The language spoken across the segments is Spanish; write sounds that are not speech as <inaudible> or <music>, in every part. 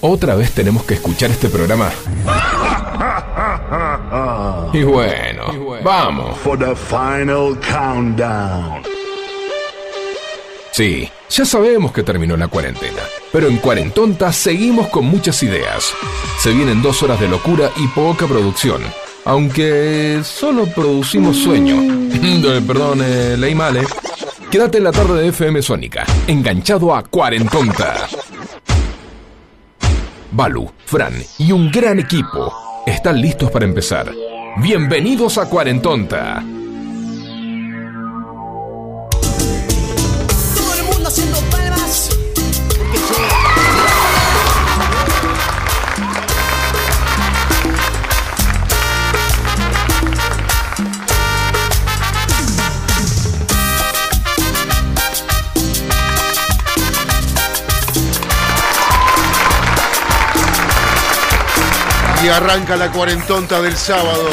¿Otra vez tenemos que escuchar este programa? Y bueno, vamos. For the final countdown. Sí, ya sabemos que terminó la cuarentena, pero en Cuarentonta seguimos con muchas ideas. Se vienen dos horas de locura y poca producción, aunque solo producimos sueño. <laughs> Perdón, eh, leí mal, ¿eh? Quédate en la tarde de FM Sónica, enganchado a Cuarentonta. Balu, Fran y un gran equipo están listos para empezar. Bienvenidos a Cuarentonta. Y arranca la cuarentonta del sábado.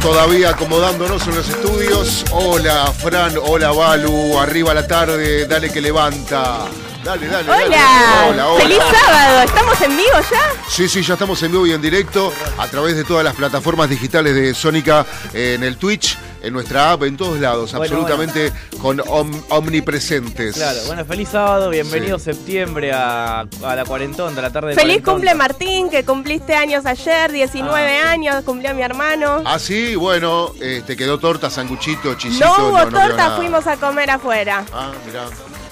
Todavía acomodándonos en los estudios. Hola, Fran. Hola, Balu. Arriba la tarde. Dale que levanta. Dale, dale. dale. Hola. Hola, hola. ¡Feliz sábado! ¿Estamos en vivo ya? Sí, sí, ya estamos en vivo y en directo a través de todas las plataformas digitales de Sónica, en el Twitch, en nuestra app, en todos lados, Bueno, absolutamente con om- omnipresentes. Claro, bueno, feliz sábado, bienvenido septiembre a, a la cuarentonta, a la tarde de Feliz cuarentonta. cumple Martín, que cumpliste años ayer, 19 Ah. años, cumplió mi hermano. Ah, sí, bueno, eh, te quedó torta, sanguchito, chisito. no hubo torta, fuimos a comer afuera. Ah, mirá.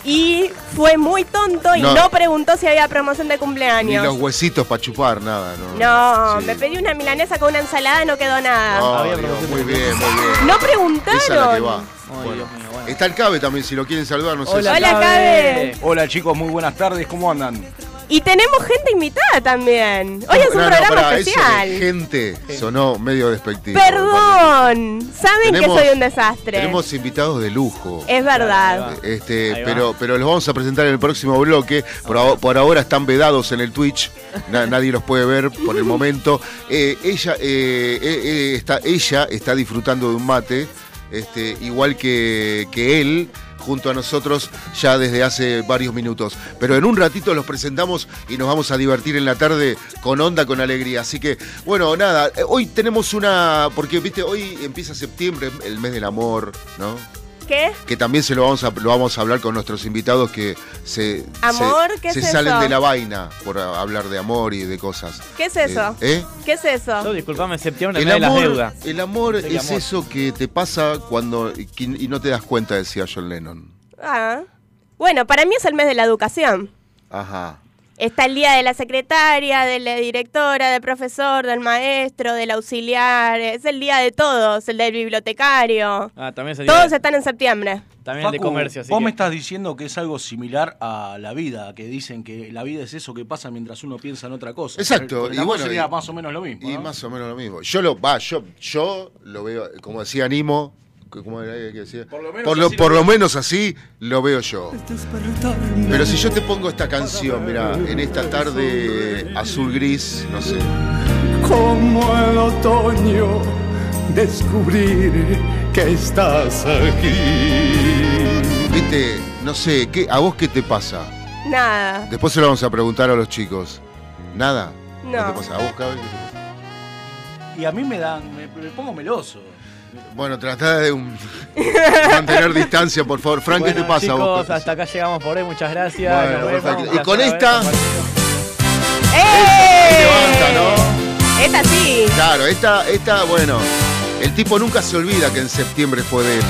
Y fue muy tonto y No. no, preguntó si había promoción de Ni cumpleaños. los huesitos para chupar, nada, ¿no? No, Sí. me pedí una milanesa con una ensalada, no quedó nada. Había Dios, promoción muy bien, muy bien. No Esa es la que preguntaron. va. Ay, Bueno. Dios mío, bueno. Está el Cabe también, si lo quieren saludar, no sé Hola, si- Hola. Cabe. Hola chicos, muy buenas tardes, ¿cómo andan? Y tenemos gente invitada también. Hoy es un No, no, programa pará, eso de especial. gente sonó medio despectivo. Perdón. Saben Tenemos- que soy un desastre. Tenemos invitados de lujo. Es verdad. Este, pero, pero los vamos a presentar en el próximo bloque. Por, por ahora están vedados en el Twitch. Na- nadie los puede ver por el momento. <laughs> Eh, ella, eh, eh, eh, está, ella está disfrutando de un mate, este, igual que, que él, junto a nosotros ya desde hace varios minutos. Pero en un ratito los presentamos y nos vamos a divertir en la tarde con onda, con alegría. Así que, bueno, nada, eh, hoy tenemos una. Porque, viste, hoy empieza septiembre, el mes del amor, ¿no? ¿Qué? que también se lo vamos a, lo vamos a hablar con nuestros invitados que se, ¿Amor? se, ¿Qué se es salen eso? de la vaina por hablar de amor y de cosas. ¿Qué es eso? ¿Eh? ¿Qué es eso? Yo, disculpame, septiembre El me de las amor, deudas. el amor Sí, es amor. eso que te pasa cuando y, y no te das cuenta, decía John Lennon. Ah. Bueno, para mí es el mes de la educación. Ajá. Está el día de la secretaria, de la directora, del profesor, del maestro, del auxiliar. Es el día de todos, el del bibliotecario. Ah, también sería. Todos están en septiembre. También el de comercio, así vos que- me estás diciendo que es algo similar a la vida, que dicen que la vida es eso que pasa mientras uno piensa en otra cosa. Exacto, El, y bueno, sería y- más o menos lo mismo. Y ¿no? más o menos lo mismo. Yo lo, va, yo, yo lo veo, como decía Nimo, ¿cómo era que decía? Por lo menos por lo, así lo por lo veo. menos así lo veo yo. Pero si yo te pongo esta canción, mira, en esta tarde azul gris, no sé. Como el otoño, descubrir que estás aquí. Viste, no sé, ¿qué, ¿a vos qué te pasa? Nada. Después se lo vamos a preguntar a los chicos. ¿Nada? No. te pasa? ¿A vos, Cabe, qué te pasa? Y a mí me dan, me, me pongo meloso. Bueno, tratá de un- <laughs> mantener distancia, por favor. Frank, ¿qué te Bueno, pasa a vos? chicos, hasta acá llegamos por hoy, muchas gracias. Bueno, nos vemos, perfecto. un Y con esta-. ¡Eh! Levanta, ¿no? Esta sí. Claro, esta, esta, bueno, el tipo nunca se olvida que en septiembre fue de él.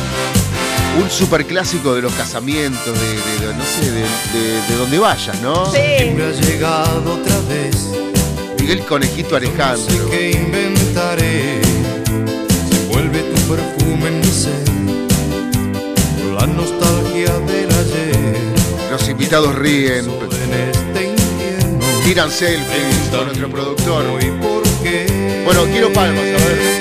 Un superclásico de los casamientos, de, de- de- no sé, de, de- de donde vayas, ¿no? Sí. ha llegado otra vez. Miguel Conejito No sé Alejandro. qué inventaré. Perfume en mi ser. La nostalgia del ayer. Los invitados ríen, En este invierno. tiran selfies con nuestro productor. ¿Y por qué? Bueno, quiero palmas, a ver.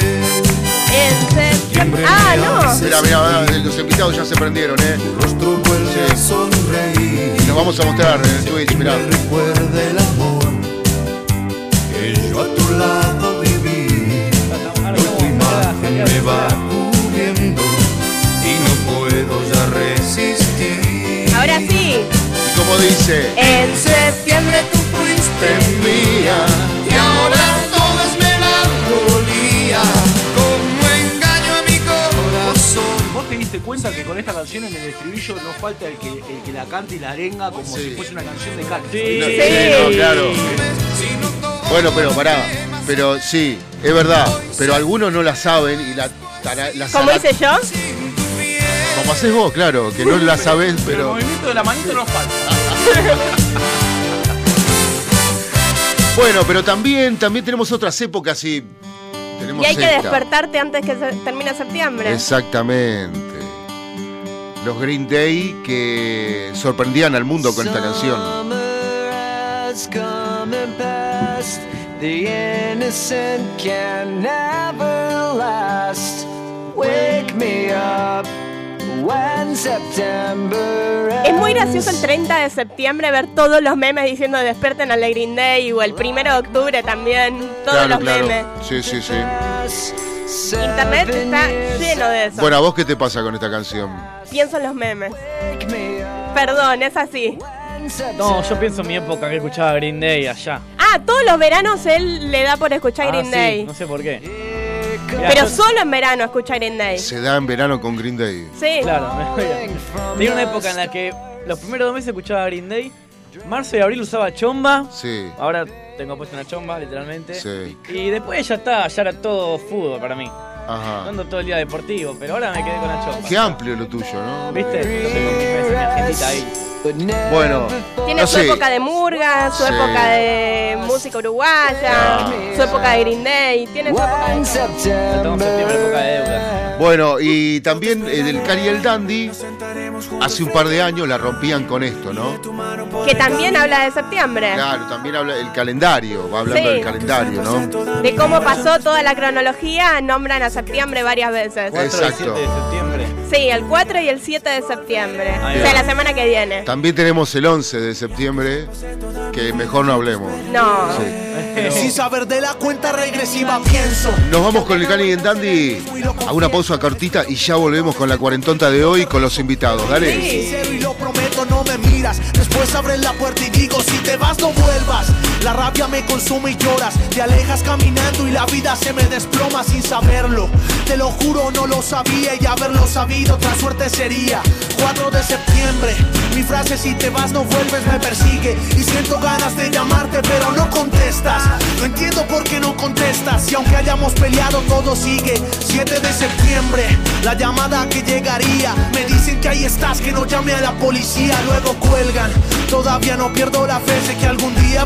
En septiembre. Ah, no. Mira, mira, los invitados ya se prendieron, ¿eh? Tu rostro vuelve a sonreír. Nos vamos a mostrar en el Twitch, mirá. Recuerda el amor que yo a tu lado me va cubriendo y no puedo ya resistir. Ahora sí. dice. En septiembre tú fuiste mía. Y ahora todo es melancolía, como engaño a mi corazón. ¿Vos te diste cuenta que con esta canción en el estribillo no falta el que, el que la cante y la arenga como Sí. si fuese una canción de canto? Sí. Sí. no, claro. Bueno, pero pará. Pero sí, es verdad. Pero algunos no la saben y la, la sala- hice yo. Como haces vos, claro, que no la sabés, Pero el movimiento de la manito no falta. <laughs> Bueno, pero también, también tenemos otras épocas y. Tenemos Y hay que despertarte antes que termine septiembre. Exactamente. Los Green Day que sorprendían al mundo con esta canción. Summer has come and passed. The innocent can never last. Wake me up when September Es muy gracioso el 30 de septiembre ver todos los memes diciendo despierten al Green Day o el 1 de octubre también, todos Claro, los claro. memes. Sí, sí, sí. Internet está lleno de eso. Bueno, ¿a vos qué te pasa con esta canción? Pienso en los memes. Perdón, es así. No, yo pienso en mi época que escuchaba Green Day allá. Ah, todos los veranos él le da por escuchar Ah, Green sí, Day. No sé por qué. Mirá, Pero yo- solo en verano escucha Green Day. Se da en verano con Green Day. Sí. Claro, me Tenía una época en la que los primeros dos meses escuchaba Green Day. Marzo y abril usaba chomba. Sí. Ahora tengo puesto una chomba, literalmente. Sí. Y después ya está, ya era todo fútbol para mí. Ajá. Dando todo el día deportivo, pero ahora me quedé con la chomba. Qué amplio lo tuyo, ¿no? ¿Viste? Yo tengo mi, mesa, mi ahí. Bueno, Tiene no su sé. época de murga, su Sí. época de música uruguaya, su época de Green Day. Tiene su época de. Estamos en época de deudas. Bueno, y también eh, del Cali y el Dandy, hace un par de años la rompían con esto, ¿no? Que también habla de septiembre. Claro, también habla el calendario, va hablando Sí. del calendario, ¿no? De cómo pasó toda la cronología, nombran a septiembre varias veces. 4 y Exacto. 7 de septiembre. Sí, el 4 y el 7 de septiembre. Ahí O sea, va. la semana que viene. También tenemos el 11 de septiembre, que mejor no hablemos. No. Sin saber de la cuenta regresiva pienso. Nos vamos con el Cali y el Dandy a una pausa cortita y ya volvemos con la cuarentonta de hoy con los invitados. Dale. Sincero y lo prometo, no me miras. Después abres la puerta y digo, si te vas no vuelvas. La rabia me consume y lloras. Te alejas caminando y la vida se me desploma sin saberlo. Te lo juro, no lo sabía y haberlo sabido, otra suerte sería. 4 de septiembre, mi frase si te vas no vuelves me persigue. Y siento ganas de llamarte, pero no contestas. No entiendo por qué no contestas. Y aunque hayamos peleado, todo sigue. 7 de septiembre, la llamada que llegaría. Me dicen que ahí estás, que no llame a la policía. Luego cuelgan. Todavía no pierdo la fe, sé que algún día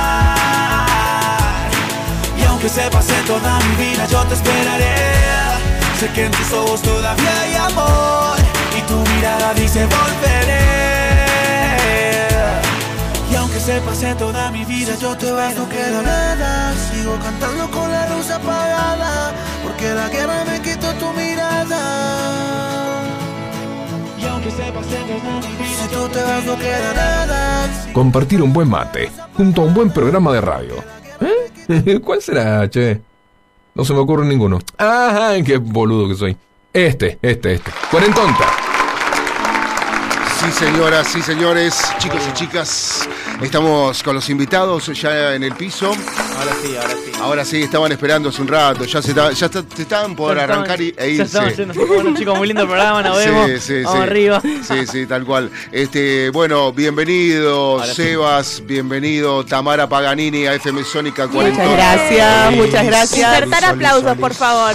Aunque se pase toda mi vida, yo te esperaré. Sé que en tus ojos todavía hay amor. Y tu mirada dice volveré. Y aunque se pase toda mi vida, yo te vas, no queda nada. Sigo cantando con la luz apagada. Porque la guerra me quitó tu mirada. Y aunque se pase toda mi vida, si tú te vas, no queda nada. Compartir un buen mate junto a un buen programa de radio. <laughs> ¿Cuál será, che? No se me ocurre ninguno. Ajá, qué boludo que soy. Este, este, este. Cuarentonta. Sí, señoras, sí, señores, chicos y chicas, estamos con los invitados ya en el piso. Ahora sí, ahora sí. Ahora sí, estaban esperando hace un rato, ya se, está- ya está- se estaban por Ya arrancar y, e Ya estamos irse. Bueno, chicos, muy lindo programa, nos vemos. Sí, sí, Vamos sí. arriba. Sí, sí, tal cual. Este, bueno, bienvenido Ahora sí. Sebas, bienvenido Tamara Paganini a FM Sónica 40. Muchas gracias, muchas gracias. Insertar aplausos, por favor.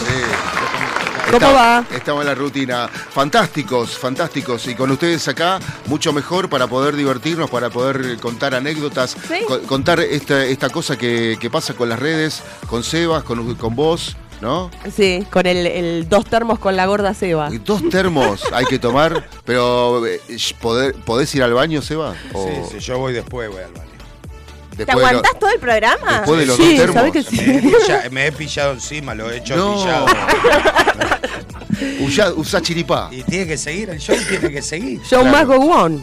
¿Cómo Está- va? Estamos en la rutina. Fantásticos, fantásticos. Y con ustedes acá, mucho mejor para poder divertirnos, para poder contar anécdotas, Sí. co- contar esta, esta cosa que, que pasa con las redes, con Sebas, con, con vos, ¿no? Sí, con el, el dos termos con la gorda Seba. Y Dos termos hay que tomar, pero eh, poder- ¿podés ir al baño, Seba? O Sí, sí, yo voy después, voy al baño. ¿Te después de lo- aguantás todo el programa? después de los Sí, dos termos. ¿sabés que sí? Me he, pilla- me he pillado encima, lo he hecho No. pillado. <laughs> Usá, usá chiripá. Y tiene que seguir, el show tiene que seguir. Show Claro. must go on.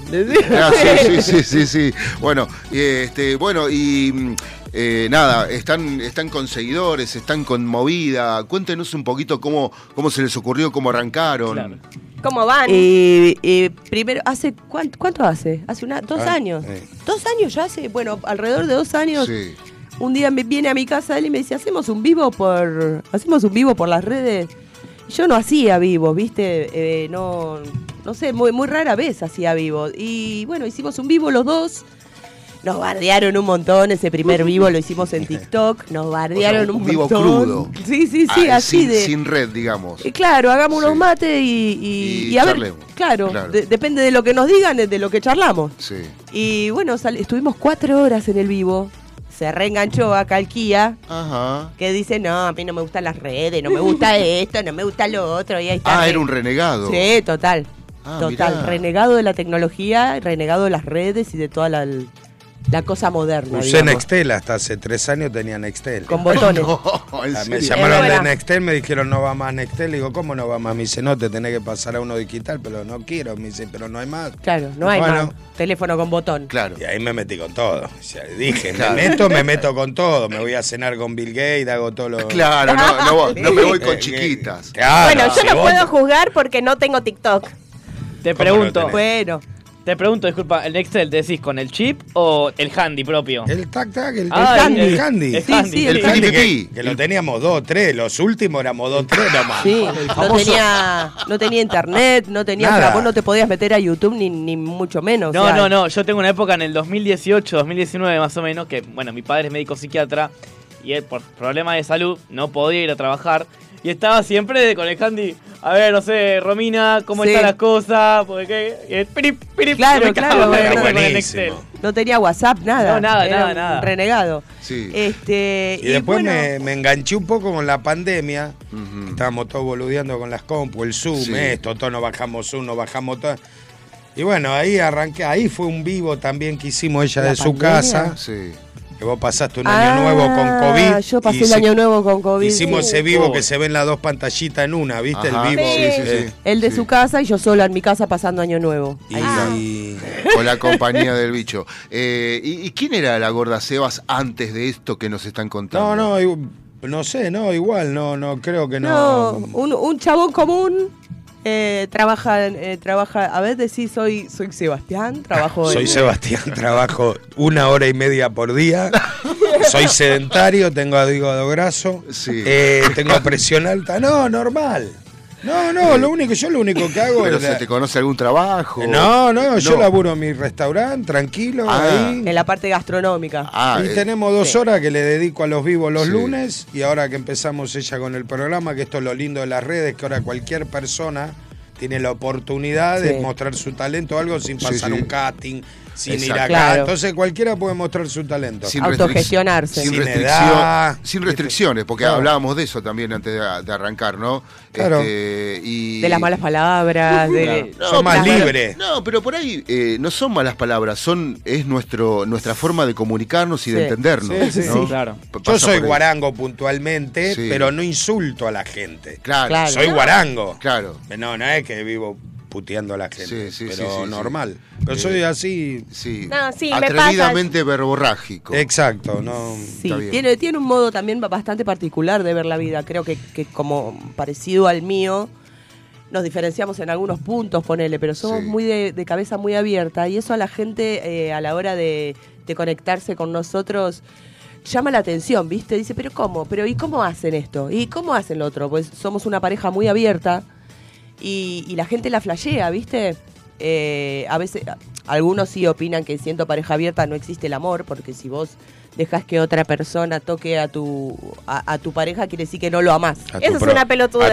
Ah, sí, <laughs> sí, sí, sí, sí. Bueno, y, este, bueno, y mm, eh, nada, están, están con seguidores, están con movida. Cuéntenos un poquito cómo, cómo se les ocurrió, cómo arrancaron. Claro. ¿Cómo van? Eh, eh, primero, ¿hace cuánto, cuánto hace? Hace una, dos Ah, años. eh. ¿Dos años ya hace? Bueno, alrededor de dos años. Sí. Un día me viene a mi casa él y me dice, hacemos un vivo por. Hacemos un vivo por las redes. Yo no hacía vivo, viste, Eh, no, no sé, muy, muy rara vez hacía vivo. Y bueno, hicimos un vivo los dos. Nos bardearon un montón ese primer vivo, lo hicimos en TikTok. Nos bardearon O sea, un, un vivo montón. crudo. Sí, sí, sí, Ah, así sin, de. sin red, digamos. Y claro, hagamos Sí. unos mates y, y- Y y a ver, charlemos. claro, Claro. de- depende de lo que nos digan, de, lo que charlamos. Sí. Y bueno, sal- estuvimos cuatro horas en el vivo. Se reenganchó a Calquía, Ajá. que dice, no, a mí no me gustan las redes, no me gusta <laughs> esto, no me gusta lo otro. Y ahí está. Ah, era un renegado. Sí, total. Ah, total. mirá. Renegado de la tecnología, renegado de las redes y de toda la, la cosa moderna. Usé digamos. Nextel, hasta hace tres años tenía Nextel. Con botones. <laughs> No, en Ah, me llamaron de. Nextel, me dijeron no va más Nextel. Le digo, ¿cómo no va más? Me dice, no, te tenés que pasar a uno digital, pero no quiero. Me dice, pero no hay más. Claro, no hay Bueno. más teléfono con botón. Claro. Y ahí me metí con todo. O sea, dije, Claro. me meto, me meto con todo. Me voy a cenar con Bill Gates, hago todo lo. Claro, no, no, voy- no me voy con <laughs> chiquitas. Claro, bueno, yo si no vos- puedo juzgar porque no tengo TikTok. Te ¿Cómo no pregunto? Bueno, te pregunto, disculpa, ¿el Nextel te decís con el chip o el handy propio? El tac tac, el, Ah, el handy. handy. El handy. El Sí, handy, sí, El el handy que, que lo teníamos dos, tres. Los últimos éramos dos, tres nomás. sí, no tenía, no tenía internet, no tenía, Nada. o sea, vos no te podías meter a YouTube ni, ni mucho menos. o No, sea, no, no. Yo tengo una época en el 2018, 2019 más o menos, que, bueno, mi padre es médico psiquiatra y él por problemas de salud no podía ir a trabajar. Y estaba siempre con el handy. A ver, no sé, Romina, ¿cómo Sí. están las cosas? Porque el pirip, pirip, Claro, me claro, bueno, con el. No tenía WhatsApp, nada. No, nada, Era nada, un nada. renegado. Sí. Este, Y después bueno, me, me enganché un poco con la pandemia. Estábamos todos boludeando con las compu, el Zoom, Sí. esto, todos nos bajamos Zoom, nos bajamos todo. Y bueno, ahí arranqué, ahí fue un vivo también que hicimos ella ¿La de su casa. Sí. Que vos pasaste un Ah, año nuevo con COVID. Yo pasé el año nuevo con COVID. Hicimos sí. ese vivo Oh. que se ven las dos pantallitas en una, ¿viste? Ajá. El vivo. Sí, sí, sí. Él de Sí. su casa y yo sola en mi casa pasando año nuevo. Y, Ahí. Con la compañía del bicho. Eh, ¿y, y quién era la gorda Sebas antes de esto que nos están contando? No, no, no sé, no, igual, no, no, creo que No, no. un, un chabón común. Eh, trabaja, eh, trabaja, a ver, decís, soy, soy Sebastián, trabajo Soy en- Sebastián, <laughs> trabajo una hora y media por día. Soy sedentario, tengo hígado graso. Sí. eh, tengo presión alta. No, normal. No, no, lo único, yo lo único que hago ¿Pero es. se te conoce algún trabajo? No, no, yo No. laburo en mi restaurante, tranquilo, Ah. ahí. en la parte gastronómica. Ah, y eh, tenemos dos sí. horas que le dedico a los vivos los Sí. lunes y ahora que empezamos ella con el programa, que esto es lo lindo de las redes, que ahora cualquier persona tiene la oportunidad de mostrar su talento o algo sin Sí, pasar sí. un casting, sin ir acá. Claro. Entonces cualquiera puede mostrar su talento. sin Autogestionarse. Sin, Sin restricción- edad. sin restricciones, porque Claro. hablábamos de eso también antes de, de arrancar, ¿no? Claro. Este, y... De las malas palabras, de... No, Son más libres. No, pero por ahí eh, no son malas palabras, son es nuestro nuestra forma de comunicarnos y de Sí. entendernos. Sí, sí, ¿no? sí. Claro. Yo soy guarango puntualmente, Sí. pero no insulto a la gente. Claro, Claro. Soy guarango. claro. No, no es que vivo puteando a la gente, Sí, sí, pero sí, sí, sí. normal. Pero Eh, soy así. Sí. No, sí, me Atrevidamente verborrágico. Exacto, no. Tiene, tiene un modo también ba- bastante particular de ver la vida. Creo que, que como parecido al mío, nos diferenciamos en algunos puntos, ponele, pero somos Sí. muy de, de cabeza muy abierta y eso a la gente eh, a la hora de, de conectarse con nosotros llama la atención, ¿viste? Dice, pero ¿cómo? ¿Pero y cómo hacen esto? ¿Y cómo hacen lo otro? Pues somos una pareja muy abierta y, y la gente la flashea, ¿viste? Eh, a veces, algunos sí opinan que siendo pareja abierta no existe el amor, porque si vos dejas que otra persona toque a tu, a, a tu pareja, quiere decir que no lo amás. A tu pro-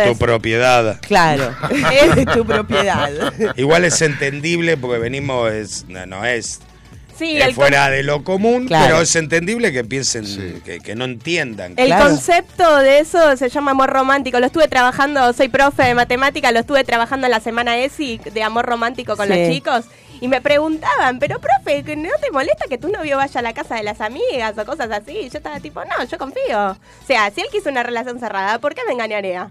A tu propiedad. Claro, <laughs> <laughs> es de tu propiedad. Igual es entendible porque venimos, es, no, no es, Sí, el, fuera con- de lo común, Claro. pero es entendible que piensen, que, que no entiendan. el Claro. concepto de eso se llama amor romántico. Lo estuve trabajando, soy profe de matemática, lo estuve trabajando en la semana ESI de amor romántico con Sí. los chicos. Y me preguntaban, pero profe, ¿que ¿no te molesta que tu novio vaya a la casa de las amigas o cosas así? Y yo estaba tipo, no, yo confío. O sea, si él quiso una relación cerrada, ¿por qué me engañaría?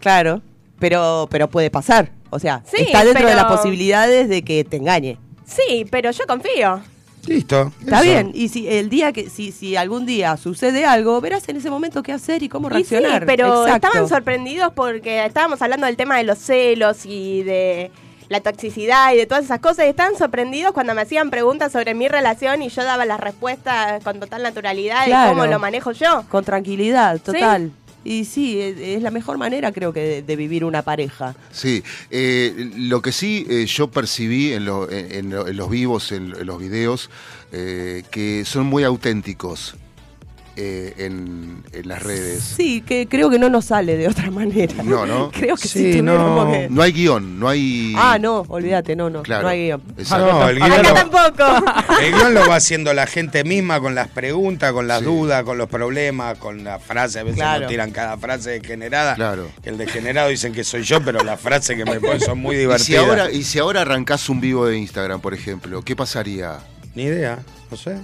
Claro, pero, pero puede pasar. O sea, Sí, está dentro de las posibilidades de que te engañe. Sí, pero yo confío. Listo. Está eso. bien, y si el día que, si, si algún día sucede algo, verás en ese momento qué hacer y cómo Y sí, reaccionar. pero Exacto. estaban sorprendidos porque estábamos hablando del tema de los celos y de la toxicidad y de todas esas cosas. Y estaban sorprendidos cuando me hacían preguntas sobre mi relación y yo daba las respuestas con total naturalidad Claro. de cómo lo manejo yo. Con tranquilidad, total. Y sí, es, es la mejor manera creo que de, vivir una pareja. Sí, eh, lo que sí eh, yo percibí en, lo- en- en lo- en los vivos, en, en los videos, eh, que son muy auténticos eh, en, en las redes. Sí, que creo que no nos sale de otra manera. No, ¿no? <laughs> creo que Sí, si no. que- No hay guion, no hay... Ah, no, olvídate, no, no, Claro. no hay guion. Exacto. No, el guion, Acá lo, tampoco. <laughs> el guion lo va haciendo la gente misma con las preguntas, con las dudas, con los problemas, con las frases. A veces Claro. nos tiran cada frase degenerada. Claro. Que el degenerado dicen que soy yo, pero las frases que me <laughs> ponen son muy Y si, divertidas. ahora, y si ahora arrancás un vivo de Instagram, por ejemplo, ¿qué pasaría? Ni idea, no sé.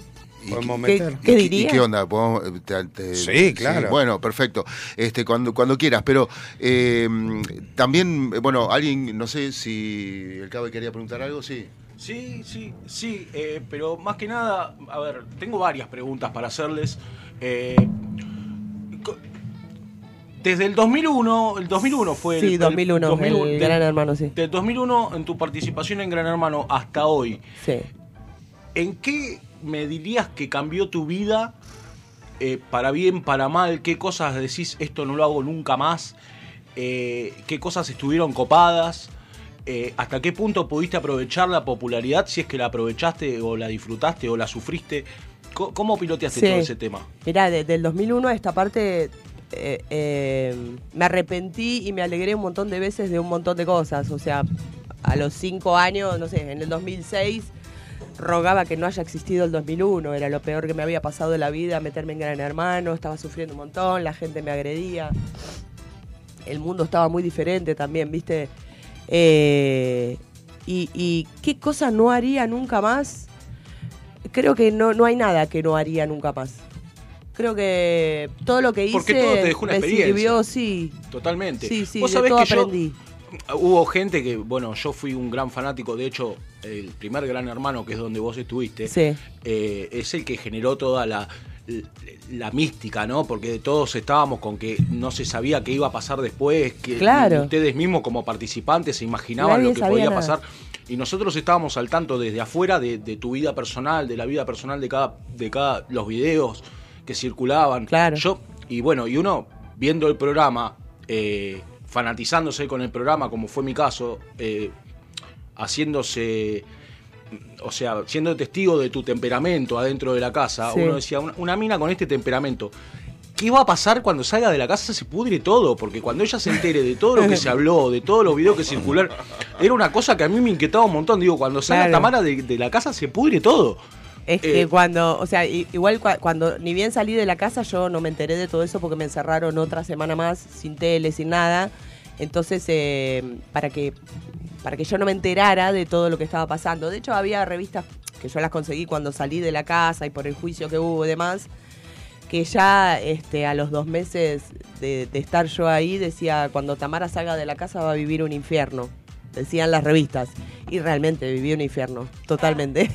¿Y Podemos qué- meter. qué ¿Y diría? ¿Y qué onda? ¿Podemos, eh, te- te- Sí, claro. bueno, perfecto. Este, cuando, cuando quieras. Pero eh, también, bueno, alguien, no sé si el Cabe quería preguntar algo, sí. Sí, sí, sí, eh, pero más que nada, a ver, tengo varias preguntas para hacerles. Eh, desde el 2001, el 2001 fue el... Sí, el 2001, 2001, el Gran Hermano, sí. Del 2001, en tu participación en Gran Hermano hasta hoy, Sí. ¿en qué me dirías que cambió tu vida eh, para bien, para mal? ¿Qué cosas decís, esto no lo hago nunca más? Eh, ¿Qué cosas estuvieron copadas? Eh, ¿Hasta qué punto pudiste aprovechar la popularidad? Si es que la aprovechaste o la disfrutaste o la sufriste. ¿Cómo piloteaste Sí. todo ese tema? Mirá, desde el 2001 a esta parte me arrepentí y me alegré un montón de veces de un montón de cosas. O sea, a los cinco años, no sé, en el 2006 rogaba que no haya existido el 2001. Era lo peor que me había pasado de la vida, meterme en Gran Hermano. Estaba sufriendo un montón, la gente me agredía. El mundo estaba muy diferente también, ¿viste? Eh, y, y qué cosa no haría nunca más? Creo que no, no hay nada que no haría nunca más. Creo que todo lo que hice Porque todo te dejó una me experiencia. sirvió, sí. Totalmente. Sí, sí, Vos de sabés todo que yo- aprendí. Hubo gente que, bueno, yo fui un gran fanático, de hecho, el primer Gran Hermano, que es donde vos estuviste, Sí. eh, es el que generó toda la, la mística, ¿no? Porque todos estábamos con que no se sabía qué iba a pasar después, que Claro. ustedes mismos como participantes se imaginaban Nadie lo que podía nada. pasar. Y nosotros estábamos al tanto desde afuera de, de tu vida personal, de la vida personal de cada, de cada, los videos que circulaban. Claro. Yo, y bueno, y uno viendo el programa, eh, fanatizándose con el programa, como fue mi caso, eh, haciéndose, o sea, siendo testigo de tu temperamento adentro de la casa, Sí. uno decía, una, una mina con este temperamento, ¿qué va a pasar cuando salga de la casa? Se pudre todo, porque cuando ella se entere de todo lo que se habló, de todos los videos que circularon, era una cosa que a mí me inquietaba un montón. Digo, cuando salga Claro. Tamara de, de la casa se pudre todo. Es que Eh, cuando, o sea, i- igual cua- cuando ni bien salí de la casa yo no me enteré de todo eso porque me encerraron otra semana más sin tele, sin nada. Entonces, eh, para que para que yo no me enterara de todo lo que estaba pasando. De hecho, había revistas que yo las conseguí cuando salí de la casa y por el juicio que hubo y demás, que ya este, a los dos meses de, de estar yo ahí decía, cuando Tamara salga de la casa va a vivir un infierno. Decían las revistas. Y realmente viví un infierno, totalmente.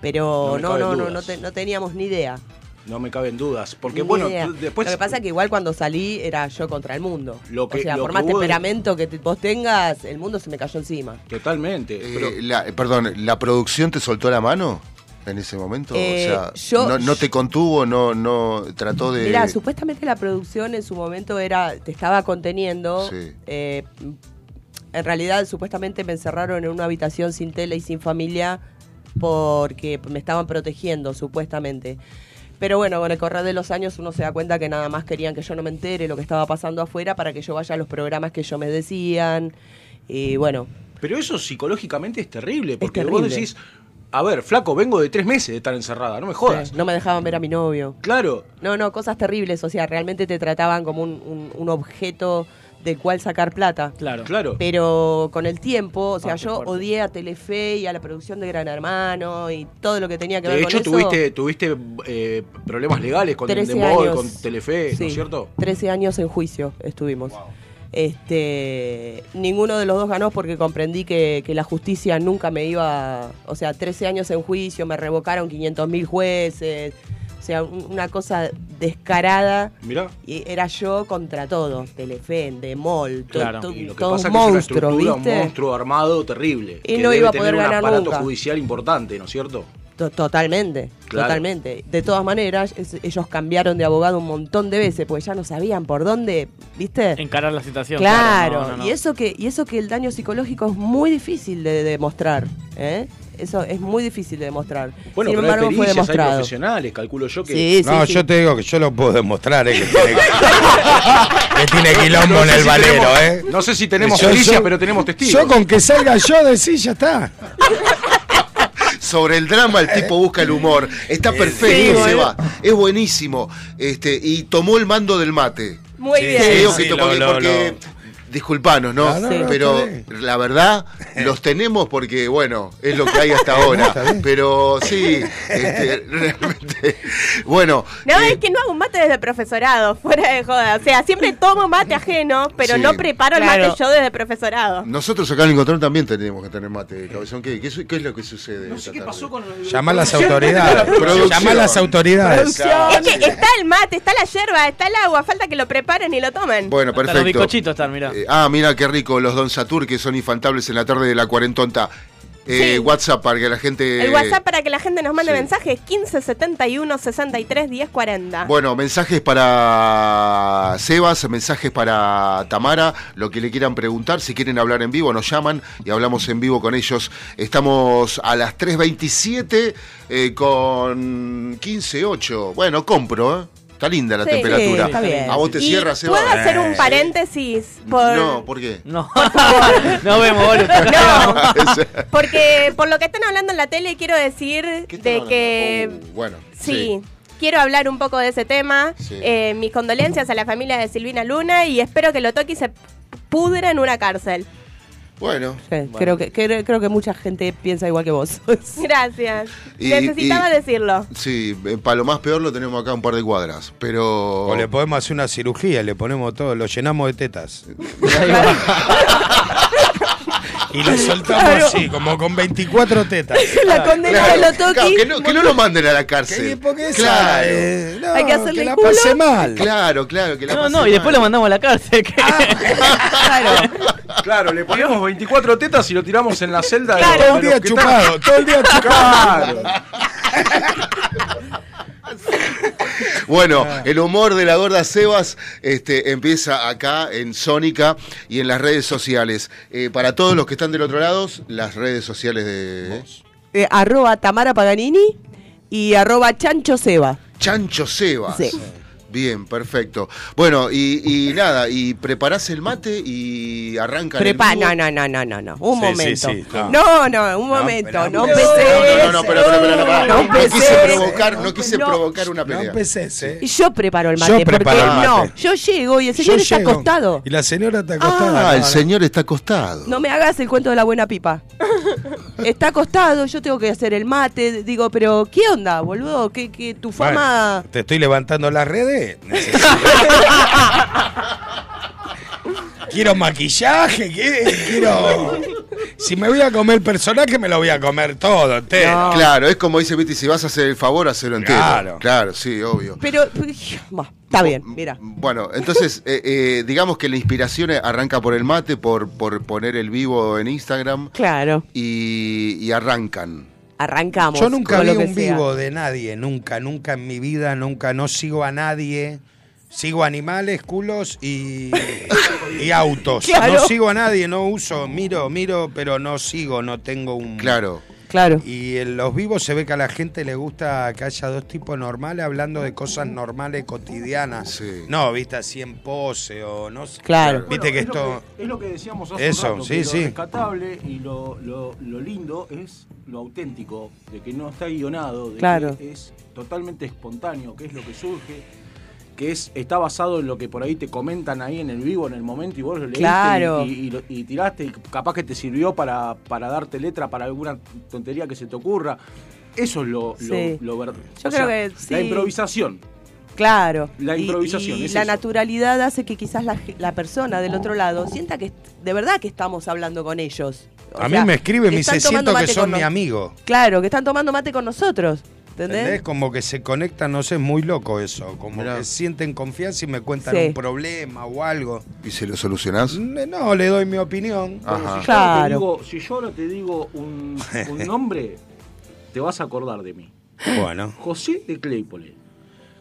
Pero No no, no, no, te- no teníamos ni idea. No me caben dudas. Porque Ni bueno, idea. después. Lo que pasa es que igual cuando salí era yo contra el mundo. Lo que- o sea, lo por que más de- temperamento que te- vos tengas, el mundo se me cayó encima. Totalmente. Eh, pero- la- perdón, ¿la producción te soltó la mano en ese momento? Eh, o sea, yo- no, no te contuvo, no, no trató de. Mira, supuestamente la producción en su momento era te estaba conteniendo. Sí. eh, en realidad, supuestamente me encerraron en una habitación sin tele y sin familia porque me estaban protegiendo, supuestamente. Pero bueno, con el correr de los años uno se da cuenta que nada más querían que yo no me entere lo que estaba pasando afuera para que yo vaya a los programas que ellos me decían. Y bueno, Pero eso psicológicamente es terrible, porque vos terrible. decís, a ver, flaco, vengo de tres meses de estar encerrada, no me jodas. sí, no me dejaban ver a mi novio. Claro, No, no, cosas terribles. O sea, realmente te trataban como un, un- un objeto del cual sacar plata. Claro. claro. Pero con el tiempo, o sea, Ah, yo fuerte. odié a Telefe y a la producción de Gran Hermano y todo lo que tenía que ver De con hecho, eso. tuviste, tuviste eh, problemas legales con 13 Endemol, años. con Telefe, ¿no es cierto? 13 años en juicio estuvimos. Este, ninguno de los dos ganó porque comprendí que, que la justicia nunca me iba, o sea, 13 años en juicio, me revocaron 500 mil jueces, sea, un- una cosa descarada. Mirá. Y era yo contra todos, Telefe, Demol, to- Claro. to- Y lo que todos pasa es que es una monstruos, estructura, ¿viste? un monstruo armado terrible. Y que no debe iba a tener poder un ganar aparato nunca. judicial importante, ¿no es cierto? To- Totalmente, Claro. totalmente. De todas maneras, es- ellos cambiaron de abogado un montón de veces porque ya no sabían por dónde, ¿viste? Encarar la situación. Claro, no, no, no. y eso que y eso que el daño psicológico es muy difícil de demostrar, ¿eh? Eso es muy difícil de demostrar. Bueno, Sin pero hay embargo, fue pericias, hay demostrado. profesionales, calculo yo que... Sí, sí, No, sí. yo te digo que yo lo puedo demostrar, ¿eh? Que <laughs> tiene, que tiene quilombo No en sé el si valero, tenemos- ¿eh? No sé si tenemos yo- pero tenemos testigos. Yo con que salga yo de sí, ya está. Sobre el drama el tipo busca el humor. Está perfecto, se va. Es buenísimo. Este, y tomó el mando del mate. Muy Sí, bien. sí, sí, que to- lo- porque, lo- porque- disculpanos, ¿no? Pero la verdad, <laughs> los tenemos porque, bueno, es lo que hay hasta <laughs> ahora. pero sí, este, <laughs> realmente. Bueno, No, eh, es que no hago mate desde profesorado, fuera de joda. O sea, siempre tomo mate ajeno, pero Sí. no preparo el Claro. mate yo desde profesorado. nosotros acá en el Encontrón también tenemos que tener mate, cabezón. ¿Qué, qué, es lo que sucede? No sé qué tarde? pasó con el- Llama a las autoridades. Llama a las autoridades. Es que está el mate, está la yerba, está el agua, falta que lo preparen y lo tomen. Bueno, Hasta los perfecto. bizcochitos están, mirá. Eh, ah, mira qué rico, los Don Satur que son infantables en la tarde de la cuarentonta. Eh, Sí. WhatsApp para que la gente. el WhatsApp para que la gente nos mande sí. mensajes 15 71 63 10 40. Bueno, mensajes para Sebas, mensajes para Tamara, lo que le quieran preguntar, si quieren hablar en vivo, nos llaman y hablamos en vivo con ellos. Estamos a las 3.27 eh, con 15.8. Bueno, compro, ¿eh? Está linda la Sí, temperatura. está bien. ¿A vos te cierras? ¿Puedo hacer un paréntesis? Por... No, ¿por qué? <laughs> No, no vemos, boludo. No, <laughs> porque por lo que están hablando en la tele quiero decir ¿Qué están de hablando? que Oh, bueno, sí, quiero hablar un poco de ese tema. Sí. Eh, mis condolencias a la familia de Silvina Luna y espero que lo toque y se pudra en una cárcel. Bueno. Sí, bueno. creo que creo, creo que mucha gente piensa igual que vos. <laughs> Gracias. Y- Necesitaba y- decirlo. Sí, para lo más peor lo tenemos acá un par de cuadras, pero... O le podemos hacer una cirugía, le ponemos todo, lo llenamos de tetas. <laughs> <laughs> y lo soltamos así, como con 24 tetas. <laughs> la condena Claro, de lo toqui. claro, que, no, que no lo manden a la Que, cárcel. porque esa, claro. eh, no, Hay que hacerle que la culo. pase mal. Claro, claro, que la No, pase no, y después lo mandamos a la cárcel. que- Claro. <laughs> Claro, le ponemos 24 tetas y lo tiramos en la celda. de- Claro. de Todo el los día que chupado, todo el día chupado. <laughs> <laughs> Bueno, el humor de la gorda Sebas este, empieza acá en Sónica y en las redes sociales. Eh, para todos los que están del otro lado, las redes sociales de Eh, arroba Tamara Paganini y arroba Chancho Seba. Chancho Sebas. Sí. Bien, perfecto. Bueno, y, y nada, y preparás el mate y arranca Prepa el no, no, no, no, no, no. Un Sí, momento. sí, sí, no. no. no, un No, momento. No, no, empecé. No, no, no, espera. No No, empecé. quise provocar, no quise No. provocar una No pelea. ¿eh? Y Yo preparo el Yo mate. preparo porque el mate. no, yo llego y el señor Yo está llego, acostado. Y la señora está acostada. Ah, el No, no. señor está acostado. No me hagas el cuento de la buena pipa. Está acostado, yo tengo que hacer el mate. Digo, pero ¿qué onda, boludo? ¿Qué, qué tu fama? Bueno, te estoy levantando las redes. Necesito- Quiero maquillaje, ¿qué? quiero Si me voy a comer el personaje, me lo voy a comer todo, entero. Claro, es como dice Viti, si vas a hacer el favor, hacelo entero. Claro. Claro, sí, obvio. Pero, bah, está bien, mira. Bueno, entonces, eh, eh, digamos que la inspiración arranca por el mate, por, por poner el vivo en Instagram Claro, y, y arrancan. Arrancamos. Yo nunca con vi lo que un sea. vivo de nadie, nunca, nunca en mi vida, nunca, no sigo a nadie. Sigo animales, culos y, y <laughs> autos. Claro. No sigo a nadie, no uso, miro, miro, pero no sigo, no tengo un... Claro. Claro. Y en los vivos se ve que a la gente le gusta que haya dos tipos normales hablando de cosas normales, cotidianas. Sí. No, viste, así en pose o no sé. Claro. Viste que es esto... Lo que, es lo que decíamos hace Eso, un rato, sí, que sí. Lo rescatable y lo, lo- lo lindo es lo auténtico, de que no está guionado, de Claro. que es totalmente espontáneo, que es lo que surge, que es está basado en lo que por ahí te comentan ahí en el vivo, en el momento, y vos lo leíste Claro. y, y lo- y tiraste, y capaz que te sirvió para, para darte letra para alguna tontería que se te ocurra. Eso es lo, lo- Sí. lo ver- Yo o creo sea, que La improvisación. Claro. La improvisación, Y, es la eso. naturalidad hace que quizás la, la persona del otro lado sienta que de verdad que estamos hablando con ellos. O A sea, mí me escribe y que me dice, siento que son mi amigo. Claro, que están tomando mate con nosotros. ¿Entendés? ¿Entendés? Como que se conectan, no sé, es muy loco eso. Como Mirá. que sienten confianza y me cuentan Sí. un problema o algo. ¿Y se lo solucionás? No, le doy mi opinión. Ajá. Si yo ahora te Claro. digo- si yo ahora te digo un, <laughs> un nombre, te vas a acordar de mí. Bueno, José de Claypole.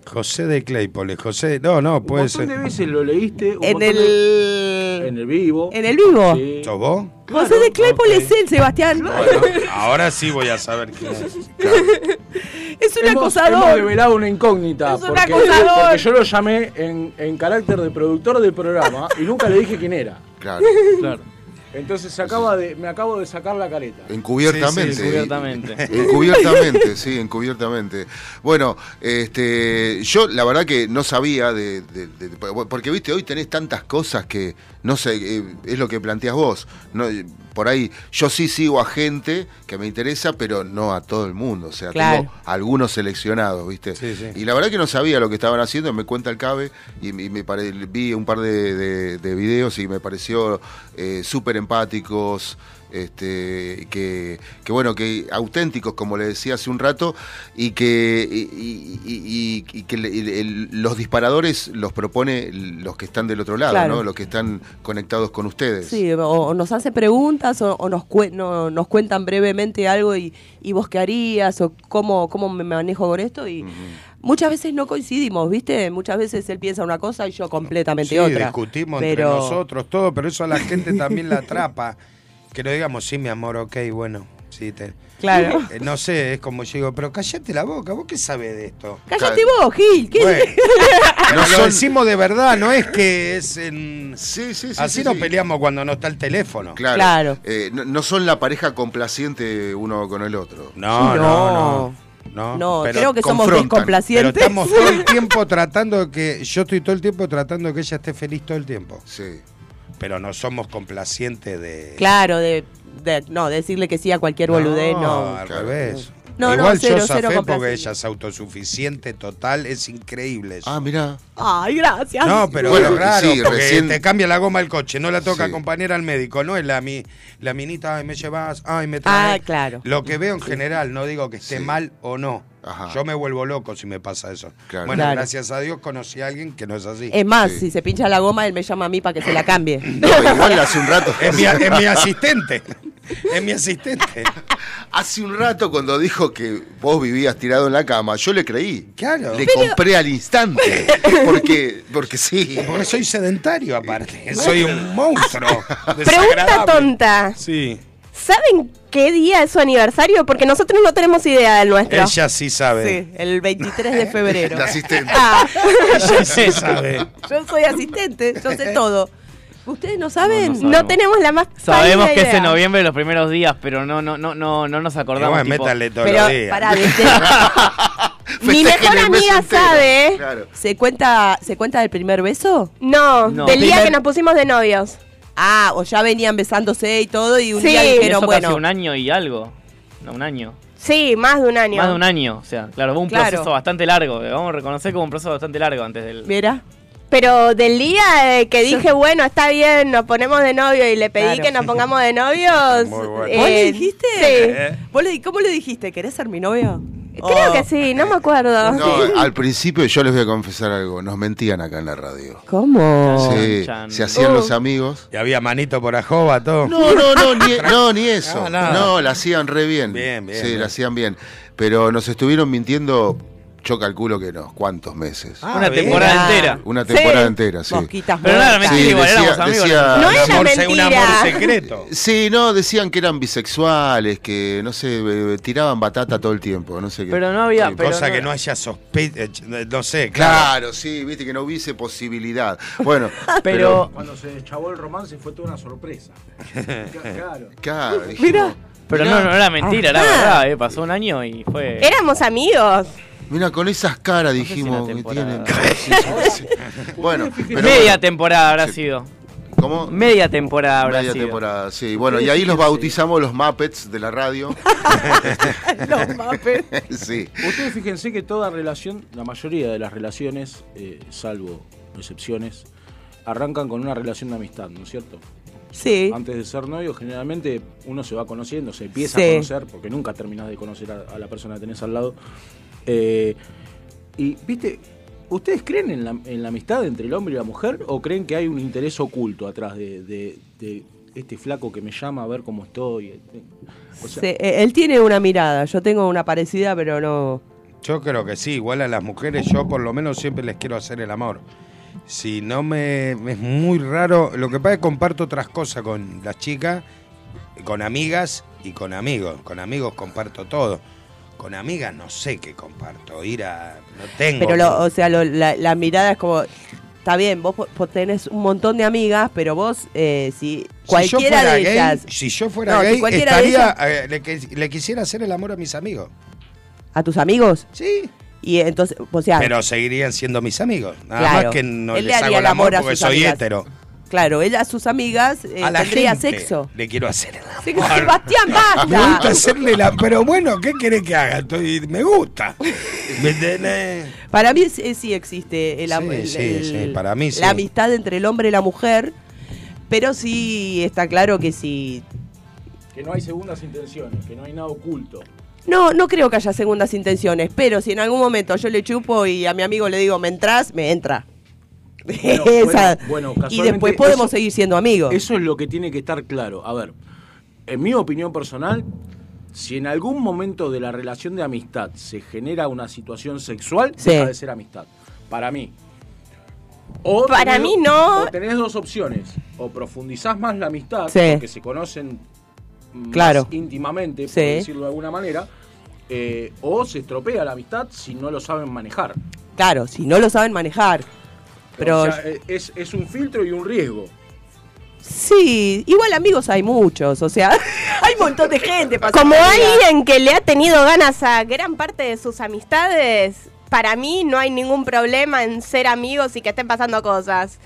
José de Claypole, José, no, no, Un puede montón de ser. veces lo leíste. un En de- el. en el vivo. En el vivo. Sí. ¿Sos vos? José Claro, de Claypole es él, Sebastián. Ahora sí voy a saber quién es. Es un Hemos, hemos acosador. develado una incógnita. Es un porque, acosador. porque yo lo llamé en, en carácter de productor del programa y nunca le dije quién era. Claro. Claro. Entonces se acaba de, me acabo de sacar la careta. Encubiertamente. Sí, sí, encubiertamente. <laughs> Encubiertamente, sí, encubiertamente. Bueno, este, yo la verdad que no sabía de, de- de- porque viste, hoy tenés tantas cosas que no sé, eh, es lo que planteas vos. No, por ahí, yo sí sigo a gente que me interesa, pero no a todo el mundo. O sea, Claro. tengo algunos seleccionados, ¿viste? Sí, sí. Y la verdad que no sabía lo que estaban haciendo, me cuenta el CABE y, y me pare- vi un par de, de- de videos y me pareció eh, súper empáticos, este, que, que bueno, que auténticos, como le decía hace un rato, y que, y, y- y- y que le- el- el- los disparadores los propone los que están del otro lado, Claro. ¿no? Los que están conectados con ustedes. Sí, o, o nos hacen preguntas o, o nos, cue- no- nos cuentan brevemente algo y, y vos qué harías o cómo, cómo me manejo con esto y muchas veces no coincidimos, ¿viste? Muchas veces él piensa una cosa y yo completamente Sí, otra. discutimos pero... entre nosotros, todo, pero eso a la gente también la <laughs> atrapa. Que lo digamos, sí, mi amor, ok, bueno, sí, te... Claro. <laughs> Eh, no sé, es como yo digo, pero callate la boca, ¿vos qué sabés de esto? Cállate vos, Gil. ¿qué- Bueno, <laughs> pero No lo decimos de verdad, no es que es en... Sí, sí, sí. Así sí, nos sí. peleamos cuando no está el teléfono. Claro. Claro. Eh, no, no son la pareja complaciente uno con el otro. No, no, no. No, No, pero, creo que somos pero descomplacientes. estamos todo el <laughs> tiempo tratando de que... Yo estoy todo el tiempo tratando de que ella esté feliz todo el tiempo. Sí. Pero no somos complacientes de... Claro, de, de- no, decirle que sí a cualquier boludez, no. al Claro. revés. No, no, Igual cero, yo cero zafé porque ella es autosuficiente total, es increíble eso. Ah, mira. Ay, gracias. No, pero Bueno, es raro, sí, porque recién- te cambia la goma del coche, no la toca Sí. acompañar al médico, no es la mi, la minita, ay, me llevas, ay, me traes. Ah, claro. Lo que veo en general, no digo que esté Sí. mal o no. Ajá. Yo me vuelvo loco si me pasa eso. Claro. Bueno, Claro. gracias a Dios conocí a alguien que no es así. Es más, Sí. si se pincha la goma, él me llama a mí para que se la cambie. <clears throat> No, igual hace un rato. Es mi, es mi asistente. Es mi asistente. Hace un rato cuando dijo que vos vivías tirado en la cama, yo le creí. Claro. Le compré al instante. Porque, porque sí. Porque soy sedentario aparte. Soy un monstruo. Pregunta tonta. Sí. ¿Saben qué día es su aniversario? Porque nosotros no tenemos idea del nuestro. Ella sí sabe. Sí, el 23 de febrero. El asistente. Ah, Ella sí <laughs> sabe. Yo soy asistente, yo sé todo. ¿Ustedes no saben? No, no no tenemos la más Sabemos que es en noviembre los primeros días, pero no, no, no, no, no nos acordamos. Tipo- métale todos Pero, los días. ¿viste? <laughs> Mi mejor amiga sabe. Claro. ¿Se cuenta, ¿Se cuenta del primer beso? No, No. del día Primer- que nos pusimos de novios. Ah, o ya venían besándose y todo y un Sí. día dijeron, eso bueno, un año y algo. No, un año. Sí, más de un año. Más de un año. O sea, claro, fue un Claro. proceso bastante largo. que Vamos a reconocer como un proceso bastante largo antes del. mira, Pero del día eh, que dije, bueno, está bien, nos ponemos de novio y le pedí Claro. que nos pongamos de novios. <laughs> Muy bueno. eh, ¿Vos le dijiste? Sí. ¿Vos le- ¿Cómo le dijiste? ¿Querés ser mi novio? Creo Oh. que sí, no me acuerdo. No, al principio yo les voy a confesar algo, nos mentían acá en la radio. ¿Cómo? Sí, chan. se hacían Oh. los amigos. Y había manito por ajoba, todo. No, no, no, ni, <laughs> no, ni eso. Ah, no, la hacían re bien. Bien, bien, Sí, bien. la hacían bien. Pero nos estuvieron mintiendo, yo calculo que no, ¿cuántos meses? Ah, Una temporada Ah. entera. Una temporada Sí. entera, sí. Mosquitas Pero no era mentira, Sí, igual decía- éramos amigos. decía- No Un era amor un amor secreto. Sí, no, decían que eran bisexuales, que no sé, tiraban batata todo el tiempo, no sé qué. Pero no había. Sí, pero Cosa no- que no haya sospecha, no sé, claro. Claro, sí, viste que no hubiese posibilidad. Bueno, <laughs> Pero, Cuando se chavó el romance fue toda una sorpresa. <laughs> claro. claro, dijimos, Mira. pero mirá, no, no era mentira, era Ajá. verdad. eh, Pasó un año y fue. Éramos amigos. Mirá, con esas caras dijimos que tienen. <laughs> Bueno, pero Media bueno, temporada habrá Sí. sido. ¿cómo? Media temporada habrá Media sido. temporada, sí. Bueno, y ahí los bautizamos los Muppets de la radio. <laughs> Los mapes. sí. Ustedes fíjense que toda relación, la mayoría de las relaciones, eh, salvo excepciones, arrancan con una relación de amistad, ¿no es cierto? Sí. Antes de ser novio, generalmente uno se va conociendo, se empieza Sí. a conocer, porque nunca terminás de conocer a, a la persona que tenés al lado. Eh, y, viste, ¿ustedes creen en la, en la amistad entre el hombre y la mujer o creen que hay un interés oculto atrás de, de- de este flaco que me llama a ver cómo estoy? O sea, Sí, eh, él tiene una mirada, yo tengo una parecida, pero no. Yo creo que sí, igual a las mujeres yo por lo menos siempre les quiero hacer el amor. Si no me es muy raro, lo que pasa es que comparto otras cosas con las chicas, con amigas y con amigos. Con amigos comparto todo. Con amigas no sé qué comparto, ir a no tengo. Pero, lo, o sea, lo- la, la mirada es como. Está bien, vos, po- tenés un montón de amigas, pero vos, eh, si Si yo cualquiera fuera de gay, ellas. si yo fuera No, gay, estaría, ellas- eh, le, quisiera hacer el amor a mis amigos. ¿A tus amigos? Sí. Y entonces, o sea. Pero seguirían siendo mis amigos. Nada Claro. más que no Él les hago el amor amor porque soy amigas. Claro, él a sus amigas eh, a la tendría gente sexo. le quiero hacer el amor. Sí, Sebastián, Me gusta basta. hacerle la... Pero bueno, ¿qué querés que haga? Estoy... Me gusta. Para mí sí, sí existe el, am- Sí, sí, el- sí, para mí sí. la amistad entre el hombre y la mujer, pero sí está claro que si que no hay segundas intenciones, que no hay nada oculto. No, no creo que haya segundas intenciones, pero si en algún momento yo le chupo y a mi amigo le digo, ¿me entras? Me entra. <laughs> Bueno, Esa- bueno, bueno, y después podemos eso- seguir siendo amigos. Eso es lo que tiene que estar claro. A ver, en mi opinión personal, si en algún momento de la relación de amistad se genera una situación sexual, Sí. deja de ser amistad. Para mí. O Para tenés- mí no. O tenés dos opciones. O profundizás más la amistad, Sí. porque se conocen más Claro. íntimamente, por Sí. decirlo de alguna manera. eh, o se estropea la amistad si no lo saben manejar. Claro, si no lo saben manejar. Pero O sea, eh, es, es un filtro y un riesgo. sí, igual amigos hay muchos, o sea, <laughs> hay un montón de gente. para Como alguien que le ha tenido ganas a gran parte de sus amistades, para mí no hay ningún problema en ser amigos y que estén pasando cosas.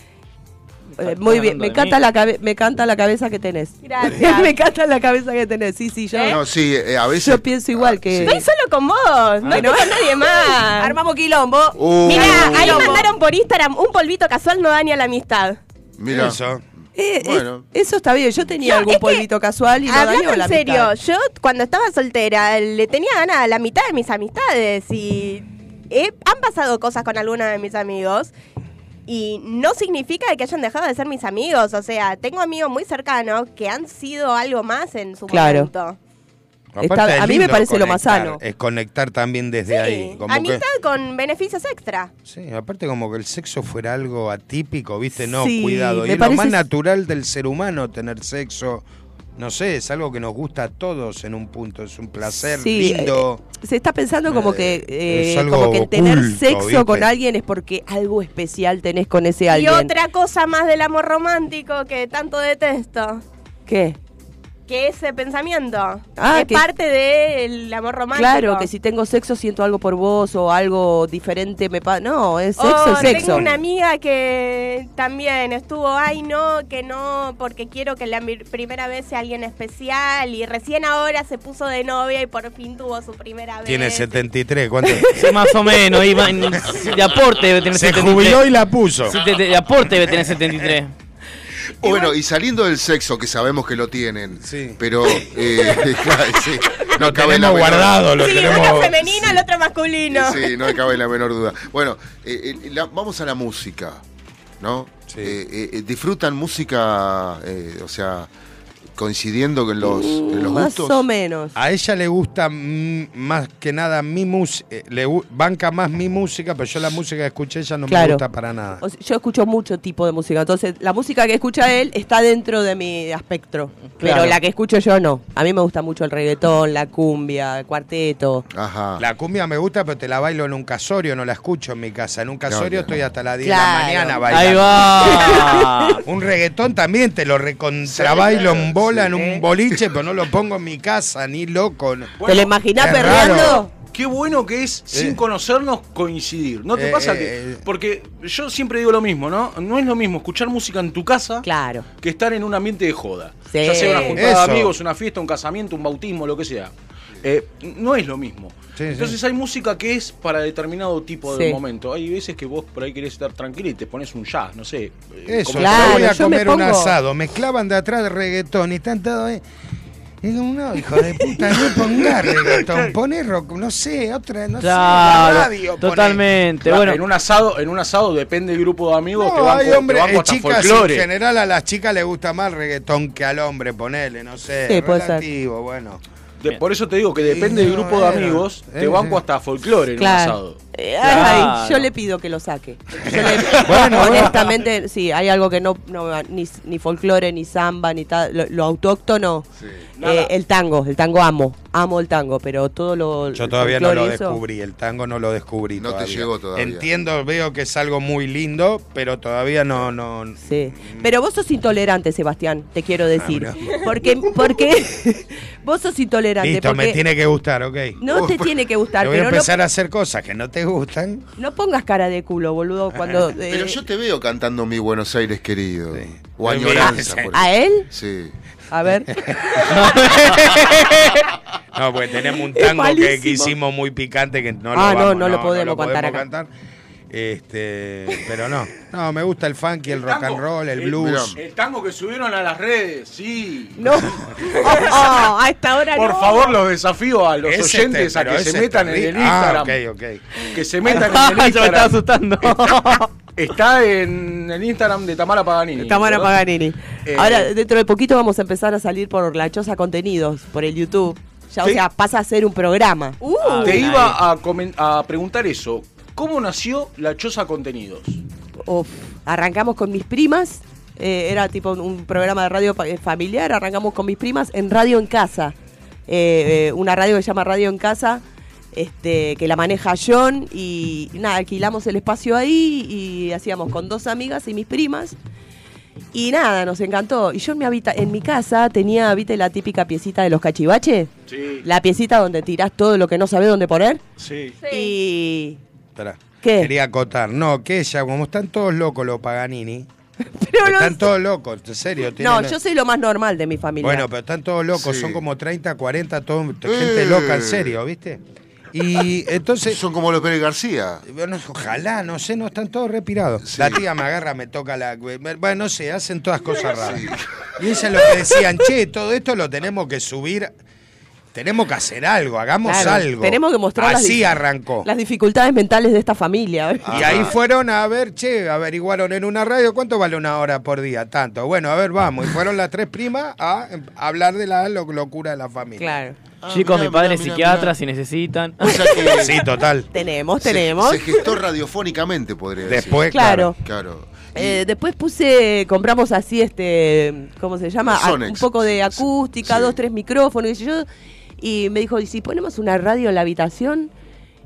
Eh, muy bien, me mí. la cabe- me encanta la cabeza que tenés. Gracias. <laughs> me encanta la cabeza que tenés, sí, sí, yo, No, sí, eh, a veces. yo pienso igual que... Estoy solo con vos, no estoy con nadie más. <laughs> Armamos quilombo. Uh, Mira, ahí Quilombo. mandaron por Instagram un polvito casual no daña la amistad. Mira, Eso. Eh, eh, Bueno. eso está bien, yo tenía Yo, algún que, polvito casual y no dañó la en serio, mitad. yo cuando estaba soltera le tenía ganas a la mitad de mis amistades y he- han pasado cosas con algunos de mis amigos y no significa que hayan dejado de ser mis amigos. O sea, tengo amigos muy cercanos que han sido algo más en su Claro. momento. Está- es a mí me parece lo más conectar, sano. Es conectar también desde ahí. Como amistad que, con beneficios extra. sí, aparte como que el sexo fuera algo atípico, ¿viste? No, Sí, cuidado. Y es lo más natural del ser humano tener sexo. No sé, es algo que nos gusta a todos en un punto. Es un placer Sí, lindo. eh, se está pensando como que Eh, eh, es algo como que el tener sexo ¿viste? con alguien es porque algo especial tenés con ese Y alguien. otra cosa más del amor romántico que tanto detesto. ¿Qué? Que ese pensamiento Ah, es que- parte del amor romántico. Claro, que si tengo sexo siento algo por vos o algo diferente me pasa. No, es sexo, Oh, es sexo. Tengo una amiga que también estuvo, ay no, que no, porque quiero que la mi- primera vez sea alguien especial y recién ahora se puso de novia y por fin tuvo su primera vez. Tiene 73, ¿cuánto? <laughs> Sí, más o menos, iba en- de aporte debe tener Se 73. jubiló y la puso. Sí, de, de aporte debe tener 73. Bueno, y saliendo del sexo, que sabemos que lo tienen, Sí. pero eh, <laughs> <laughs> sí, no Lo cabe la tenemos menor- guardado, lo Sí, tenemos. uno femenino, el otro masculino. Sí, no cabe la menor duda. Bueno, eh, eh, la- vamos a la música, ¿no? Sí. Eh, eh, eh, ¿Disfrutan música, eh, o sea, coincidiendo con los, en los Más gustos? o menos. A ella le gusta mm, más que nada mi música, le gu- banca más mi música, pero yo la música que escuché ella no me Claro. gusta para nada. O sea, yo escucho mucho tipo de música, entonces la música que escucha él está dentro de mi espectro, pero la que escucho yo no. A mí me gusta mucho el reggaetón, la cumbia, el cuarteto. Ajá. La cumbia me gusta, pero te la bailo en un casorio, no la escucho en mi casa. En un casorio estoy hasta las 10 Claro. de la mañana Ahí bailando. va. <laughs> Un reggaetón también te lo recontrabailo en bola, en un boliche, pero no lo pongo en mi casa, ni loco. ¿Te lo imaginás es perreando? raro. Qué bueno que es, sin Eh. conocernos, coincidir. ¿No te Eh, pasa eh, que.? eh. Porque yo siempre digo lo mismo, ¿no? No es lo mismo escuchar música en tu casa Claro. que estar en un ambiente de joda. Sí. Ya sea una juntada Eso. de amigos, una fiesta, un casamiento, un bautismo, lo que sea. Eh, no es lo mismo. Sí, sí. Entonces hay música que es para determinado tipo de Sí. momento. Hay veces que vos por ahí querés estar tranquilo y te pones un jazz, no sé. eh, Eso, como- Claro, voy a comer un pongo- asado. Me clavan de atrás de reggaetón y están todos ahí. Y digo, no, hijo de puta, no pongas <laughs> reggaetón, poné rock, no sé, otra, no sé, Claro, la radio. totalmente. Claro, Bueno, en un asado, en un asado depende del grupo de amigos, No, banco, hay te hombres, banco eh, hasta chicas en folclore. general a las chicas les gusta más el reggaetón que al hombre, ponele, no sé, Sí, puede ser. relativo, bueno. De- por eso te digo que depende Sí, del grupo de amigos, eh, te banco sí. hasta folclore en un Claro. asado. Eh, Claro. ay, yo le pido que lo saque. Yo le- <laughs> Bueno, honestamente, sí, hay algo que no, no ni, ni folclore, ni samba, ni tal, lo, lo autóctono, Nada. Eh, el tango, el tango amo, amo el tango, pero todo lo Yo todavía no lo eso- descubrí, el tango no lo descubrí No te todavía. llegó todavía. Entiendo, veo que es algo muy lindo, pero todavía no, no... Sí. Pero vos sos intolerante, Sebastián, te quiero decir. Ah, Porque, porque <laughs> vos sos intolerante. Listo, porque me tiene que gustar, ok. No te tiene que gustar, Te voy a no, empezar a hacer cosas que no te gustan. no pongas cara de culo, boludo, cuando... <laughs> eh, Pero yo te veo cantando mi Buenos Aires querido. Sí. O añoranza. ¿A él? Sí. A ver. <laughs> No, pues tenemos un tango que, que hicimos muy picante que no lo Ah, no, vamos, no lo podemos cantar acá. cantar. Este, pero no. No, me gusta el funky, el rock and roll, el el- blues. El tango que subieron a las redes, sí. No. Oh, <laughs> a esta hora Por no. favor, los desafío a los Ese oyentes este, a que se metan en el Instagram. Ah, ok, ok. Que se metan <laughs> en el me estaba Instagram. asustando. Está en el Instagram de Tamara Paganini. Tamara ¿verdad? Paganini. Eh, Ahora, dentro de poquito vamos a empezar a salir por la choza contenidos, por el YouTube. Ya, o sea, pasa a ser un programa. Uh, Te Ay. iba a preguntar eso. ¿Cómo nació la Choza Contenidos? Uf, arrancamos con mis primas. eh, era tipo un, programa de radio familiar. Arrancamos con mis primas en Radio en Casa. eh, eh, una radio que se llama Radio en Casa. Este, que la maneja John y, y nada, alquilamos el espacio ahí y hacíamos con dos amigas y mis primas. Y nada, nos encantó. Y yo en mi, habita en mi casa tenía, viste, la típica piecita de los cachivaches. Sí. La piecita donde tirás todo lo que no sabés dónde poner. Sí. Sí. Y. Espera. ¿Qué? Quería acotar. No, que ella, como están todos locos los Paganini. <laughs> Pero los- están todos locos, en serio. No, yo soy lo más normal de mi familia. Bueno, pero están todos locos, Sí. son como 30, 40, todo, gente loca, en serio, ¿viste? Y <laughs> entonces, Son como los Pérez García. bueno, ojalá, no sé, no están todos respirados. Sí. La tía me agarra, me toca la... Bueno, no sé, hacen todas cosas raras. Y eso es lo que decían, che, todo esto lo tenemos que subir, tenemos que hacer algo, hagamos Claro, algo. Tenemos que mostrar las Así dif- arrancó. las dificultades mentales de esta familia. Y ahí fueron a ver, che, averiguaron en una radio cuánto vale una hora por día, tanto. Bueno, a ver, vamos. Y fueron las tres primas a hablar de la lo- locura de la familia. Claro. Chicos, mirá, mi padre mirá, es psiquiatra mirá. si necesitan. O sea que <laughs> Sí, total. Tenemos, tenemos. Se, gestó radiofónicamente, podría decir. Después, Claro. claro. Eh, después puse, compramos así, este, ¿cómo se llama? A- un poco de acústica, Sí. dos, tres micrófonos, y yo. Y me dijo, ¿y si ponemos una radio en la habitación?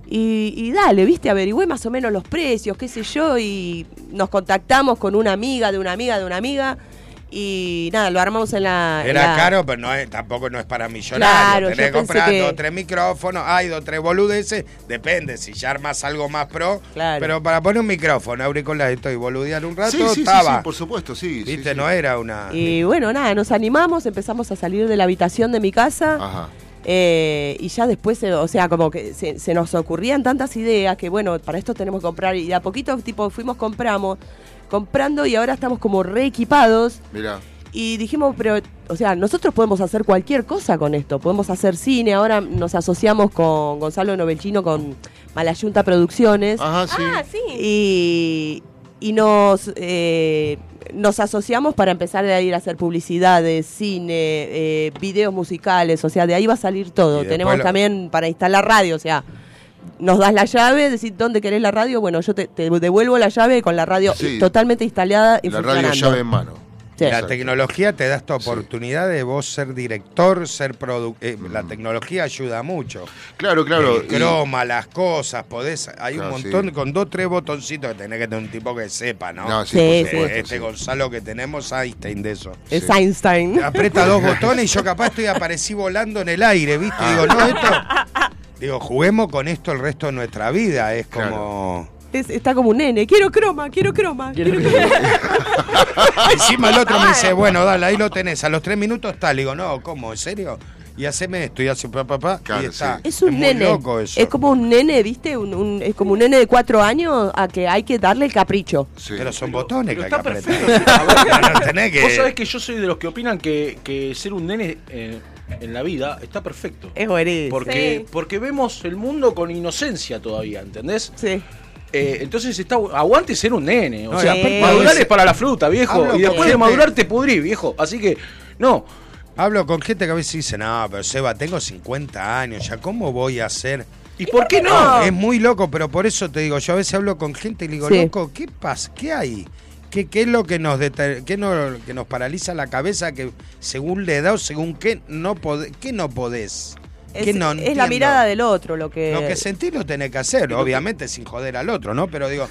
Y, y dale, viste, averigüé más o menos los precios, qué sé yo, y nos contactamos con una amiga de una amiga de una amiga. Y nada, lo armamos en la. en Era la- caro, pero no es, tampoco no es para millonarios. Claro, Tenés que comprar que- dos tres micrófonos, hay dos tres boludeces. Depende, si ya armas algo más pro. Pero para poner un micrófono, auricular esto y boludear un rato, Sí, sí, sí, estaba. sí, por supuesto, sí. sí, Viste, sí. no era una. Y bueno, nada, nos animamos, empezamos a salir de la habitación de mi casa. Ajá. Eh, y ya después, eh, o sea, como que se, se nos ocurrían tantas ideas que, bueno, para esto tenemos que comprar. Y de a poquito, tipo, fuimos, compramos, comprando y ahora estamos como re equipados. Mirá. Y dijimos, pero, o sea, nosotros podemos hacer cualquier cosa con esto. Podemos hacer cine. Ahora nos asociamos con Gonzalo Novelchino, con Malayunta Producciones. Ajá, sí. Ah, sí. Y, y nos, eh, nos asociamos para empezar a ir a hacer publicidades, cine, eh, videos musicales. O sea, de ahí va a salir todo. Tenemos lo- también para instalar radio. O sea, nos das la llave, decir dónde querés la radio. Bueno, yo te, te devuelvo la llave con la radio Sí. totalmente instalada y La radio llave en mano. Sí. La tecnología te da esta oportunidad de vos ser director, ser produ eh, La tecnología ayuda mucho. Claro, claro. El croma, las cosas, podés. Hay Claro, un montón, sí. con dos, tres botoncitos que tenés que tener un tipo que sepa, ¿no? No, sí, Sí, por supuesto, este sí. Gonzalo que tenemos, Einstein de eso. Es Einstein. Aprieta dos <laughs> botones y yo capaz estoy aparecí volando en el aire, ¿viste? Digo, no, esto. Digo, juguemos con esto el resto de nuestra vida. Es como. Es- está como un nene. Quiero croma, quiero croma. Quiero <laughs> Encima el otro me dice, bueno, dale, ahí lo tenés. A los tres minutos está. Le digo, no, ¿cómo? ¿En serio? Y haceme esto y hace papá, papá. Claro, y está. Es un nene. loco eso. Es como un nene, ¿viste? Un- un- es como un nene de cuatro años a que hay que darle el capricho. Sí. Pero son botones Pero que hay está que perfecto. <laughs> apretar. No, no tenés que- Vos sabés que yo soy de los que opinan que, que ser un nene eh, en la vida está perfecto. Es buenísimo. Porque, Sí. porque vemos el mundo con inocencia todavía, ¿entendés? Sí. Eh, entonces está aguante ser un nene. O No, sea, madurar es para la fruta, viejo. Hablo y después de madurar te pudrís, viejo. Así que, no. Hablo con gente que a veces dice, no, pero Seba, tengo 50 años, ya, ¿cómo voy a hacer? ¿Y por qué no? Es muy loco, pero por eso te digo, yo a veces hablo con gente y le digo, Sí. loco, ¿qué pasa? ¿Qué hay? ¿Qué, qué es lo que nos, deter- qué no- que nos paraliza la cabeza que según la edad o según qué no, podés, qué no podés? Es, ¿Qué no es la mirada del otro lo que. Lo que sentís lo tenés que hacer, obviamente sin joder al otro, ¿no? Pero digo,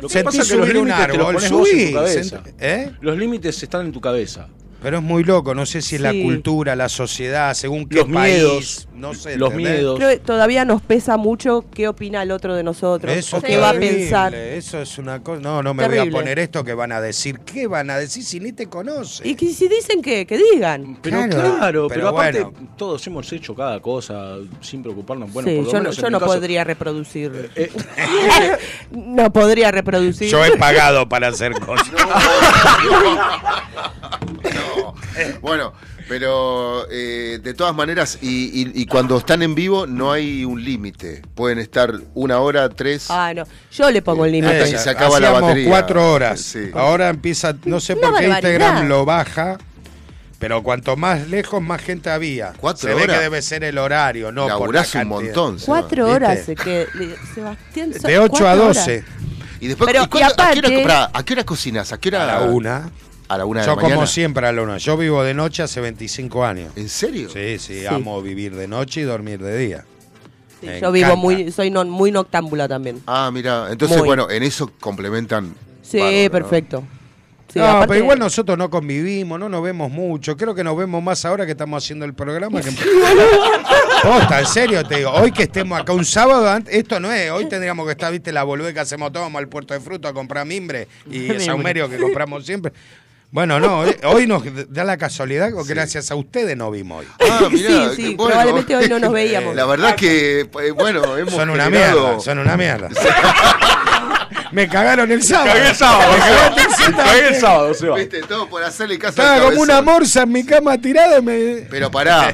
Lo que sentís pasa es que los subir un límites te los árbol, pones vos en tu cabeza. ¿eh? Los límites están en tu cabeza. Pero es muy loco, no sé si es la cultura, la sociedad, según qué Los país, miedos, no sé. los ¿entendés? miedos. Creo que todavía nos pesa mucho qué opina el otro de nosotros. Eso o qué va a terrible, pensar. Eso es una cosa. No, no me voy Terrible. a poner esto que van a decir. ¿Qué van a decir si ni te conoce? Y que si dicen que, que digan. Pero Claro, claro, pero, pero aparte bueno. todos hemos hecho cada cosa sin preocuparnos. Bueno, sí, por lo yo no, menos en yo no caso, podría reproducir. <laughs> eh, no podría reproducir. Yo he pagado para hacer cosas. <laughs> <laughs> No. <laughs> Bueno, pero eh, de todas maneras, y, y- y cuando están en vivo no hay un límite. Pueden estar una hora, tres. Ah, no. Yo le pongo el Hasta límite. que se acaba la batería. cuatro horas. Sí. Ahora empieza, no sé Una por qué barbaridad. Instagram lo baja. Pero cuanto más lejos, más gente había. Cuatro Se ve horas. que debe ser el horario, no por la Laburás un cantidad. montón. Seba. Cuatro ¿viste? horas. eh, Que, Sebastián, De 8 a cuatro horas. 12. Y después, Pero, ¿y cuándo- y ¿a, qué hora, ¿a qué hora cocinas? ¿A qué hora? A la una. A la una de Yo la mañana. como siempre a la una. Yo vivo de noche hace 25 años. ¿En serio? Sí, sí, Sí. amo vivir de noche y dormir de día. Sí, yo vivo muy, soy no- muy noctámbula también. Ah, mira. Entonces, Muy. bueno, en eso complementan. Sí, bárbaro, ¿no? perfecto. Sí, no, aparte- pero igual nosotros no convivimos, no nos vemos mucho. Creo que nos vemos más ahora que estamos haciendo el programa. Que... <laughs> Posta, en serio te digo. Hoy que estemos acá un sábado, ant- esto no es. Hoy tendríamos que estar, viste, la boludez que hacemos todos, vamos al puerto de fruta a comprar mimbre y <laughs> saumerio que compramos siempre. Bueno, no, hoy- hoy nos da la casualidad que gracias a ustedes no vimos hoy. Ah, <laughs> mirá, Sí, sí, bueno. probablemente hoy no nos <laughs> veíamos. La verdad que, eh, bueno, <laughs> hemos Son una generado- mierda, son una mierda. Me cagaron el sábado. Cagué el sábado, Me cagaron el sábado. Cagué el sábado, Seba. Viste, todo por hacerle caso Estaba como una morsa en mi cama tirada y me... Pero pará,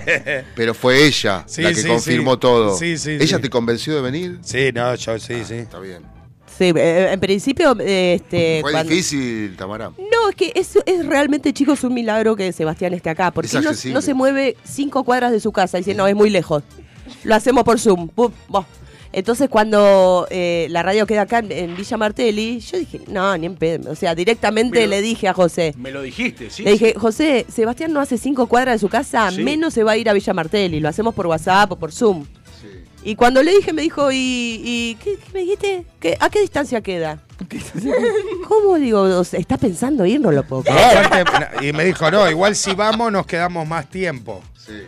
pero fue ella Sí, la que sí, confirmó sí. todo. Sí, sí, ¿Ella sí. te convenció de venir? Sí, no, yo sí, sí. Está bien. Sí, eh, en principio, eh, este, Fue cuando- difícil, Tamara. No, es que es, es realmente, chicos, un milagro que Sebastián esté acá, porque Es él no, accesible. no se mueve cinco cuadras de su casa y dice, no, es muy lejos. Lo hacemos por Zoom. Pum, boh. Entonces, cuando eh, la radio queda acá en, en Villa Martelli, yo dije, no, ni en pedo. O sea, directamente le dije a José. Me lo dijiste, sí. Le dije, José, Sebastián no hace cinco cuadras de su casa, Sí. menos se va a ir a Villa Martelli. Lo hacemos por WhatsApp o por Zoom. Y cuando le dije, me dijo, ¿y, y qué, qué me dijiste? ¿Qué- ¿A qué distancia queda? <laughs> ¿Cómo digo? ¿Estás pensando ir? No lo puedo creer. Aparte, y me dijo, no, igual si vamos nos quedamos más tiempo. Sí.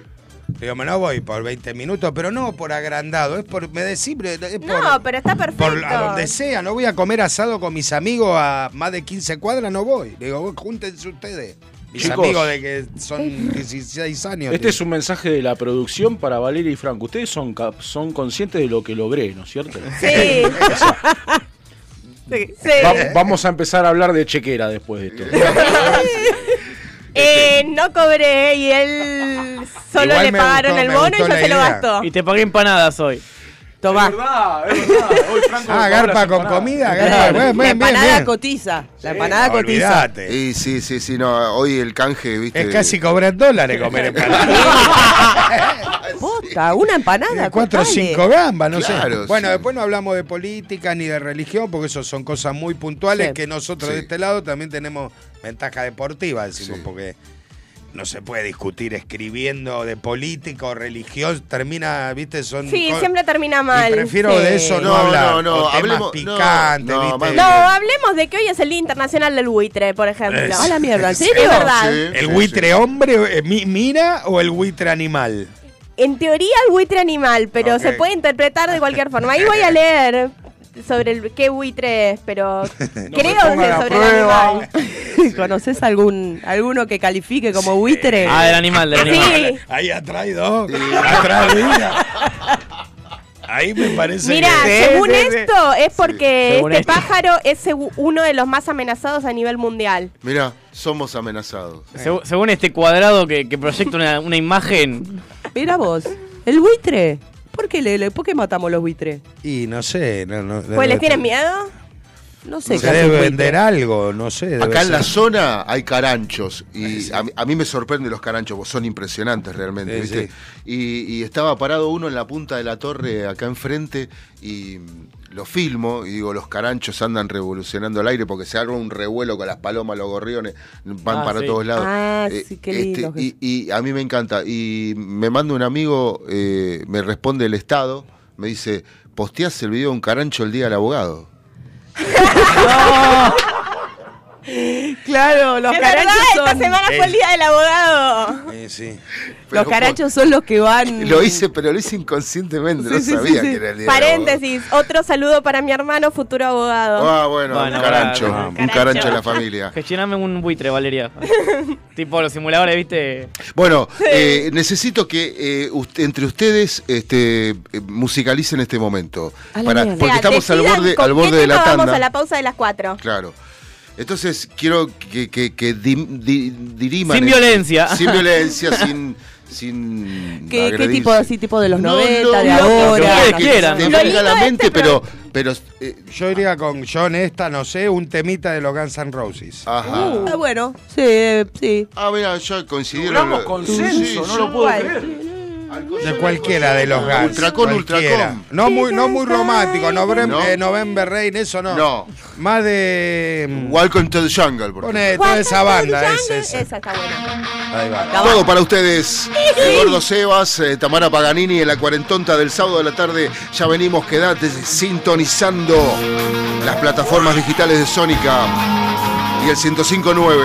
Digo, no voy por 20 minutos, pero no por agrandado, es por, me decís, es por, No, pero está perfecto. por a donde sea, no voy a comer asado con mis amigos a más de 15 cuadras, no voy. Le digo, "Vos júntense ustedes. Mis Chicos. amigos de que son 16 años. Este es un mensaje de la producción para Valeria y Franco. Ustedes son, cap- son conscientes de lo que logré, ¿no es cierto? Sí. <laughs> <laughs> Sí. Va- vamos a empezar a hablar de chequera después de esto. <laughs> Eh, no cobré y él solo Igual le pagaron gustó, el bono y la se lo gastó. Y te pagué empanadas hoy. Tomá. verdad, es verdad. Hoy Franco Ah, garpa con comida, Claro. garpa. Bien, La bien, empanada bien. cotiza. La empanada cotiza. Olvídate. Y sí, sí, sí, no, hoy el canje, viste. Es casi cobrar dólares comer empanadas. <laughs> Posta, una empanada. Cuatro o cinco gambas, no Claro, sé. Bueno, sí. después no hablamos de política ni de religión, porque eso son cosas muy puntuales Sí. que nosotros Sí. de este lado también tenemos ventaja deportiva, decimos, Sí. porque no se puede discutir escribiendo de política o religión, termina, viste, son... Sí, siempre termina y mal. prefiero Sí. de eso no, No, hablar. no, no, hablemos- no, picantes, no, ¿viste? No, hablemos de que hoy es el Día Internacional del Buitre, por ejemplo. Es- A la mierda, ¿en <laughs> Sí, serio? es verdad. Sí, ¿El sí, buitre sí. hombre, eh, mi- mira, o el buitre animal? En teoría el buitre animal, pero se puede interpretar de cualquier forma. Ahí voy a leer sobre el, qué buitre es, pero <laughs> creo pongan que sobre el animal. <laughs> <laughs> ¿Conoces algún, alguno que califique como buitre? Ah, del animal, del animal. Sí. Ahí atrás hay dos, atrás. Ahí me parece Mira, que... según sí, sí. esto es porque Según este esto. pájaro es uno de los más amenazados a nivel mundial. Mira, somos amenazados. Segu- según este cuadrado que, que proyecta una, una imagen. Mira vos, el buitre. ¿Por qué, le, le- ¿Por qué matamos los buitres? Y no sé, no, no, Pues les tienen miedo. No sé. Se debe vender algo, no sé. debe Acá en la zona hay caranchos y a, mí- a mí me sorprenden los caranchos, son impresionantes realmente, Sí, ¿viste? Y, y estaba parado uno en la punta de la torre acá enfrente y mm, lo filmo y digo, los caranchos andan revolucionando el aire porque se arma un revuelo con las palomas, los gorriones, van Ah, para sí. todos lados. Ah, Eh, sí, qué lindo que y, y a mí me encanta. Y me manda un amigo, eh, me responde el Estado, me dice, posteás el video de un carancho el día del abogado. <laughs> oh. Claro, los Es verdad, caranchos esta semana fue el día del abogado. Sí, sí. Los caranchos son los que van... <laughs> Lo hice, pero lo hice inconscientemente, no Sí, sabía sí, sí. que era el día del Paréntesis, otro saludo para mi hermano, futuro abogado. Ah, bueno, Bueno, un carancho, para- un Carancho. carancho de la familia. <laughs> Gestioname un buitre, Valeria. <laughs> tipo los simuladores, ¿viste? Bueno, eh, necesito que eh, ust- entre ustedes este, eh, musicalicen este momento. Para, porque O sea, estamos al borde, al borde de la tanda. Vamos a la pausa de las cuatro. Claro. Entonces quiero que, que, que di- di- diriman. Sin violencia. Sin <laughs> violencia, sin. sin ¿Qué, qué tipo así, tipo de los No, 90, no, de no, ahora? que no sé. quieran. Te Lo venga la de mente, este pero. pero eh, Yo iría con John esta, no sé, un temita de los Guns N' Roses. ajá. Ah, bueno, sí, sí. Ah, mira, ya coincidieron. Logramos consenso, no lo puedo Igual. creer. De cualquiera de los Guns. Ultracon, cualquiera. Ultracon. No muy, no muy romántico, November, ¿No? eh, November Rain, eso no. No. Más de. mm, Welcome to the jungle. por Pone toda esa banda, es. Esa está buena. Ahí va. Todo para ustedes. El Gordo Sebas, eh, Tamara Paganini en la cuarentonta del sábado de la tarde. Ya venimos, quedate sintonizando las plataformas digitales de Sónica y el 1059.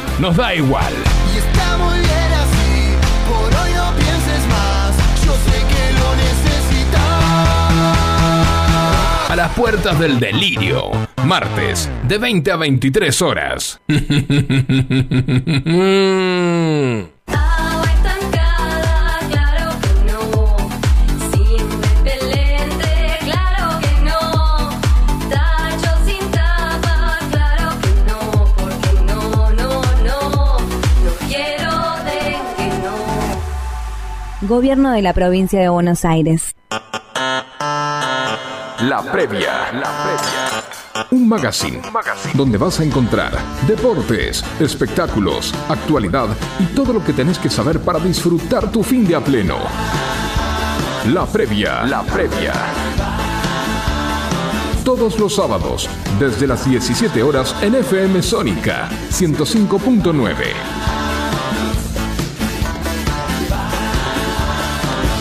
Nos da igual. Y está muy bien así, por hoy no pienses más. Yo sé que lo necesitas. A las puertas del delirio, martes, de 20 a 23 horas. <laughs> Gobierno de la provincia de Buenos Aires. La previa. La previa. Un magazine, donde vas a encontrar deportes, espectáculos, actualidad y todo lo que tenés que saber para disfrutar tu fin de a pleno. La previa. La previa. Todos los sábados, desde las 17 horas en FM Sónica 105.9.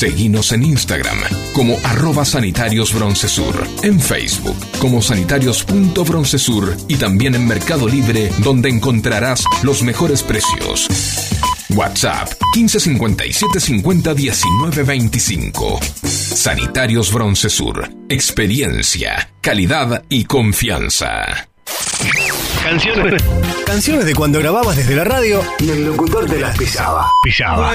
Seguinos en Instagram como arroba sanitarios broncesur, en Facebook como sanitarios.broncesur y también en Mercado Libre donde encontrarás los mejores precios. WhatsApp 1557 50 19 25. Sanitarios Broncesur. Experiencia, calidad y confianza. Canciones. Canciones de cuando grababas desde la radio y el locutor te las pisaba. Pisaba.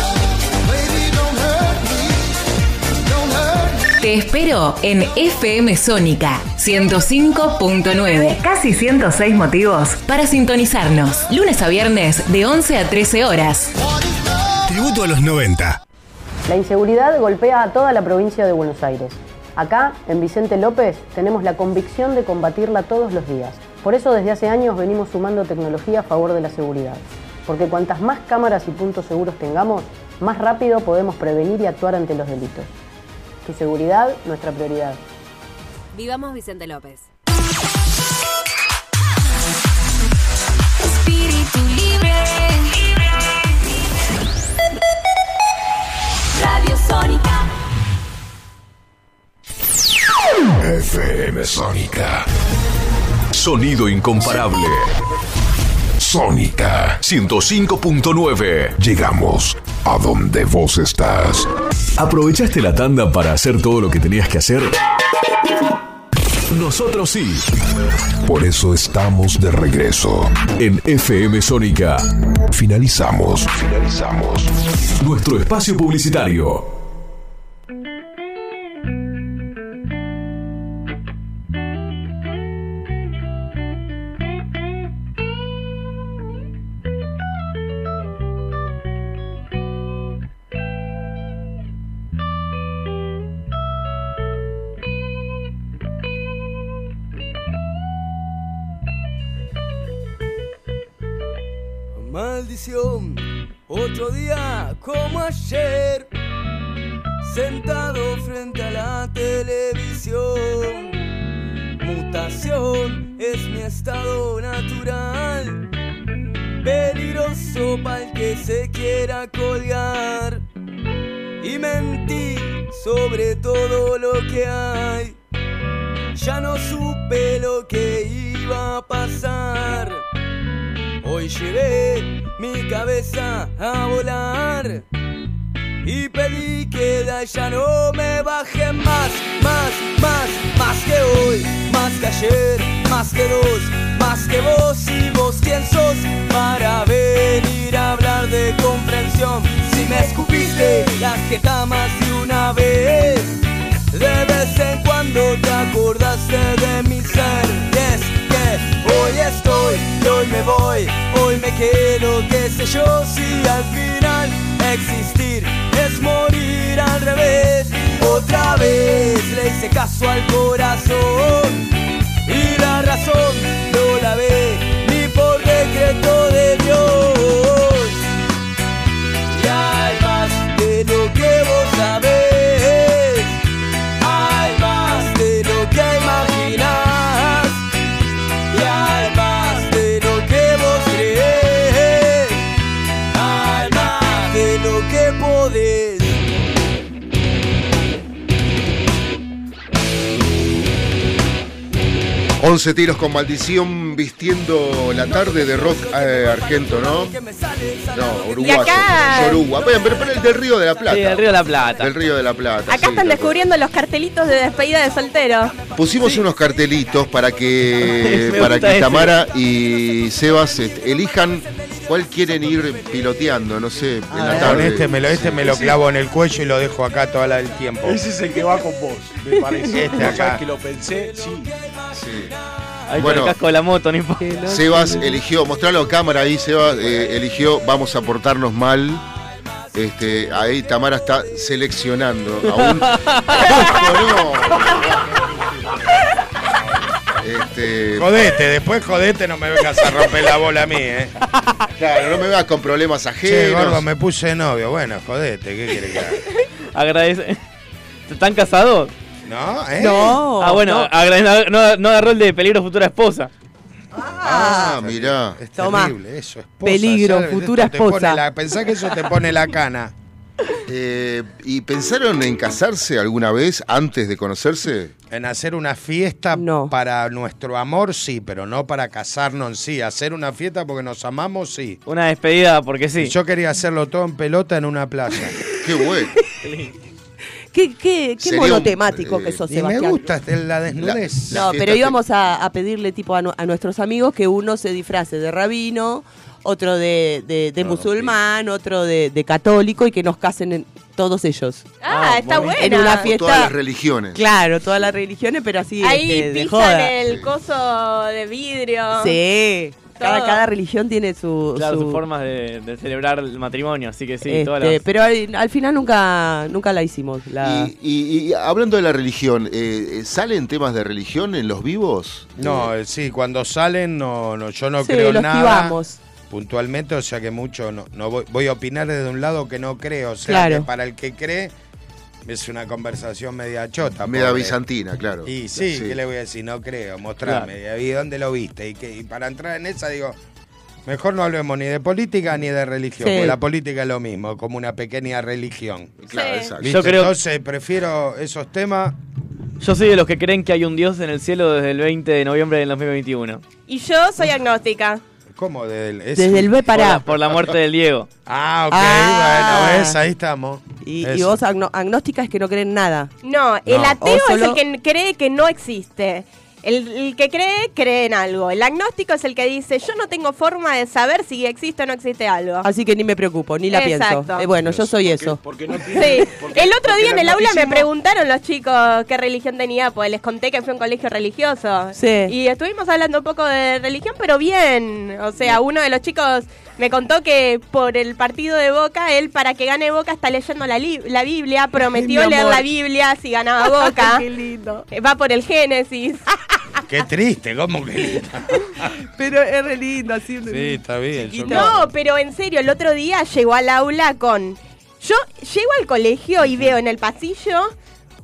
Te espero en FM Sónica 105.9. Casi 106 motivos para sintonizarnos. Lunes a viernes de 11 a 13 horas. Tributo a los 90. La inseguridad golpea a toda la provincia de Buenos Aires. Acá, en Vicente López, tenemos la convicción de combatirla todos los días. Por eso desde hace años venimos sumando tecnología a favor de la seguridad. Porque cuantas más cámaras y puntos seguros tengamos, más rápido podemos prevenir y actuar ante los delitos. Tu seguridad, nuestra prioridad. Vivamos Vicente López. Espíritu libre. Radio Sónica. FM Sónica. Sonido incomparable. Sónica 105.9. Llegamos a donde vos estás. ¿Aprovechaste la tanda para hacer todo lo que tenías que hacer? Nosotros sí. Por eso estamos de regreso. En FM Sónica. Finalizamos. Finalizamos. Nuestro espacio publicitario. Otro día como ayer, sentado frente a la televisión. Mutación es mi estado natural, peligroso para el que se quiera colgar. Y mentí sobre todo lo que hay. Ya no supe lo que iba a pasar. Hoy llevé mi cabeza a volar y pedí que de allá no me bajen más, más, más, más que hoy, más que ayer, más que dos, más que vos y vos quién sos para venir a hablar de comprensión. Si me escupiste la jeta más de una vez, de vez en cuando te acordaste de mi ser. Y hoy estoy y hoy me voy, hoy me quedo, qué sé yo, si al final existir es morir al revés. Otra vez le hice caso al corazón y la razón no la ve ni por decreto de Dios. 11 tiros con maldición vistiendo la tarde de rock eh, argento, ¿no? No, uruguayo. acá- Yoruba. Bueno, pero, pero el del Río de la Plata. Sí, del Río de la Plata. Del Río de la Plata. Acá sí, están descubriendo los cartelitos de despedida de soltero. Pusimos unos cartelitos para que <laughs> para que ese. Tamara y Sebas este, elijan cuál quieren ir piloteando, no sé, en la Con tarde. este me lo, este me lo Sí. clavo en el cuello y lo dejo acá todo el tiempo. Ese es el que va con vos, me parece. Este acá. que lo pensé, sí. Ahí Bueno. el casco de la moto, importa. Sebas eligió, mostralo a cámara ahí, Sebas eh, eligió Vamos a portarnos mal. Este, ahí Tamara está seleccionando aún. no. <laughs> Este, Jodete, después jodete, no me vengas a romper la bola a mí, ¿eh? <laughs> Claro, no me vas con problemas Che, ajenos. gordo, me puse novio. Bueno, jodete, ¿qué quieres que haga? Agradece. ¿Están casados? No, ¿eh? No. Ah, bueno, no. agrade- no, no agarró el de peligro futura esposa. Ah, mirá. Es Toma. terrible eso, esposa. Peligro, ¿sabes? futura pone esposa. la- pensá que eso te pone la cana. Eh, ¿Y pensaron en casarse alguna vez antes de conocerse? En hacer una fiesta No. para nuestro amor, sí, pero no para casarnos en sí. Hacer una fiesta porque nos amamos, sí. Una despedida porque sí. Yo quería hacerlo todo en pelota en una playa. <laughs> Qué bueno. Qué, qué, qué monotemático un, que sos, Y me Sebastián. gusta este- la desnudez. La No, pero te- íbamos a, a pedirle tipo a, a nuestros amigos que uno se disfrace de rabino, otro de, de- de musulmán, otro de, de católico y que nos casen en, todos ellos. Ah, está bonito. buena. En una Con fiesta. todas las religiones. Claro, todas las religiones, pero así Ahí este, de pisan joda. el coso de vidrio. Sí. Cada, cada religión tiene su, Claro, su- sus formas de, de celebrar el matrimonio, así que sí, este, todas las... Pero al, al final nunca nunca la hicimos. La... Y, y- y hablando de la religión, eh, eh, ¿salen temas de religión en los vivos? No, eh, sí, cuando salen no, no yo no Sí, creo lo nada. esquivamos. Puntualmente, o sea que mucho no, no voy, voy a opinar desde un lado que no creo. O sea Claro. que para el que cree es una conversación media chota. Media pobre. bizantina, claro. Y sí, ¿qué le voy a decir? No creo, mostrame. ¿Y dónde lo viste? Y, que, y para entrar en esa digo, mejor no hablemos ni de política ni de religión, Sí. porque la política es lo mismo, como una pequeña religión. Claro, Sí. exacto. Yo creo- Entonces prefiero esos temas. Yo soy de los que creen que hay un Dios en el cielo desde el 20 de noviembre del 2021. Y yo soy agnóstica. ¿Cómo? Del, es- Desde el B Por la, para. por la muerte del Diego. Ah, ok, Ah. bueno, ves, ahí estamos. Y, vos agno- agnóstica es que no creen nada. No, el No. ateo solo- es el que cree que no existe. El, el que cree, cree en algo. El agnóstico es el que dice, yo no tengo forma de saber si existe o no existe algo. Así que ni me preocupo, ni la Exacto. pienso. Eh, bueno, yo soy eso. Porque no Sí. tiene, porque- el otro día en el aula me preguntaron los chicos qué religión tenía, pues les conté que fue un colegio religioso. Sí. Y estuvimos hablando un poco de religión, pero bien. O sea, uno de los chicos me contó que por el partido de Boca, él para que gane Boca está leyendo la, li- la Biblia, <laughs> prometió leer la Biblia si ganaba <laughs> Boca. Qué lindo. Eh, Va por el Génesis. <laughs> Qué triste, ¿cómo que? <laughs> Pero es re lindo, así. Sí, está bien. yo No, pero en serio, el otro día llegó al aula con. Yo llego al colegio y veo en el pasillo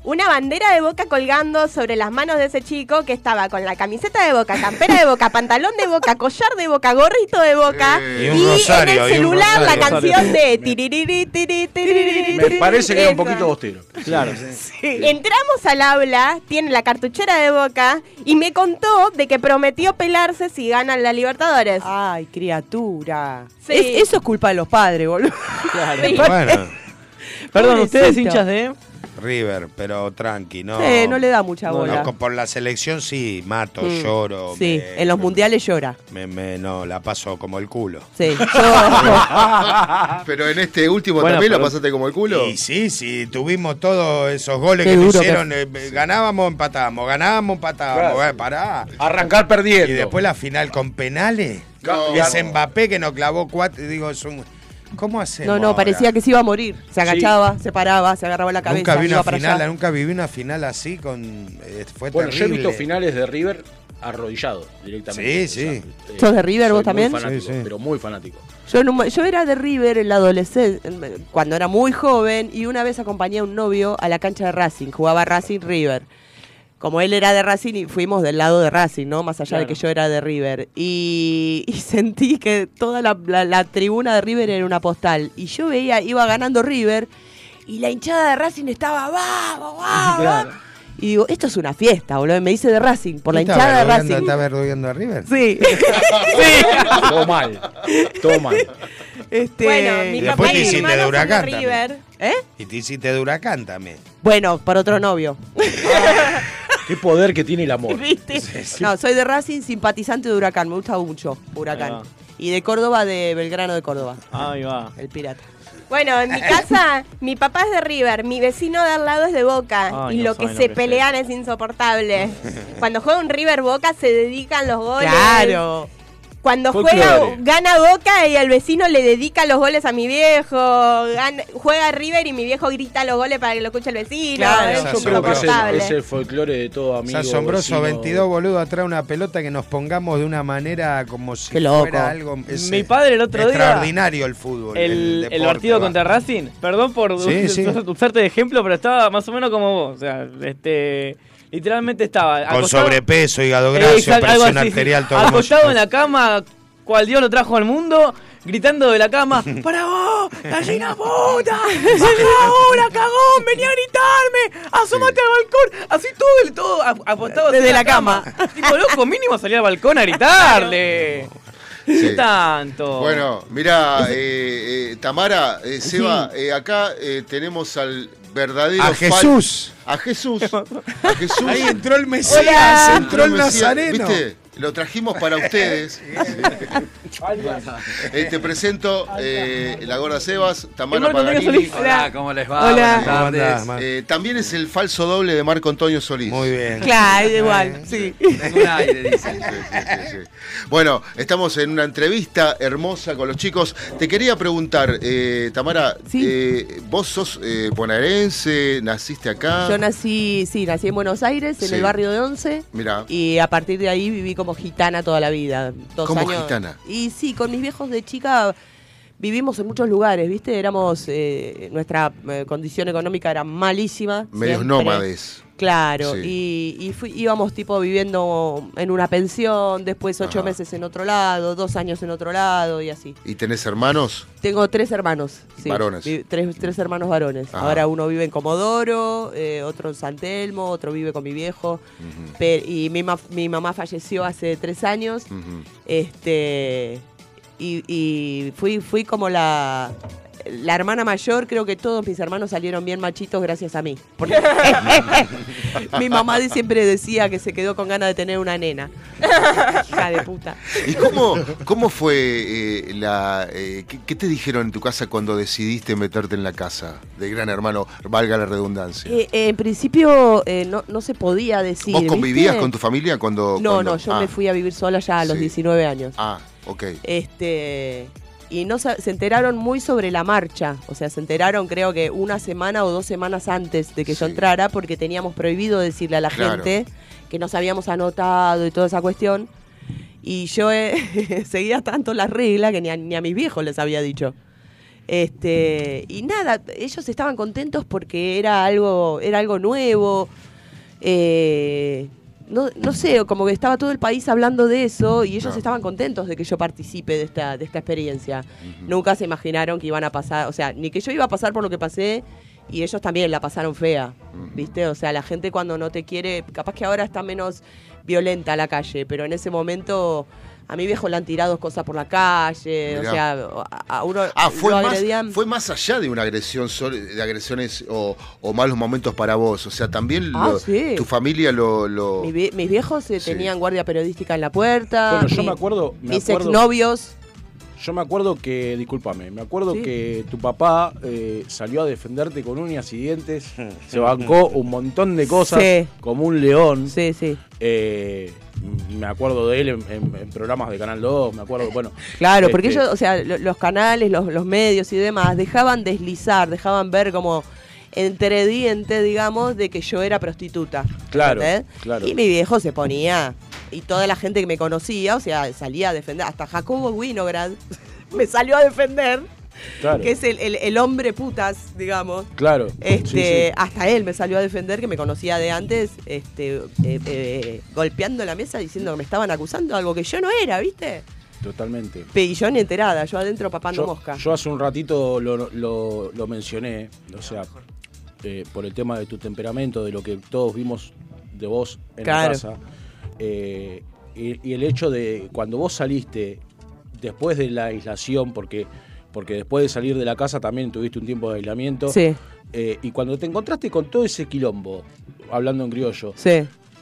una bandera de boca colgando sobre las manos de ese chico que estaba con la camiseta de boca, campera de boca, pantalón de boca, collar de boca, gorrito de boca Eh. Y y, rosario, en el celular la rosario. canción de tiririri, tiri, tiririri, Me parece que era un poquito bostero. Claro. Entramos al aula, tiene la cartuchera de boca y me contó de que prometió pelarse si ganan la Libertadores. Ay, criatura. Sí. Es- eso es culpa de los padres, boludo. Claro. Sí. <laughs> Bueno, Perdón, ustedes hinchas de. River, pero tranqui, no. Eh, no le da mucha bola. por la selección sí, mato, Mm. lloro. Sí, me- en los mundiales llora. me, me- no, la paso como el culo. Sí. <laughs> Pero en este último Bueno, también la pero- pasaste como el culo. Y sí, sí, tuvimos todos esos goles Qué que nos que hicieron. eh, ganábamos, empatábamos, ganábamos, empatábamos. Claro. eh, pará. Arrancar perdiendo. Y después la final con penales. No, claro. Mbappé que nos clavó cuatro. y Digo, es un- ¿cómo hacemos? No, no, ahora? parecía que se iba a morir. Se agachaba, se paraba, se agarraba la cabeza. Nunca vi una final, allá. nunca viví una final así con. eh, fue Bueno, yo he terrible. visto finales de River arrodillado directamente. Sí, sí. O sea, eh, ¿Sos de River vos muy también? fanático, Sí, sí. Pero muy fanático. Yo, en un mo- yo era de River en la adolescencia, cuando era muy joven, y una vez acompañé a un novio a la cancha de Racing, jugaba Racing River. Como él era de Racing y fuimos del lado de Racing, ¿no? Más allá de que yo era de River. Y, y <laughs> sentí que toda la, la- la tribuna de River era una postal. Y yo veía, iba ganando River, y la hinchada de Racing estaba, ¡vamos, vamos! <laughs> Claro. Y digo, esto es una fiesta, boludo. Me hice de Racing, por la ¿Está hinchada de Racing. ¿Está verdugueando a River? <laughs> Sí. Todo mal. Todo mal. Este, Bueno, mi papá después y te hiciste de huracán. River. ¿Eh? Y te hiciste de huracán también. Bueno, por otro novio. Qué poder que tiene el amor. <laughs> ¿Viste? No, soy de Racing, simpatizante de Huracán. Me gusta mucho Huracán. Y de Córdoba, de Belgrano de Córdoba. Ahí va. El pirata. Bueno, en mi casa, mi papá es de River, mi vecino de al lado es de Boca. Ay, y no lo que se lo que pelean es insoportable. <laughs> Cuando juega un River Boca se dedican los goles. Claro. Cuando Folclore. juega, gana Boca y el vecino le dedica los goles a mi viejo. Gana- juega River y mi viejo grita los goles para que lo escuche el vecino. Claro, es es el, insoportable. es el folclore de todo amigo. Es asombroso, vecino. 22 boludo atrás una pelota que nos pongamos de una manera como si Qué loco. fuera algo es, Mi padre el otro día- extraordinario el fútbol. El, el deporte, partido va. contra Racing, perdón por sí. usarte de ejemplo, pero estaba más o menos como vos. O sea, este. Literalmente estaba. con acostado- sobrepeso, hígado graso, Exacto, algo presión así, arterial, todo Acostado en la cama, cual Dios lo trajo al mundo, gritando de la cama: <laughs> ¡Para vos, gallina puta! ¡Baja ahora, cagón! ¡Vení a gritarme! ¡Asómate al balcón! Así todo, el todo apostado Desde la cama. <laughs> Tipo, loco, mínimo salía al balcón a gritarle. Sí. ¿Qué tanto? Bueno, mira, eh, eh, Tamara, eh, Seba, eh, acá eh, tenemos al verdadero A Jesús. A Jesús. <laughs> A Jesús. Ahí entró el Mesías, Hola. entró el Mesías, Nazareno. ¿Viste? Lo trajimos para <laughs> ustedes. Eh, te presento eh, la gorda Sebas, Tamara Paganini. Solís. Hola, ¿cómo les va? Hola. Eh, también es el falso doble de Marco Antonio Solís. Muy bien. Claro, igual, sí. Un aire, dicen. Sí, sí, sí, sí. Bueno, estamos en una entrevista hermosa con los chicos. Te quería preguntar, eh, Tamara, Sí. eh, vos sos eh, bonaerense, naciste acá. Yo nací, sí, nací en Buenos Aires, en Sí. el barrio de Once. Mira, Y a partir de ahí viví como gitana toda la vida. Dos ¿Cómo años. gitana? Y sí, con mis viejos de chica vivimos en muchos lugares, ¿viste? Éramos, eh, nuestra eh, condición económica era malísima. medios siempre. nómades. Claro, Sí. y, y fui- íbamos tipo viviendo en una pensión, después ocho Ajá. meses en otro lado, dos años en otro lado y así. ¿Y tenés hermanos? Tengo tres hermanos. sí. Varones. Tres, tres hermanos varones. Ajá. Ahora uno vive en Comodoro, eh, otro en San Telmo, otro vive con mi viejo. Y mi, ma- mi mamá falleció hace tres años. Este. Y, y fui, fui como la. La hermana mayor, creo que todos mis hermanos salieron bien machitos gracias a mí. Porque <laughs> mi mamá de- siempre decía que se quedó con ganas de tener una nena. <laughs> Hija de puta. ¿Y cómo, cómo fue eh, la... eh, ¿qué, qué te dijeron en tu casa cuando decidiste meterte en la casa de Gran Hermano, valga la redundancia? Eh, en principio eh, no, no se podía decir. ¿Vos convivías ¿viste? con tu familia cuando...? No, cuando- no, yo ah, me fui a vivir sola ya a los Sí. 19 años. Ah, ok. Este. y no se enteraron muy sobre la marcha. O sea, se enteraron creo que una semana o dos semanas antes de que yo entrara porque teníamos prohibido decirle a la Claro. gente que nos habíamos anotado y toda esa cuestión. Y yo eh, <laughs> seguía tanto la regla que ni a, ni a mis viejos les había dicho. Este, y nada, ellos estaban contentos porque era algo, era algo nuevo. eh, no, no sé, como que estaba todo el país hablando de eso y ellos estaban contentos de que yo participe de esta, de esta experiencia. Nunca se imaginaron que iban a pasar, o sea, ni que yo iba a pasar por lo que pasé y ellos también la pasaron fea, ¿viste? O sea, la gente cuando no te quiere, capaz que ahora está menos violenta la calle, pero en ese momento a mi viejo le han tirado cosas por la calle, Mirá. o sea, a, a uno Ah, fue lo más, agredían. fue más allá de una agresión, sol- de agresiones o, o malos momentos para vos. O sea, también Ah, lo- sí. tu familia lo... lo- Mi vie- mis viejos eh, tenían guardia periodística en la puerta. Bueno, yo mi- me acuerdo. Me mis acuerdo- exnovios. Yo me acuerdo que, discúlpame, me acuerdo Sí. que tu papá eh, salió a defenderte con uñas y dientes, <laughs> se bancó un montón de cosas Sí. como un león. Sí, sí. Eh, me acuerdo de él en, en- en programas de Canal 2, me acuerdo, bueno. Claro, porque este, ellos, o sea, lo- los canales, los, los medios y demás, dejaban deslizar, dejaban ver como entre dientes, digamos, de que yo era prostituta. Claro, ¿entendés? claro. Y mi viejo se ponía, y toda la gente que me conocía, o sea, salía a defender, hasta Jacobo Winograd <laughs> me salió a defender, Claro. que es el, el- el hombre putas, digamos. Claro. Este, sí, sí. hasta él me salió a defender que me conocía de antes, este, eh, eh, golpeando la mesa diciendo que me estaban acusando de algo que yo no era, ¿viste? Totalmente. Pe- Y yo ni enterada, yo adentro papando Yo, mosca. yo hace un ratito lo, lo- lo mencioné, o sea, eh, por el tema de tu temperamento, de lo que todos vimos de vos en Claro. la casa. Eh, y, y el hecho de cuando vos saliste después de la aislación, porque, porque después de salir de la casa también tuviste un tiempo de aislamiento. Sí. eh, y cuando te encontraste con todo ese quilombo, hablando en criollo, Sí.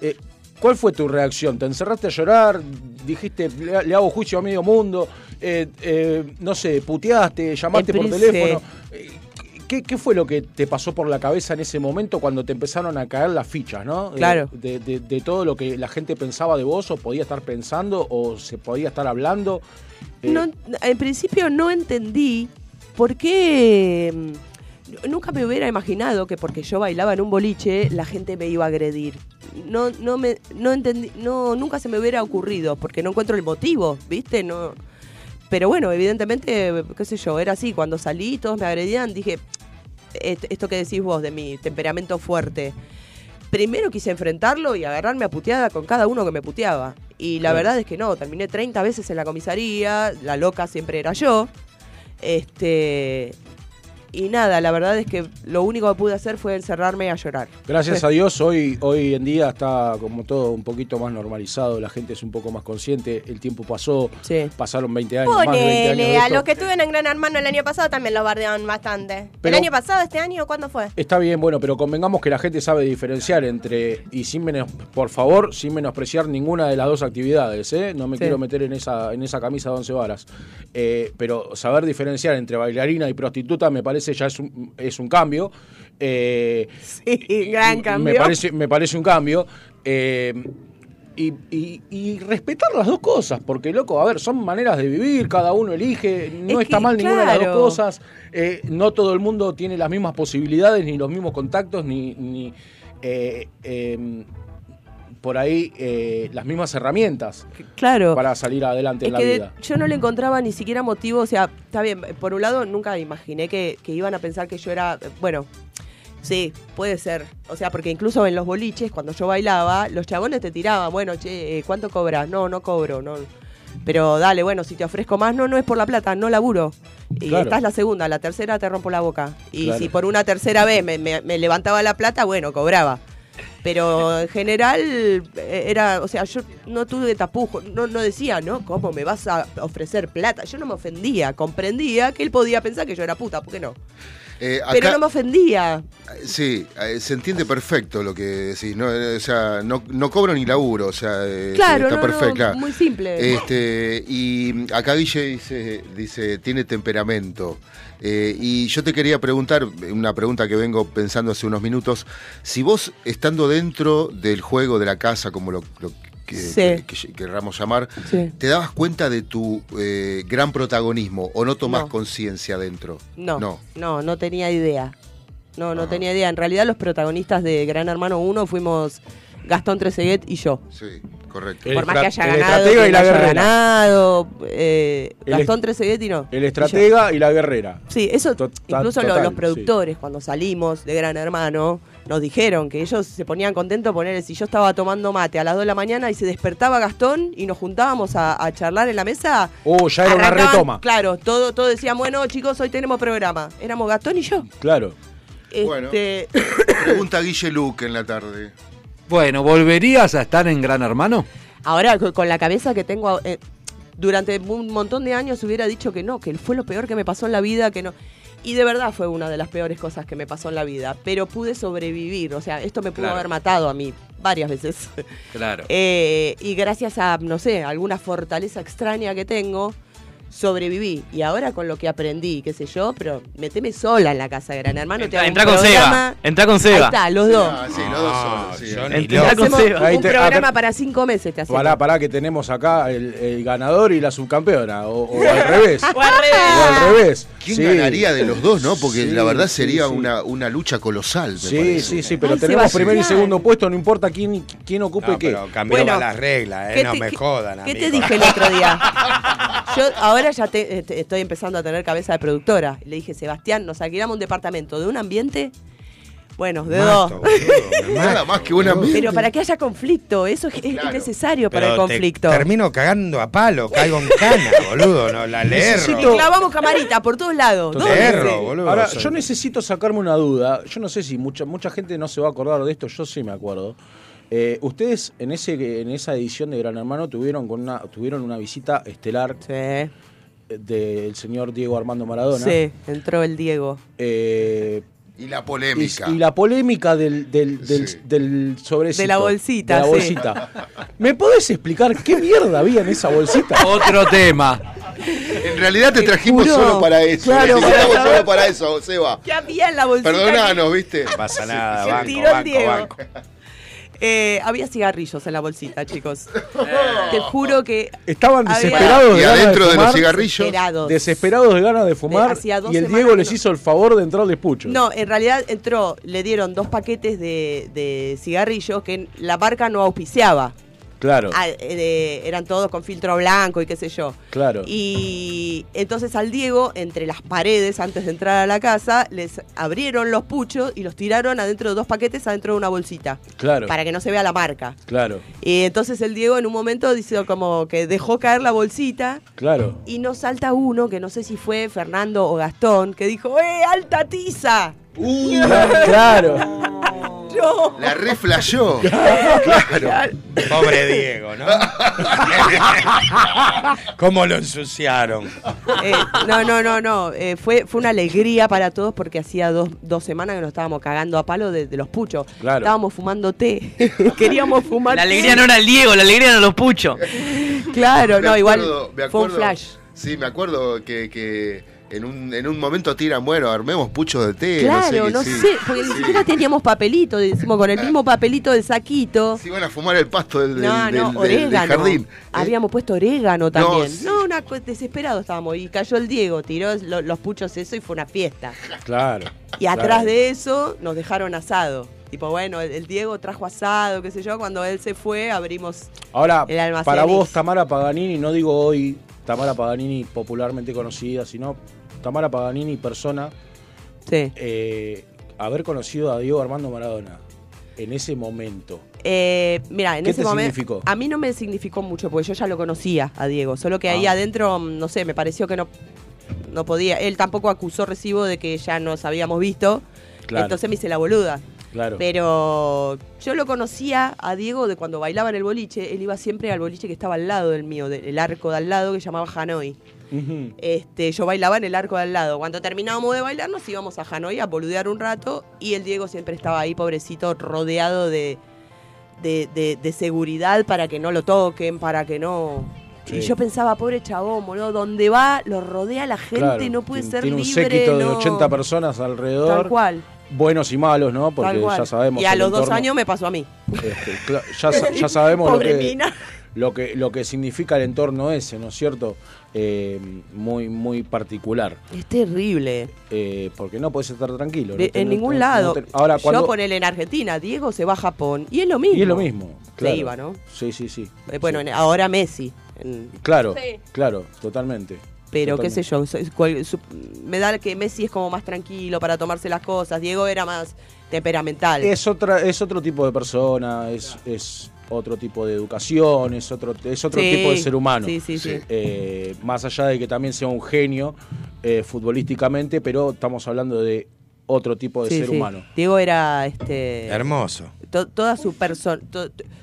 eh, ¿Cuál fue tu reacción? ¿Te encerraste a llorar? ¿Dijiste, le, le hago juicio a medio mundo? No sé, puteaste, llamaste por teléfono. ¿Qué, qué fue lo que te pasó por la cabeza en ese momento cuando te empezaron a caer las fichas, no? Claro. De, de- de todo lo que la gente pensaba de vos, o podía estar pensando, o se podía estar hablando. Eh, No, en principio no entendí por qué. mm, Nunca me hubiera imaginado que porque yo bailaba en un boliche la gente me iba a agredir. No, no me, no entendí, no, nunca se me hubiera ocurrido porque no encuentro el motivo, ¿viste? No. Pero bueno, evidentemente, qué sé yo, era así. Cuando salí, todos me agredían, dije, "Est- esto que decís vos de mi temperamento fuerte. Primero quise enfrentarlo y agarrarme a puteada con cada uno que me puteaba. Y la verdad es que no, terminé 30 veces en la comisaría, la loca siempre era yo. Este. Y nada, la verdad es que lo único que pude hacer fue encerrarme a llorar. Gracias a Dios, hoy, hoy en día está como todo un poquito más normalizado, la gente es un poco más consciente, el tiempo pasó, pasaron 20 años, más de 20 años. de Ponele, a los que estuvieron en Gran Hermano el año pasado también los bardeaban bastante. Pero- ¿El año pasado, este año, cuándo fue? Está bien, bueno, pero convengamos que la gente sabe diferenciar entre, y sin menos, por favor, sin menospreciar ninguna de las dos actividades, ¿eh? No me Sí. quiero meter en esa, en esa camisa de once varas. Eh, pero saber diferenciar entre bailarina y prostituta me parece ya es un, es un cambio. Eh, sí, gran cambio. Me parece, me parece un cambio. Eh, y, y- y respetar las dos cosas, porque loco, a ver, son maneras de vivir, cada uno elige, no Es está que, mal ninguna de las dos cosas, eh, no todo el mundo tiene las mismas posibilidades, ni los mismos contactos, ni, ni, eh, eh, por ahí eh, las mismas herramientas Claro. para salir adelante Es en la que vida. yo no le encontraba ni siquiera motivo, o sea, está bien, por un lado nunca imaginé que, que iban a pensar que yo era, bueno, sí, puede ser, o sea, porque incluso en los boliches, cuando yo bailaba, los chabones te tiraban, bueno, che, eh, ¿cuánto cobras? No, no cobro, no. Pero dale, bueno, si te ofrezco más, no, no es por la plata, no laburo. Y Claro. esta es la segunda, la tercera te rompo la boca. Y Claro. si por una tercera vez me, me- me levantaba la plata, bueno, cobraba. Pero en general eh, era, o sea, yo no tuve tapujo, no, no decía, ¿no? ¿Cómo me vas a ofrecer plata? Yo no me ofendía, comprendía que él podía pensar que yo era puta, ¿por qué no? Eh, Pero no me ofendía. Sí, eh, se entiende perfecto lo que decís, ¿no? Eh, O sea, no, no cobro ni laburo, o sea, eh, Claro, está no, perfecto. muy simple. Este, y acá Guille dice, dice, tiene temperamento. Eh, y yo te quería preguntar, una pregunta que vengo pensando hace unos minutos, si vos estando dentro del juego de la casa, como lo, lo que, Sí. que- que querramos llamar, Sí. ¿te dabas cuenta de tu eh, gran protagonismo o no tomás No. conciencia dentro? No, No. no, no, tenía idea. No, no tenía idea. En realidad los protagonistas de Gran Hermano 1 fuimos Gastón Treseguet y yo. Sí, correcto. Por más que haya el ganado, que y la haya guerrera. ganado, eh, El Gastón Treseguet y no. El estratega y la guerrera. Sí, eso incluso total, los productores cuando salimos de Gran Hermano nos dijeron que ellos se ponían contentos poner si yo estaba tomando mate a las 2 de la mañana y se despertaba Gastón y nos juntábamos a, a charlar en la mesa. Oh, ya era una retoma. Claro, todo, todo decían, bueno chicos, hoy tenemos programa. Éramos Gastón y yo. Claro. Bueno. Este, <coughs> Pregunta Guille Luque en la tarde. Bueno, ¿volverías a estar en Gran Hermano? Ahora co- con la cabeza que tengo eh, durante un montón de años hubiera dicho que no, que fue lo peor que me pasó en la vida, que no. Y de verdad fue una de las peores cosas que me pasó en la vida, pero pude sobrevivir, o sea, esto me pudo Claro. haber matado a mí varias veces. Claro. <laughs> Eh, y gracias a, no sé, alguna fortaleza extraña que tengo, sobreviví. Y ahora con lo que aprendí, qué sé yo, pero meteme sola en la casa de Gran Hermano. Entra, entra con programa. Seba. Entra con Seba. Ahí está, los dos. Ah, sí, los dos solos. sí. loco. hacemos Ahí un te- programa para cinco meses, te hacemos. Pará, pará, que tenemos acá el, el ganador y la subcampeona. O, o al revés. O <laughs> al revés. O al revés. ¿Quién Sí. ganaría de los dos, no? Porque Sí, la verdad sería sí. Una, una lucha colosal, me Sí, parece. sí, sí, pero Ay, tenemos primer y segundo puesto, no importa quién, quién ocupe No, qué. pero cambiaban Bueno, las reglas, ¿qué ¿eh? No te- me jodan, ¿Qué te dije el otro día? <laughs> Yo ahora ya te- te- estoy empezando a tener cabeza de productora. Le dije, Sebastián, nos alquilamos un departamento de un ambiente. Bueno, de dos. <laughs> Nada más que un boludo. ambiente. Pero para que haya conflicto, eso es, necesario para Pero el te conflicto. termino cagando a palo, caigo en cana, <laughs> boludo. No, la. Necesito- Clavamos camarita por todos lados. boludo. Ahora, Soy- yo necesito sacarme una duda. Yo no sé si mucha, mucha gente no se va a acordar de esto, yo sí me acuerdo. Eh, ustedes en ese en esa edición de Gran Hermano tuvieron con una tuvieron una visita estelar Sí, del señor Diego Armando Maradona. sí, entró el Diego. Eh, Y la y, polémica. y la polémica del, del, del, Sí. del sobrecito. De la bolsita, de la sí. bolsita. ¿Me podés explicar qué mierda había en esa bolsita? Otro tema. En realidad te trajimos juro. solo para eso. Claro, para solo para eso, Seba. ¿Qué había en la bolsita? Perdonanos, ¿viste? No pasa nada, Se banco, banco, Diego. banco. Eh, había cigarrillos en la bolsita, chicos. <laughs> Te juro que. Estaban Había- desesperados Y de ganas adentro de los fumar, cigarrillos. Desesperados. Desesperados de ganas de fumar. hacía dos y el semanas Diego que les no- hizo el favor de entrarles pucho. No, en realidad entró, le dieron dos paquetes de, de cigarrillos que la marca no auspiciaba. Claro, Ah, eh, eran todos con filtro blanco y qué sé yo. claro. Y entonces al Diego, entre las paredes, antes de entrar a la casa, les abrieron los puchos y los tiraron adentro de dos paquetes, adentro de una bolsita. Claro, Para que no se vea la marca. claro, Y entonces el Diego en un momento dice como que dejó caer la bolsita claro. y nos salta uno, que no sé si fue Fernando o Gastón, que dijo, ¡eh, alta tiza! Cla- <laughs> claro. Yo. La reflashó. <laughs> Claro. Pobre Diego, ¿no? <laughs> ¿Cómo lo ensuciaron? Eh, no, no, no, no. eh, fue, fue una alegría para todos porque hacía dos, dos semanas que nos estábamos cagando a palo de, de los puchos. Claro. Estábamos fumando té. Queríamos fumar La té. alegría no era el Diego, la alegría eran los puchos. Claro, Me no, igual acuerdo- fue un flash. Sí, me acuerdo que, que en, un, en un momento tiran, bueno, armemos puchos de té. Claro, no no sé, porque ni Sí. siquiera teníamos papelito, decimos con el mismo papelito del saquito. Se iban a fumar el pasto del, del, No, del- no, del- del orégano. jardín. ¿eh? Habíamos puesto orégano también. sí. No, una desesperado estábamos. Y cayó el Diego, tiró lo- los puchos eso y fue una fiesta. Claro. Y atrás claro. de eso nos dejaron asado. Tipo, bueno, el, el Diego trajo asado, qué sé yo. Cuando él se fue, abrimos Ahora, el almacén para vos, Tamara Paganini, no digo hoy Tamara Paganini popularmente conocida, sino Tamara Paganini persona, Sí. eh, haber conocido a Diego Armando Maradona en ese momento. Eh, mira, en ¿Qué ese te momento. significó? A mí no me significó mucho, porque yo ya lo conocía a Diego. Solo que ahí Ah. adentro, mm, no sé, me pareció que no, no podía. Él tampoco acusó recibo de que ya nos habíamos visto. Claro. Entonces me hice la boluda. Claro. Pero yo lo conocía a Diego de cuando bailaba en el boliche. Él iba siempre al boliche que estaba al lado del mío, del arco de al lado que llamaba Hanoi. Este, yo bailaba en el arco de al lado. Cuando terminábamos de bailar nos íbamos a Hanoi a boludear un rato y el Diego siempre estaba ahí, pobrecito, rodeado de, de, de- de seguridad para que no lo toquen, para que no... Sí. Y yo pensaba, pobre chabón, boludo, donde va lo rodea la gente, Claro, no puede tiene- ser Tiene un libre. séquito de no. 80 personas alrededor. Tal cual. Buenos y malos, ¿no? Porque ya sabemos. Y a los dos años me pasó a mí. este, ya, sa- ya <laughs> sabemos lo que, lo que lo que significa el entorno ese, ¿no es cierto? Eh, muy muy particular. Es terrible. eh, porque no puedes estar tranquilo. no te- en no- ningún no- lado. no te- ahora cuando Yo ponele en Argentina, Diego se va a Japón y es lo mismo. y es lo mismo. Claro. Se iba, ¿no? Sí, sí, sí. Eh, Bueno, Sí. en- ahora Messi. en- Claro, Sí. claro, totalmente. Pero qué sé yo, soy- cual- su- me da que Messi es como más tranquilo para tomarse las cosas. Diego era más temperamental. Es otra, es otro tipo de persona, es, es otro tipo de educación, es otro, es otro Sí, tipo de ser humano. sí, sí, sí. Eh, más allá de que también sea un genio eh, futbolísticamente, pero estamos hablando de otro tipo de Sí, ser sí. humano. Diego era este Hermoso. to- toda su persona,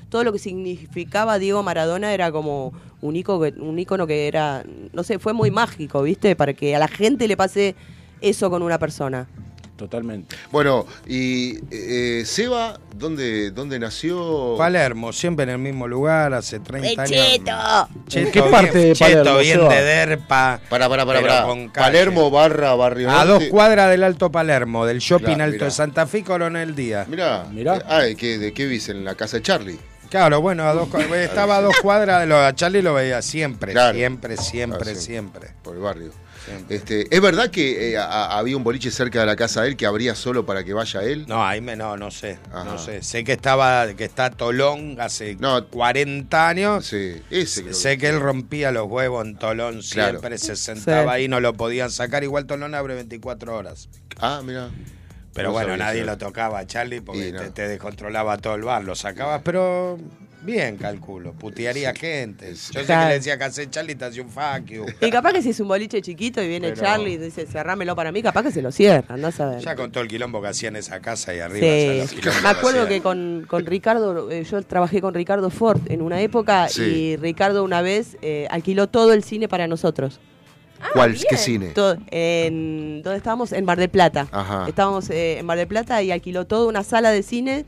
todo lo que significaba Diego Maradona era como un icono, que- un ícono que era, no sé, fue muy mágico, ¿viste? Para que a la gente le pase eso con una persona. Totalmente. Bueno, y eh, Seba, ¿dónde, ¿dónde nació? Palermo, siempre en el mismo lugar, hace 30 años. ¿En Cheto qué bien- parte de cheto Palermo, bien Seba? de derpa. Para, para, para, para. Palermo barra Barrio A dos cuadras del Alto Palermo, del shopping Claro, Alto mirá. de Santa Fe, Coronel Díaz. Mirá, mirá. Ah, ¿de qué, ¿de qué viste? ¿En la casa de Charlie? Claro, bueno, a dos, <laughs> estaba a dos cuadras de lo a Charlie lo veía siempre, Claro. siempre, siempre, Ah, sí. siempre. Por el barrio. Este, ¿Es verdad que eh, a- había un boliche cerca de la casa de él que abría solo para que vaya él? No, ahí me, no, no sé, Ajá. no sé. Sé que estaba, que está Tolón hace 40 años. Sí, ese creo Sé que él rompía los huevos en Tolón Claro. siempre, se sentaba Sí. ahí, no lo podían sacar. Igual Tolón abre 24 horas. Ah, mira. Pero No bueno, sabía nadie eso. lo tocaba a Charlie porque Y no. te, te descontrolaba todo el bar. Lo sacabas, pero bien, calculo. Putearía gente. Yo sé que le decía que hace Charlie te hacía un fuck you. Y capaz que si es un boliche chiquito y viene Pero- Charlie y dice, cerrámelo para mí, capaz que se lo cierra, andás a ver. Ya con todo el quilombo que hacía en esa casa y arriba. Sí, me acuerdo que con, con Ricardo, eh, yo trabajé con Ricardo Ford en una época Sí. y Ricardo una vez eh, alquiló todo el cine para nosotros. ¿Cuál? ¿Qué cine? Todo, en, ¿Dónde estábamos? En Mar del Plata. Ajá. Estábamos eh, en Mar del Plata y alquiló toda una sala de cine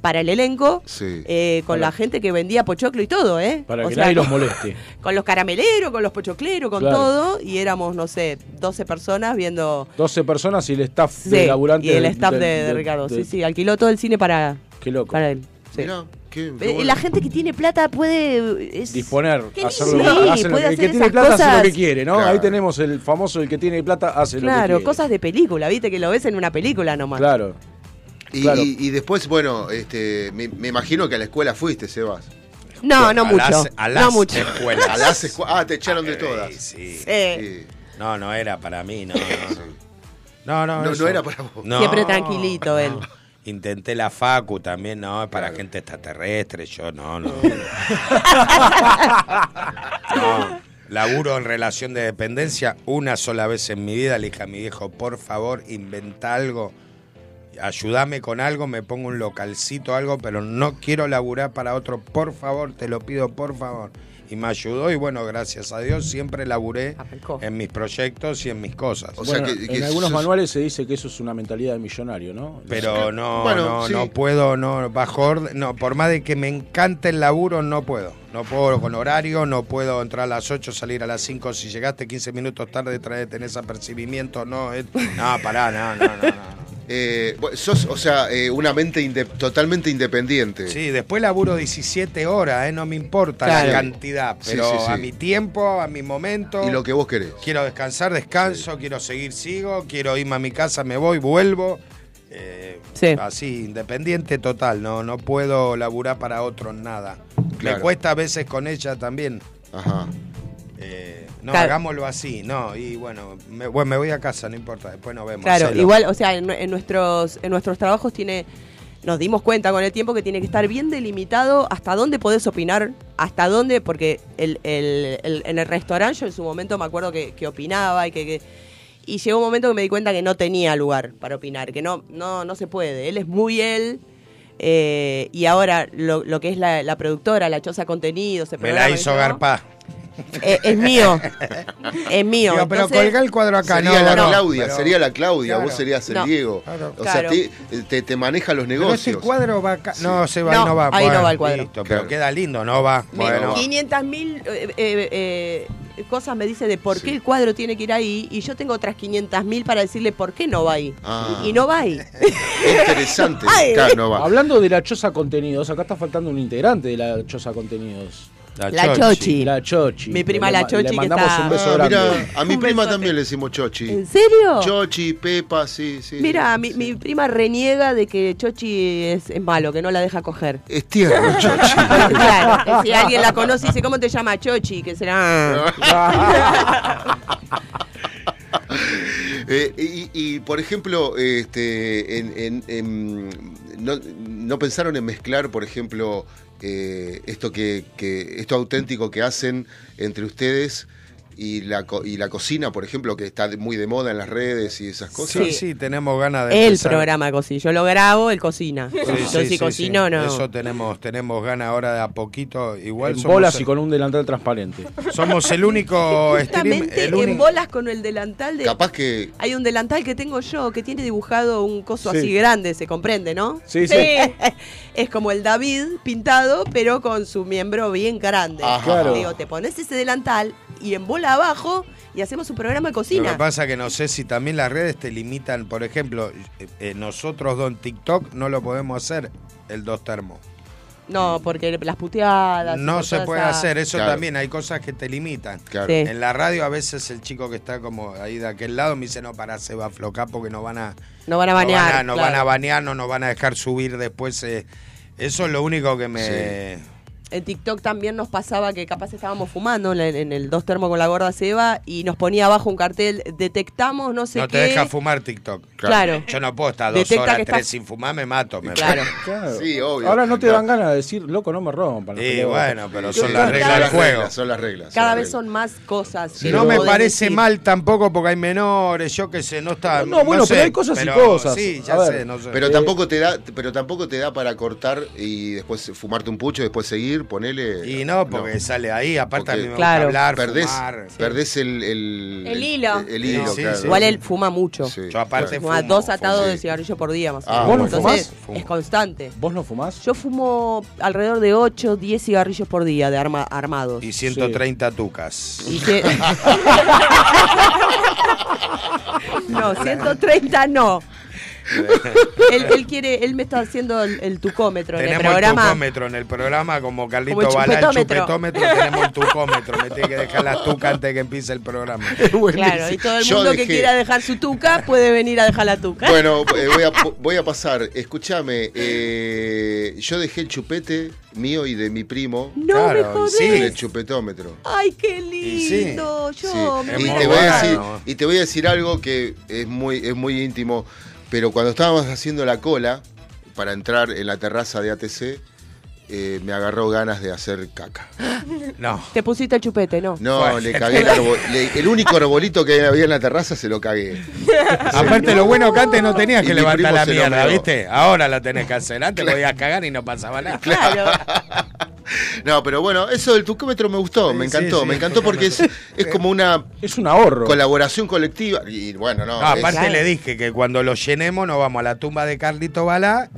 para el elenco, Sí. eh, con Para- la gente que vendía pochoclo y todo, ¿eh? Para O que sea, nadie los moleste. <laughs> Con los carameleros, con los pochocleros, con Claro. todo, y éramos, no sé, 12 personas viendo... 12 personas y el staff Sí, de laburante. y el staff del- de, de Ricardo, sí, sí, alquiló todo el cine para, Qué loco. para él. sí. Mirá, qué, qué Eh, bueno. La gente que tiene plata puede... es- Disponer, Qué hacer lindo. lo, Sí, hace lo que, el que hacer tiene plata hace lo que cosas. quiere, ¿no? Claro. Ahí tenemos el famoso, el que tiene plata hace lo que Claro, quiere. cosas de película, viste que lo ves en una película nomás. Claro. Y, Claro. y- y después, bueno, este, me, me imagino que a la escuela fuiste, Sebas. No, no A mucho. las- a las no mucho. escuelas. A las escu- Ah, te echaron de todas. Sí. Sí. No, no era para mí, no. No, no, no, No, era para vos. No. Siempre tranquilito él. Intenté la facu también, no, es para gente extraterrestre, yo no, no. no. Laburo en relación de dependencia una sola vez en mi vida, le dije a mi viejo, por favor, inventa algo, ayúdame con algo, me pongo un localcito, algo, pero no quiero laburar para otro, por favor, te lo pido, por favor. Y me ayudó y bueno, gracias a Dios siempre laburé en mis proyectos y en mis cosas. Bueno, en algunos manuales se dice que eso es una mentalidad de millonario, ¿no? Pero no, Bueno, no, sí. no puedo, no, bajo orden, no, por más de que me encante el laburo, no puedo. No puedo con horario, no puedo entrar a las 8, salir a las 5. Si llegaste 15 minutos tarde, trae, tenés apercibimiento, no, es- no, pará, no, no, no. no. Eh, sos, o sea, eh, una mente inde- totalmente independiente. Sí, después laburo 17 horas, ¿eh? no me importa Claro. la cantidad, pero sí, sí. a mi tiempo, a mi momento. Y lo que vos querés. Quiero descansar, descanso, quiero seguir, sigo, quiero irme a mi casa, me voy, vuelvo. Eh, Sí. Así, independiente total, no, no puedo laburar para otros nada. Claro. Me cuesta a veces con ella también. Ajá. Eh, no, Claro. hagámoslo así, no, y bueno me, bueno, me voy a casa, no importa, después nos vemos. Claro, igual, o sea, en, en nuestros, en nuestros trabajos tiene, nos dimos cuenta con el tiempo que tiene que estar bien delimitado hasta dónde podés opinar, hasta dónde, porque el, el- el- en el restaurante yo en su momento me acuerdo que, que opinaba y que, que- y llegó un momento que me di cuenta que no tenía lugar para opinar, que no, no, no se puede. Él es muy él. eh, y ahora lo, lo que es la, la productora, la choza contenidos, Me la hizo Garpa. Eh, es mío. es mío. Digo, pero Entonces- colgá el cuadro acá, Sería no, la no, Claudia, pero- sería la Claudia, Claro. vos serías el No. Diego. Claro. O Claro. sea, te, te- te maneja los Pero negocios. ese cuadro va acá. No, se va, No, va. ahí no va el cuadro. listo, pero queda lindo, no va. Bueno, 500 mil eh, eh, eh, cosas me dice de por qué el cuadro tiene que ir ahí y yo tengo otras 500 mil para decirle por qué no va ahí. Ah. Y no va ahí. Interesante. <laughs> Ay. Claro, no va. Hablando de la Choza Contenidos, acá está faltando un integrante de la Choza Contenidos. La La Chochi. Chochi. La Chochi. Mi prima Le la Chochi Le que mandamos está- un beso Ah, grande. a mi Un prima besote. también le decimos Chochi. ¿En serio? Chochi, Pepa, sí, sí. Mira, mi, mi prima reniega de que Chochi es, es malo, que no la deja coger. Es tierno, <laughs> Chochi. claro, que si alguien la conoce y dice, ¿cómo te llama Chochi? Que será... <laughs> Eh, y, y, por ejemplo, este, en- en- en- no, no pensaron en mezclar, por ejemplo, eh, esto que, que- esto auténtico que hacen entre ustedes y la, co- y la cocina, por ejemplo, que está muy de moda en las redes y esas cosas? Sí, sí, tenemos ganas de El empezar. programa cocina. Yo lo grabo, él cocina. Sí, Yo sí, si sí, cocino, sí. no. Eso tenemos, tenemos ganas ahora de a poquito. Igual En somos bolas y con un delantal transparente. Somos el único stream, Justamente el en único. bolas con el delantal de... Capaz que Hay un delantal que tengo yo que tiene dibujado un coso Sí. así grande, se comprende, ¿no? Sí, sí. <laughs> es como el David pintado, pero con su miembro bien grande. Ajá. Claro. Digo, te pones ese delantal y en bola abajo y hacemos un programa de Lo cocina. que pasa que no sé si también las redes te limitan, por ejemplo, eh, eh, nosotros dos en TikTok no lo podemos hacer, el dos termos. No, porque las puteadas. No se puede esa- hacer, eso Claro. también, hay cosas que te limitan. Claro. Sí. En la radio a veces el chico que está como ahí de aquel lado me dice, no, para, se va a aflocar porque no van a... No van a no bañar. van a, no claro. van a bañar, no nos van a dejar subir después. eh, eso es lo único que me... En TikTok también nos pasaba que capaz estábamos fumando en, en el dos termos con la gorda Seba y nos ponía abajo un cartel, detectamos no sé no qué. te deja fumar TikTok. Claro. Yo no puedo estar dos Detecta horas, tres estás- sin fumar, me mato. Me Claro. <laughs> Claro. Sí, obvio. Ahora no te No. dan ganas de decir, loco, no me rompan. Sí, bueno, pero Sí, son las reglas son del las juego. reglas, son las reglas. Cada vez son más cosas. que no me parece decir. mal tampoco porque hay menores, yo qué sé, no está. No, bueno, sé, pero hay cosas y pero cosas. Sí, ya sé, no sé. Pero tampoco te da, pero tampoco te da para cortar y después fumarte un pucho, después seguir, ponele. y no, porque sale ahí, aparte a mí me gusta Claro. hablar, perdés, fumar. perdés el, el, El hilo. El, hilo, Sí, claro. sí. Igual él fuma mucho. Sí. Yo aparte Fuma fumo, dos atados fumo. de cigarrillo por día más o Ah, menos. ¿Vos no Entonces, fumás? es constante. ¿Vos no fumás? Yo fumo alrededor de 8, 10 cigarrillos por día de arma, armados. Y 130 tucas. Y que- <laughs> <laughs> no, 130 no. <laughs> él, él quiere, él me está haciendo el, el tucómetro en el Tenemos el programa. tucómetro en el programa, como Carlito Como el Balá, el chupetómetro. tenemos el tucómetro. Me tiene que dejar la tuca antes de que empiece el programa. <laughs> Claro, y todo el Yo mundo que quiera dejar su tuca puede venir a dejar la tuca. Bueno, eh, voy, a, voy a pasar. Escúchame, eh, yo dejé el chupete mío y de mi primo no claro, me jodés. sí. el chupetómetro. Ay, qué Y sí. lindo. Yo Sí. me Y, te voy a decir, y te voy a decir algo que es muy, es muy íntimo, pero cuando estábamos haciendo la cola para entrar en la terraza de ATC, eh, me agarró ganas de hacer caca. <gasps> No. Te pusiste el chupete, ¿no? No, Bueno. le cagué el, arbo- le- el único arbolito que había en la terraza se lo cagué. <laughs> Aparte, lo bueno que antes no tenías Y que levantar la mierda. ¿viste? Ahora la tenés que hacer. Antes podías cagar y no pasaba nada. Claro. <laughs> No, pero bueno, eso del tucómetro me gustó, me encantó, sí, me encantó porque es, es como una Es un ahorro. colaboración colectiva. Y bueno, no. No, aparte es- le dije que cuando lo llenemos nos vamos a la tumba de Carlito Balá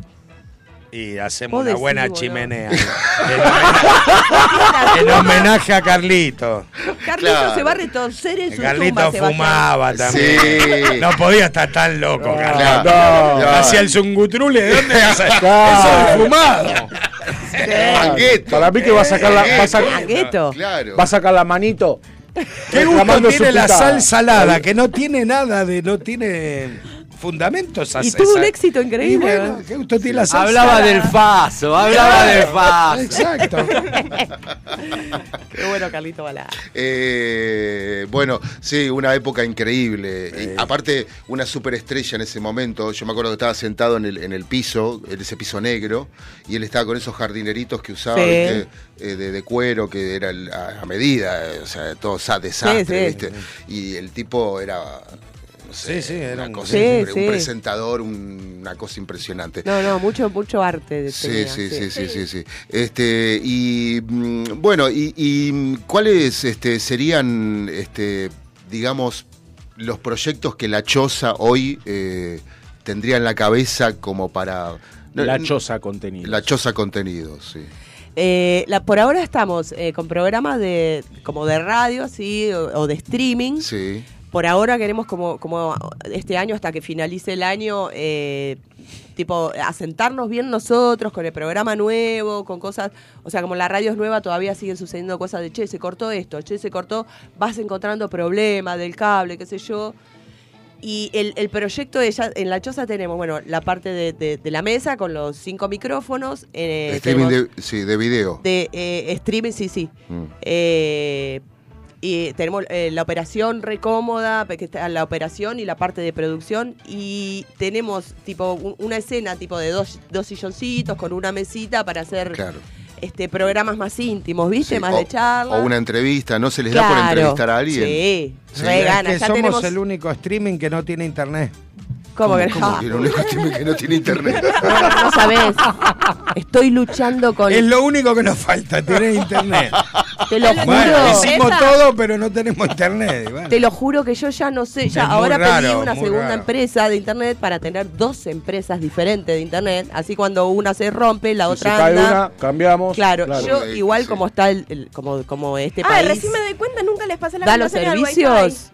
y hacemos una buena chimenea. <laughs> en, homenaje, en homenaje a Carlito. Carlito Claro. se va a retorcer en su Carlito tumba. fumaba también. Sí. No podía estar tan loco, Carlito. No. Hacía el zungutrule, ¿de dónde. <laughs> Eso es fumado. Mangueto. Para mí que va a sacar la, va a sacar. Claro. va a sacar la manito. ¿Qué gusto tiene la sal salada? Que no tiene nada de. no tiene fundamentos. Y tuvo un éxito increíble. Y bueno, ¿eh? ¿qué gusto tiene la sal Hablaba del faso, hablaba del faso. Exacto. <laughs> Qué bueno, Carlito Balá. Eh, bueno, sí, una época increíble. Y aparte, una superestrella en ese momento. Yo me acuerdo que estaba sentado en el, en el piso, en ese piso negro, y él estaba con esos jardineritos que usaba Sí. ¿viste? Eh, de, de cuero, que era el- a, a medida, eh, o sea, todo sa- desastre, Sí, sí. ¿viste? Y el tipo era. No sé, Sí, sí, era una un- cosa Sí, impre- sí. un presentador, un- una cosa impresionante. No, no, mucho, mucho arte. Sí, tenía, sí, sí, sí, sí, sí. Este, y mm, bueno, y, y, mm, cuáles este, serían, este, digamos, los proyectos que la Choza hoy eh, tendría en la cabeza como para... La choza contenido. La Choza Contenidos, sí. Eh, la, por ahora estamos eh, con programas de como de radio, así, o, o de streaming. Sí. Por ahora queremos como, como este año, hasta que finalice el año, eh, tipo, asentarnos bien nosotros con el programa nuevo, con cosas, o sea, como la radio es nueva, todavía siguen sucediendo cosas de, che, se cortó esto, che, se cortó, vas encontrando problemas del cable, qué sé yo. Y el, el proyecto de ya, en la choza tenemos, bueno, la parte de, de- de la mesa con los cinco micrófonos. eh, Streaming de, sí, de video. de, eh, streaming, sí, sí. Mm. Y tenemos eh, la operación re cómoda, que está la operación y la parte de producción. Y tenemos tipo un- una escena tipo de dos, dos silloncitos con una mesita para hacer Claro. este programas más íntimos, ¿viste? Sí, más o, de charla. o una entrevista, ¿no se les da por entrevistar a alguien? Sí, Sí. re Es ganas. que Ya somos tenemos- el único streaming que no tiene internet. ¿Cómo que ¿Cómo no? que el único streaming que no tiene internet? <laughs> No, no, no sabés. Estoy luchando con. Es lo único que nos falta, tener internet. <laughs> Te lo juro. Bueno, hicimos Esa- todo, pero no tenemos internet. bueno. Te lo juro que yo ya no sé. Ya Es ahora pedí raro, una muy segunda raro. empresa de internet para tener dos empresas diferentes de internet. Así cuando una se rompe, la Si otra se cae anda. una, cambiamos. Claro, Claro. yo igual sí. como está el, el- como, como este Ah, país recién me doy cuenta, nunca les pasé la da los servicios.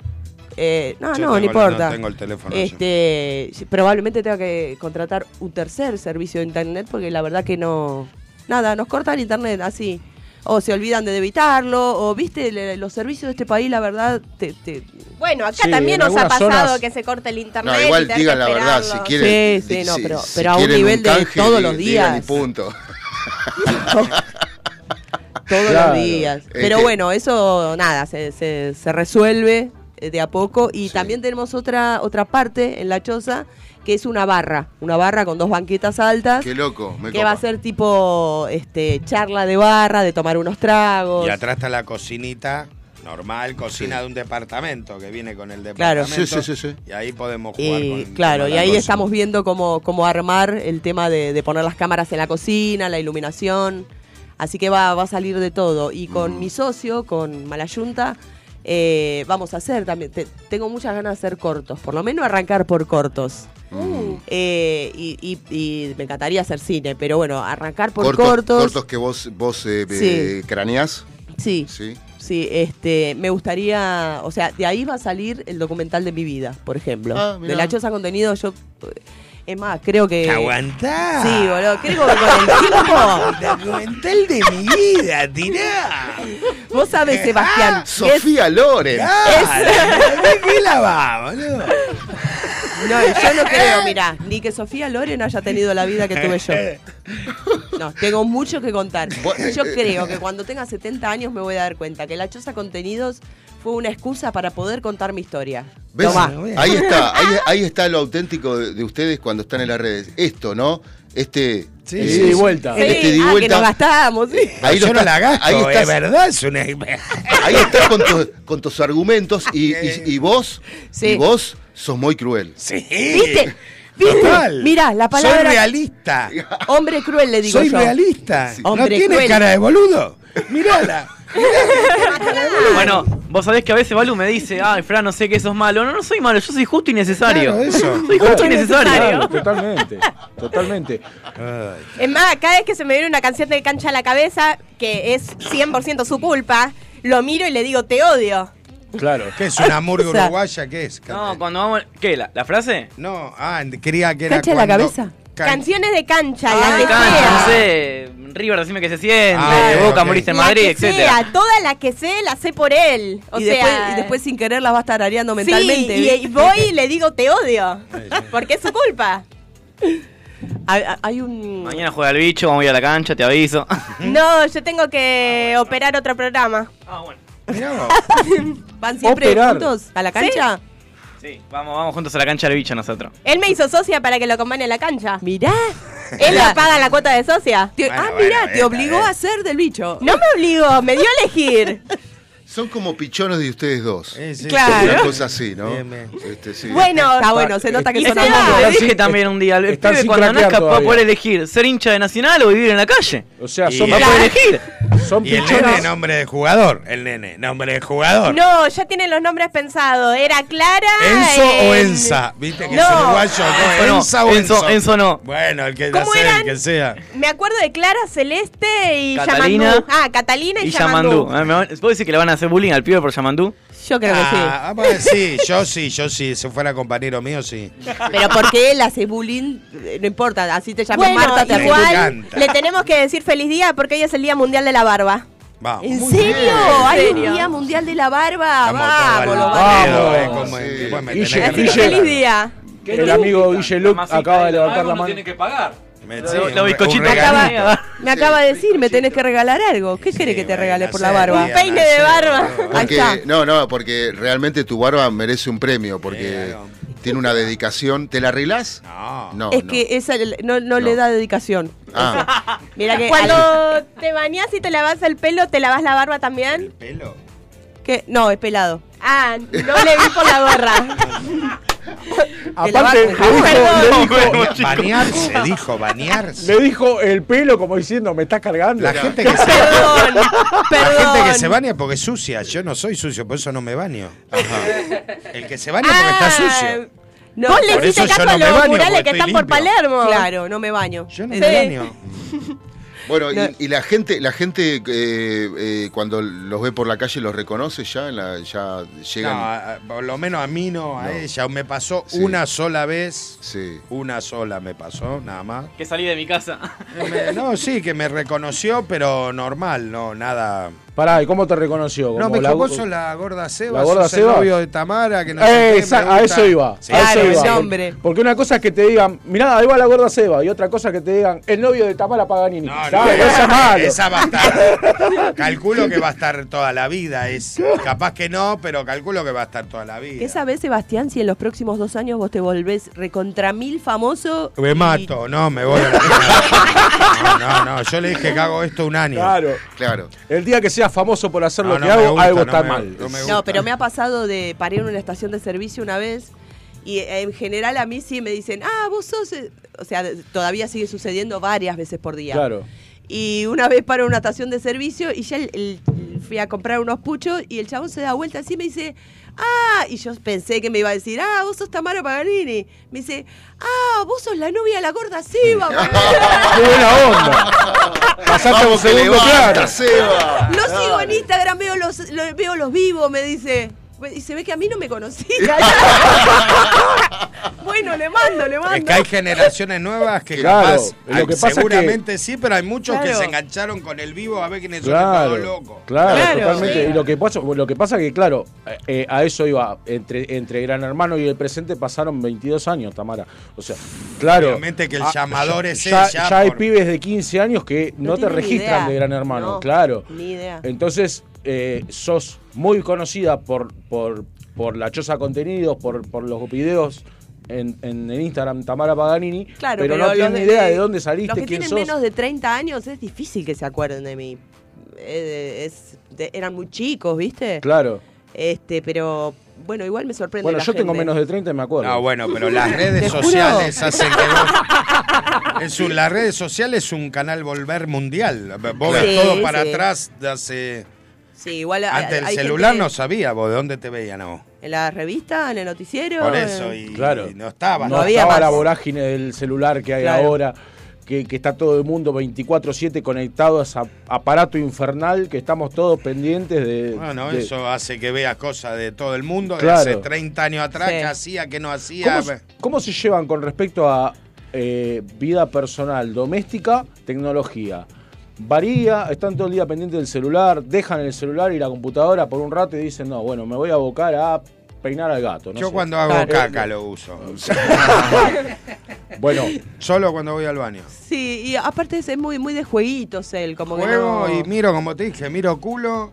eh, no, Yo no, no importa. no tengo el teléfono yo. Este, probablemente tenga que contratar un tercer servicio de internet porque la verdad que no. Nada, nos cortan internet así. O se olvidan de debitarlo, o viste, le- los servicios de este país, la verdad, te, te- Bueno, acá Sí, también nos ha pasado zonas- que se corte el internet. No, igual digan la verdad, si quieren. Sí, sí, no, si- pero- si pero a un nivel de canje, todos los días. punto. <laughs> todos Claro. los días. Es Pero que- bueno, eso nada, se, se, se resuelve eh, de a poco. Y también tenemos otra, otra parte en la choza que es una barra. Una barra con dos banquetas altas. Qué loco, me que copa. va a ser tipo este charla de barra, de tomar unos tragos. Y atrás está la cocinita normal, cocina de un departamento que viene con el Claro. departamento. Sí, sí, sí, sí. Y ahí podemos jugar Y, con claro, y ahí estamos viendo cómo, cómo armar el tema de, de poner las cámaras en la cocina, la iluminación. Así que va, va a salir de todo. Y con mi socio, con Malayunta, eh, vamos a hacer también. te- tengo muchas ganas de hacer cortos, por lo menos arrancar por cortos. Eh, y, y- y me encantaría hacer cine, pero bueno, arrancar por cortos, cortos. cortos que vos, vos eh, Sí. eh, craneás. Sí. Sí. Sí, este, me gustaría, o sea, de ahí va a salir el documental de mi vida, por ejemplo. Ah, de la Choza Contenido, yo, es más, creo que... ¿Te aguantás? Sí, boludo, creo que con el tiempo... <laughs> Documental de mi vida, tirá. Vos sabés, Sebastián, Sofía Loren. ¿De qué la va, boludo? No, yo no creo, <laughs> mira, ni que Sofía Loren haya tenido la vida que tuve yo. <laughs> No, tengo mucho que contar. Yo creo que cuando tenga 70 años me voy a dar cuenta que la Choza Contenidos fue una excusa para poder contar mi historia. ¿Ves? Tomá. Ahí está, <laughs> ahí, ahí está lo auténtico de, de ustedes cuando están en las redes. Esto, ¿no? Este. Sí, ida y vuelta. Sí, Este y ah, que vuelta. nos gastamos, sí. Ahí yo lo no está- la gasto, ahí estás- es verdad, es una... Ahí estás con, tu- con tus argumentos y, y- y vos, Sí. y vos sos muy cruel. Sí. ¿Viste? ¿Viste? Total. Mira, la palabra. Soy realista. Hombre cruel, le digo Soy yo. realista. ¿No Hombre tiene cruel. cara de boludo? Mirala. Bueno, vos sabés que a veces Balú me dice, ay, Fran, no sé que sos malo. No, no soy malo, yo soy justo y necesario. Claro, eso. <laughs> Soy justo y necesario. Claro, totalmente. Totalmente. Es más, cada vez que se me viene una canción de cancha a la cabeza, que es 100% su culpa, lo miro y le digo, te odio. Claro. ¿Qué es una murga <laughs> O sea, uruguaya? ¿Qué es? No, cuando vamos. ¿Qué? ¿La, la frase? No, ah, creía que era ¿Cancha de la cuando- cabeza? Can- Canciones de cancha, Ah, la de cancha, sea. no sé. River, decime que se siente. Ah, Boca, ok. moriste en La Madrid, sea, todas las que sé, las sé por él. O y, sea, después, y después sin querer las va a estar areando sí, mentalmente. y, ¿viste? y voy y le digo, te odio. Porque es su culpa. <laughs> Hay, hay un. Mañana juega el bicho, vamos a ir a la cancha, te aviso. No, yo tengo que operar otro programa. Ah, bueno. Mirá. <laughs> ¿Van siempre Operar. juntos a la cancha? Sí, vamos, vamos juntos a la cancha del bicho nosotros. Él me hizo socia para que lo acompañe a la cancha. Mirá. Él me paga la cuota de socia. Te- Bueno, ah, bueno, mirá, te obligó a ser del bicho. No me obligó, me dio a elegir. <laughs> Son como pichones de ustedes dos. Sí, sí. Claro. Una cosa así, ¿no? Bien, bien. Este, sí. Bueno, Está bueno, se nota que son le dije también un día, el Están pibe sin cuando craquear nazca va a todavía. poder elegir ser hincha de Nacional o vivir en la calle. O sea, son va a poder elegir. Son Y el nene, nombre de jugador. El nene, nombre de jugador. No, ya tienen los nombres pensados. Era Clara. ¿Enzo o en- Enza? ¿Viste que No. es uruguayo? No, Enzo no, ¿Enza o Enzo- Enzo? Enzo no. Bueno, el que ¿Cómo sea, eran? el que sea. Me acuerdo de Clara, Celeste y Catalina. Yamandú. Ah, Catalina y, Y Yamandú. Yamandú. Ah, ¿Puedo decir que le van a hacer bullying al pibe por Yamandú? Yo creo que Ah, vamos a ver, sí, yo sí, yo sí. Si fuera compañero mío, sí. sí. Pero porque él hace bullying, eh, no importa, así te llamas Bueno, Marta, te igual le tenemos que decir feliz día porque hoy es el Día Mundial de la Barba. Vamos. ¿En serio? ¿Hay ¿En un? Día Mundial de la Barba? Vamos, vamos. eh, Vamos, sí. Guille, Guille. Feliz día. El amigo Guille Luc acaba de levantar la mano. que pagar. Me- Lo- sí, lo un re- bizcochito un regalito. Acaba- me acaba de decir, me tenés que regalar algo. ¿Qué querés que te regale por la barba? Un peine de barba. Ahí Porque, está. no, no, porque realmente tu barba merece un premio, porque Claro. tiene una dedicación. ¿Te la arreglás? No. No, es no. que esa no, no, le da dedicación. Ah, Mira que. Cuando te bañas y te lavas el pelo, ¿te lavas la barba también? ¿Pelo? que No, es pelado. Ah, no le vi por la gorra. <laughs> Aparte, le lavas- dijo, le dijo- Bueno, chicos. Bañarse, dijo, bañarse. le dijo el pelo como diciendo, me estás cargando. La gente que <laughs> se Perdón, La gente perdón. que se baña porque es sucia. Yo no soy sucio, por eso no me baño. El que se baña porque está sucio. No, Vos le por hiciste caso no a los murales que están por. Palermo. Claro, no me baño. Yo no Sí. me baño. <laughs> bueno, No. y, y la gente, la gente eh, eh, cuando los ve por la calle los reconoce ya, en la, ya No, llegan. a- a- por lo menos a mí no, a No. ella. Me pasó Sí. una sola vez. Sí. Una sola me pasó, nada más. Que salí de mi casa. Me- no, sí, que me reconoció, pero normal, no, nada. Pará, ¿y cómo te reconoció? No, me la- dijo, vos sos la gorda Seba, ¿La gorda sos Seba? el novio de Tamara, que no Eh, sé qué, a eso iba. Sí, a eso Claro, iba. ese Por- hombre. Porque una cosa es que te digan, mirá, ahí va la gorda Seba, y otra cosa es que te digan, el novio de Tamara Paganini. No, no, esa es malo. esa va a estar. calculo que va a estar toda la vida. Es, capaz que no, pero calculo que va a estar toda la vida. ¿Qué sabés, Sebastián, si en los próximos dos años vos te volvés recontra mil famoso? Me y- mato, no, me voy a <laughs> la No, no, no, yo le dije que hago esto un año. Claro. Claro. El día que famoso por hacer No, lo que hago, gusta, algo no está me- mal. no me No, gusta. pero me ha pasado de paré en una estación de servicio una vez y eh, en general a mí sí me dicen, ah, vos sos... eh", O sea, todavía sigue sucediendo varias veces por día. Claro. Y una vez paro en una estación de servicio y ya el- el- fui a comprar unos puchos y el chabón se da vuelta así y me dice, ah, y yo pensé que me iba a decir, ah, vos sos Tamara Paganini. Me dice, ah, vos sos la novia de la gorda Seba. <laughs> ¡Qué buena onda! Pasaste que segundo levanta. Seba. Lo sigo en Instagram, veo los, lo- veo los vivos, me dice. Y se ve que a mí no me conocía. <laughs> <laughs> bueno, le mando, le mando. Es que hay generaciones nuevas que Claro, capaz, lo que pasa es que- seguramente sí, pero hay muchos que se engancharon con el vivo a ver quiénes son estos Claro, locos. claro, Claro, totalmente. sí. Y lo que pasa, lo que pasa que, claro, eh, eh, a eso iba. Entre, entre Gran Hermano y el presente pasaron 22 años, Tamara. O sea, claro. Obviamente que el ah, llamador ya, es ya, ella ya hay por- pibes de 15 años que no, No te registran idea. de Gran Hermano, No, claro. Ni idea. Entonces, eh, sos muy conocida por, por, por la choza contenidos, por, por los videos en, en el Instagram Tamara Paganini, Claro, pero, pero, no tienen de- idea de dónde saliste, Los que quién tienen sos. menos de 30 años es difícil que se acuerden de mí. Eh, es- de- eran muy chicos, ¿viste? Claro. Este, pero bueno, igual me sorprende. Bueno, la yo tengo menos de 30 y me acuerdo. No, bueno, pero las <laughs> redes sociales hacen que vos... Es un, las redes sociales es un canal volver mundial. Vos ves Sí, todo para sí. atrás de hace... Sí, igual Antes el celular gente no sabía vos de dónde te veían a vos. En la revista, en el noticiero. Por eso, y, Claro. y no estaba. No, No había estaba la más. vorágine del celular que hay Claro. ahora, que, que está todo el mundo 24-7 conectado a ese aparato infernal, que estamos todos pendientes de... Bueno, de- eso hace que veas cosas de todo el mundo, Claro. hace 30 años atrás, Sí. que hacía, que no hacía. ¿Cómo, se- cómo se llevan con respecto a eh, vida personal, doméstica, tecnología? Varía, están todo el día pendientes del celular, dejan el celular y la computadora por un rato y dicen, no, bueno, me voy a abocar a peinar al gato. no Yo sé. cuando hago Claro. caca lo uso. <laughs> Bueno, Solo cuando voy al baño. Sí, y aparte es muy, muy de jueguitos él, como Juego que no... y miro, como te dije, miro culo.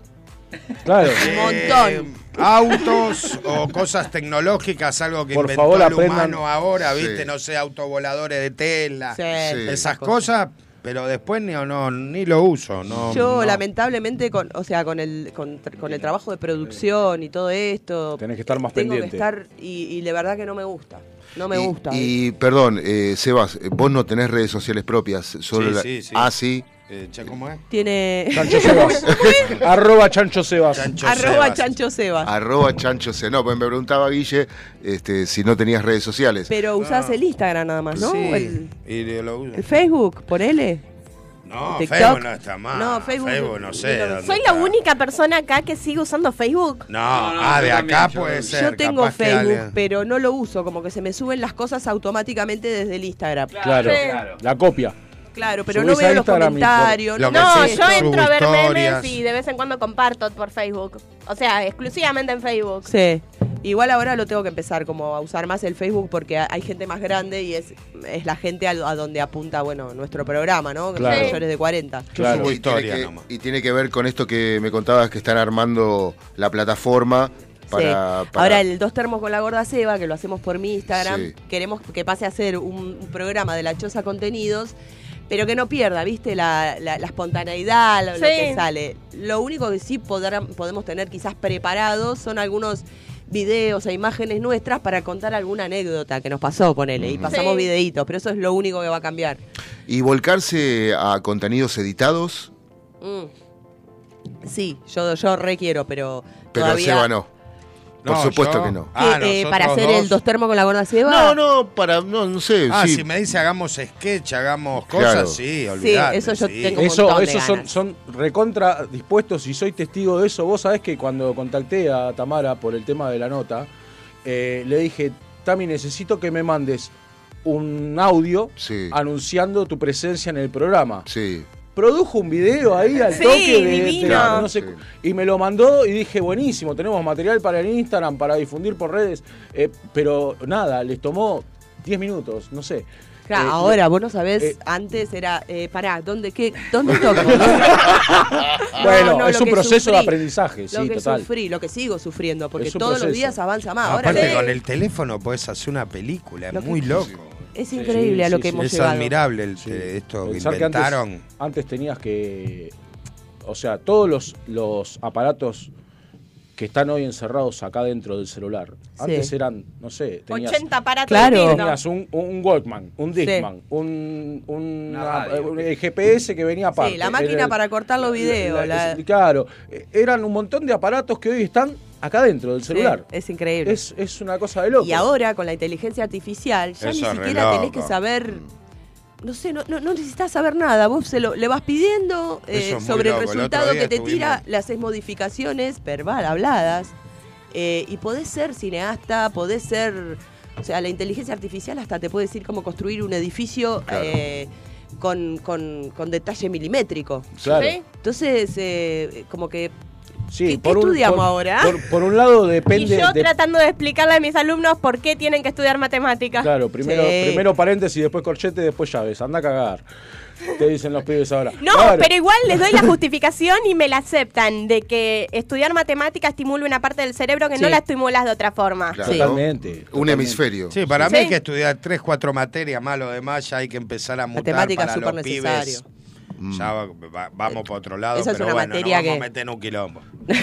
claro. Un montón. autos o cosas tecnológicas, algo que Por inventó favor, el aprendan- humano ahora, Sí. ¿viste? No sé, autovoladores de tela. Sí, Sí. Esas cosas, pero después ni, no, ni lo uso. No, Yo no. lamentablemente, con, o sea, con el, con, con el trabajo de producción y todo esto, Tenés que estar más tengo pendiente. que estar y, y de verdad que no me gusta. No me y, gusta. Y perdón, eh, Sebas, eh, vos no tenés redes sociales propias, solo Sí, la- sí, sí. Ah, sí. Eh, ¿Cómo es? Tiene. <laughs> Chancho Sebas. Arroba Chancho Sebas. Arroba Chancho Sebas. Arroba chancho C. No, pues me preguntaba Guille este, si no tenías redes sociales. Pero usás el Instagram nada más, ¿no? Sí, El, y lo uso. el Facebook, ponele. No, TikTok. Facebook no está mal. No, Facebook- no sé. dónde Soy está. la única persona acá que sigue usando Facebook. No, ah, de acá puede ser. Yo tengo Facebook, pero no lo uso, como que se me suben las cosas automáticamente desde el Instagram. Claro, la copia. Claro, pero no veo los comentarios. no, Lo que No, sí, yo entro a ver memes y de vez en cuando comparto por Facebook. O sea, exclusivamente en Facebook. Sí. Igual ahora lo tengo que empezar como a usar más el Facebook porque hay gente más grande y es, es la gente a, a donde apunta, bueno, nuestro programa, ¿no? Que son Claro. mayores de 40. Claro, y, tiene que, y tiene que ver con esto que me contabas que están armando la plataforma para, Sí. para- Ahora el dos termos con la gorda Seba, que lo hacemos por mi Instagram, Sí. queremos que pase a ser un, un programa de la Choza Contenidos, pero que no pierda, ¿viste? La, la- la espontaneidad, lo, que sale. Lo único que sí podrán- podemos tener quizás preparados son algunos videos e imágenes nuestras para contar alguna anécdota que nos pasó, ponele, y pasamos Sí. videitos, pero eso es lo único que va a cambiar. y volcarse a contenidos editados, Mm. Sí, yo, yo requiero, pero, pero todavía... Seba no. Por No, supuesto yo- que no. ¿Qué, Ah, eh, para hacer el dos. termos con la gorda Seba? No, no, para, no, no sé. Ah, sí. si me dice hagamos sketch, hagamos Claro. cosas, sí, olvidate. eso yo sí. tengo un Eso, de eso son, son recontra dispuestos y soy testigo de eso. Vos sabés que cuando contacté a Tamara por el tema de la nota, eh, le dije, Tami, necesito que me mandes un audio Sí. anunciando tu presencia en el programa. Sí. Produjo un video ahí al Sí, toque de, divino. de- no sé cu- y me lo mandó y dije, buenísimo, tenemos material para el Instagram, para difundir por redes, eh, pero nada, les tomó 10 minutos, no sé. Claro, Eh, ahora, vos no sabés, eh, antes era, eh, pará, ¿dónde, qué, <laughs> ¿dónde toco? Bueno, No, es lo un que proceso de aprendizaje, Lo sí, que total. sufrí, lo que sigo sufriendo, porque todos los días avanza más. Ahora Aparte sí, con el teléfono podés hacer una película, es Lo que- muy loco. Es increíble a lo sí, que sí. hemos Es llegado. admirable el- esto que Pensar que antes, inventaron. antes tenías que. O sea, todos los, los aparatos que están hoy encerrados acá dentro del celular, antes eran, no sé, tenías, 80 aparatos Claro. tenías un, un Walkman, un Discman, un, un- un- el GPS que venía aparte. Sí, la máquina el- para cortar los videos. la- la- Claro, eran un montón de aparatos que hoy están acá dentro del Sí, celular. es increíble. Es, es una cosa de loco. Y ahora con la inteligencia artificial ya Eso ni siquiera tenés que saber, no sé, no, no, no necesitas saber nada. Vos se lo, le vas pidiendo eh, sobre el loco. El otro resultado que te estuvimos- tira, le haces modificaciones verbal, habladas. eh, y podés ser cineasta, podés ser... O sea, la inteligencia artificial hasta te puede decir cómo construir un edificio Claro. eh, con, con- con detalle milimétrico. Claro. ¿Sí? Entonces, eh, como que... Sí, ¿Qué- qué estudiamos ahora? Por, por un lado Y depende yo de, tratando de explicarle a mis alumnos por qué tienen que estudiar matemáticas. Claro, primero, Sí. primero paréntesis, después corchete, después llaves. Anda a cagar. Te dicen los pibes ahora. No, Claro. pero igual les doy la justificación y me la aceptan de que estudiar matemática estimula una parte del cerebro que Sí. no la estimulas de otra forma. Claro. Totalmente. Un totalmente. hemisferio. Sí, para Sí. mí hay que estudiar tres, cuatro materias, más lo demás ya hay que empezar a mutar Matemática para súper los necesario. Pibes. Ya va- va- vamos para otro lado, Esa es pero una bueno, materia nos vamos que- a meter en un quilombo. <laughs>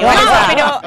Igual esa- pero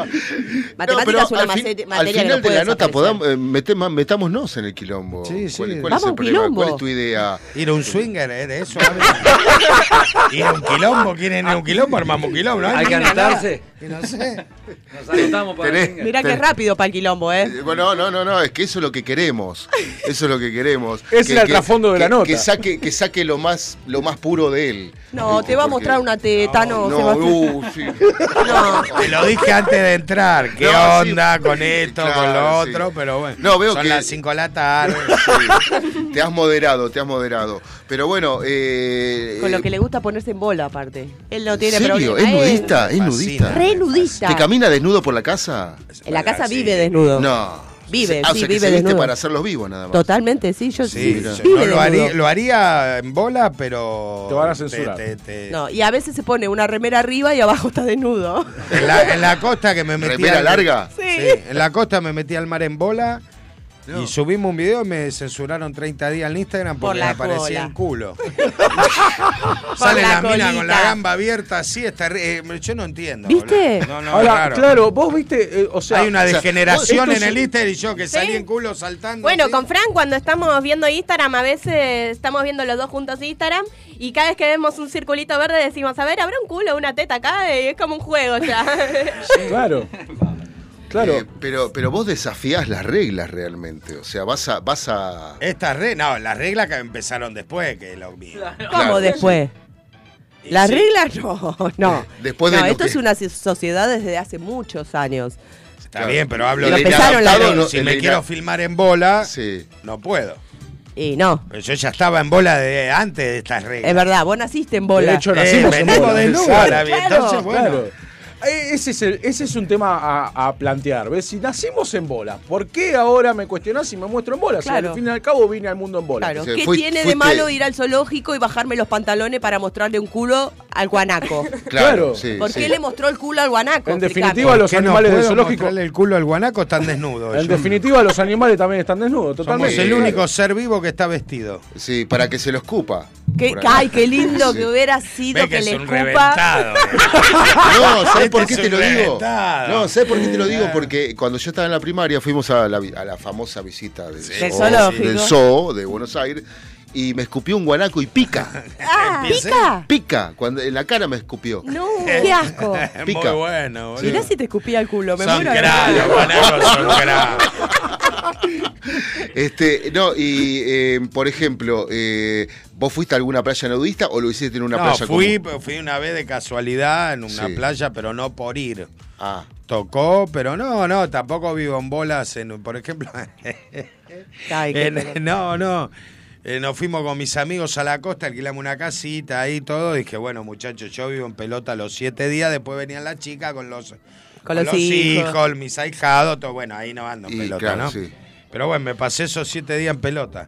matemática es una al, fin- mate- al materia que final no de la nota podamos, eh, metema- metámonos en el quilombo. Sí, sí. ¿Cuál, cuál Vamos es el problema? quilombo. ¿Cuál es tu idea? Ir a un swinger, ¿eh? De eso. <laughs> Ir a un quilombo, quieren ir a un quilombo, armamos un quilombo. ¿no? Hay que anotarse. No sé. <laughs> Nos anotamos para Tenés-. Mirá que rápido para el quilombo, ¿eh? Eh, Bueno, no, no, no, es que eso es lo que queremos. Eso es lo que queremos. <laughs> Que, era el que- trasfondo de la nota. Que saque, que saque lo más, lo más puro de él. No, te va a mostrar una teta, no, No, uh, <laughs> sí. No, te lo dije antes de entrar. ¿Qué No, sí. onda con esto, con lo sí. otro? Pero bueno, No, veo son que- las 5 de la tarde. Sí. Te has moderado, te has moderado. Pero bueno, eh, Con lo que le gusta ponerse en bola, aparte. Él no tiene ¿Serio? problema. ¿Es Él- nudista? ¿Es nudista? Re nudista. ¿Que camina desnudo por la casa? En la casa Sí. vive desnudo. No. Vive, Ah, o sí, sea, que vive se viste desnudo. para hacerlos vivos nada más. Totalmente, sí, yo Sí, sí. yo vive no lo, haría, desnudo. lo haría en bola, pero. Te van a censurar. te- te- No, y a veces se pone una remera arriba y abajo está desnudo. En, la, en la costa que me metí. ¿Remera al- larga? Sí. En la costa me metí al mar en bola Y subimos un video y me censuraron 30 días en Instagram Por porque la me aparecía en culo. <laughs> <laughs> Sale la la, mina con la gamba abierta así, está eh, yo no entiendo. ¿Viste? No, no, Ahora, claro, vos viste, eh, o sea. Hay una o sea, degeneración en el Instagram y yo que Sí. salí en culo saltando. Bueno, así. con Fran cuando estamos viendo Instagram, a veces estamos viendo los dos juntos Instagram y cada vez que vemos un circulito verde decimos, a ver, ¿habrá un culo o una teta acá? Y es como un juego ya. <laughs> Claro. Claro. Eh, pero, pero vos desafías las reglas realmente. O sea, vas a. Vas a... Esta re, no, las reglas que empezaron después que lo mío. ¿Cómo Claro, después? Las sí. reglas no, <laughs> no. <laughs> Después de no, esto que- es una sociedad desde hace muchos años. Está Claro. bien, pero hablo Pero de empezaron reglas. Si me quiero filmar en bola, Sí. no puedo. Y no, Pero yo ya estaba en bola de antes de estas reglas. es verdad, vos naciste en bola. De hecho, Eh, nacimos en venimos bola. de <laughs> Claro. Entonces, bueno. claro. Eh, Ese es, el- ese es un tema a, a plantear. ¿Ves? Si nacimos en bola, ¿por qué ahora me cuestionás si me muestro en bola? Si Claro. al fin y al cabo vine al mundo en bola. Claro, ¿qué fui- tiene de malo ir al zoológico y bajarme los pantalones para mostrarle un culo al guanaco? <laughs> Claro, Claro. sí. ¿Por sí. qué le mostró el culo al guanaco? En definitiva, los ¿Por qué no animales del zoológico- mostrarle el culo al guanaco están desnudos. En Yo- definitiva, los animales también están desnudos, Somos totalmente. el único ser vivo que está vestido. Sí, para que se lo escupa. Qué- ay, qué lindo <laughs> Sí. que hubiera sido Ve que, le escupa. reventado. <laughs> No, ¿sabes Este por qué te lo digo? No, ¿sabes por qué te lo digo? Porque cuando yo estaba en la primaria fuimos a la, vi- a la famosa visita del, Del zoo, zoológico. del zoo de Buenos Aires y me escupió un guanaco y pica. <laughs> Ah, pica. Pica, cuando en la cara me escupió. No, qué asco. Pica. Muy bueno, boludo. Mirá si te escupía el culo, me Son muero. los guanacos son. <laughs> Este, no, y eh, por ejemplo, eh, ¿vos fuiste a alguna playa nudista o lo hiciste en una No, playa fui, común? fui una vez de casualidad en una Sí. playa, pero no por ir. Ah, Tocó, pero no, no, tampoco vivo en bolas, en, por ejemplo. <laughs> Ay, en- no, no. Eh, nos fuimos con mis amigos a la costa, alquilamos una casita ahí todo. Dije, bueno, muchachos, yo vivo en pelota los siete días. Después venían las chicas con los, Con los hijos. mis ahijados. Todo, bueno, ahí no ando en y pelota, claro, ¿no? sí. Pero bueno, me pasé esos siete días en pelota.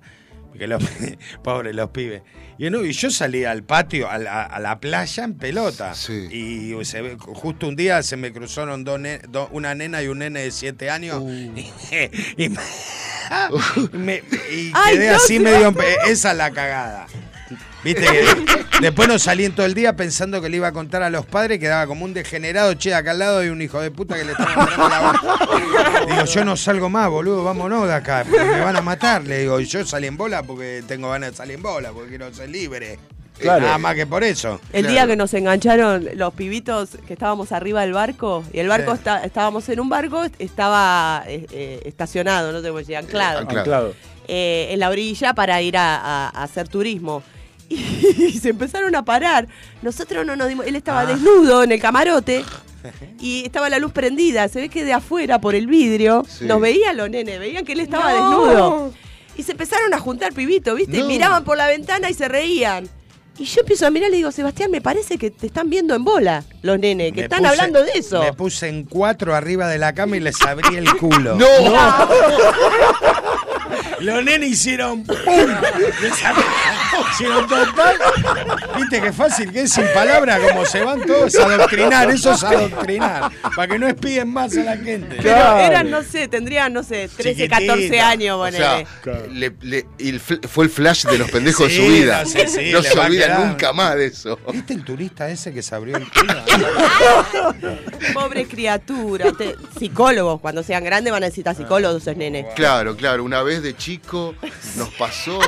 Porque los, <laughs> pobres los pibes. Y, no, y yo salí al patio, a la, a la playa en pelota. Sí. Y se ve- justo un día se me cruzaron dos ne- do- una nena y un nene de siete años. Y, y me- y me- y Ay, quedé no, así medio... Esa es la cagada. Viste que después no salí en todo el día pensando que le iba a contar a los padres, quedaba como un degenerado, che, acá al lado hay un hijo de puta que le está mandando la bola. Digo, yo no salgo más, boludo, vámonos de acá, porque me van a matar. Le digo, y yo salí en bola porque tengo ganas de salir en bola, porque quiero ser libre. Claro. Nada más que por eso. El Claro. día que nos engancharon los pibitos que estábamos arriba del barco, y el barco Sí. está- estábamos en un barco, estaba eh, eh, estacionado, no sé cómo decir, anclado, anclado. Anclado. eh, en la orilla para ir a, a- a hacer turismo. <laughs> Y se empezaron a parar. Nosotros no nos dimos. Él estaba Ah. desnudo en el camarote y estaba la luz prendida. Se ve que de afuera, por el vidrio, Sí. nos veían los nenes, veían que él estaba No. desnudo. Y se empezaron a juntar pibitos, ¿viste? Y No. miraban por la ventana y se reían. Y yo empiezo a mirar y le digo, Sebastián, me parece que te están viendo en bola los nenes, que Me están puse- hablando de eso. Me puse en cuatro arriba de la cama y les abrí el culo. <laughs> ¡No! <laughs> Los nenes hicieron ¡pum! Hicieron total. Viste qué fácil que es sin palabras, como se van todos a adoctrinar. Eso es adoctrinar. Para que no espíen más a la gente. Pero Claro. eran, no sé, tendrían, no sé, 13, 14 Chiquitita. años, O ponele. sea, le- le- y el fl- fue el flash de los pendejos Sí, de su vida. no sé, sí, no le se olvida quedar. nunca más de eso. ¿Viste el turista ese que se abrió el <laughs> culo? Pobre criatura. Te- psicólogos, cuando sean grandes van a necesitar psicólogos esos nenes. Claro, claro, una vez de chico nos pasó.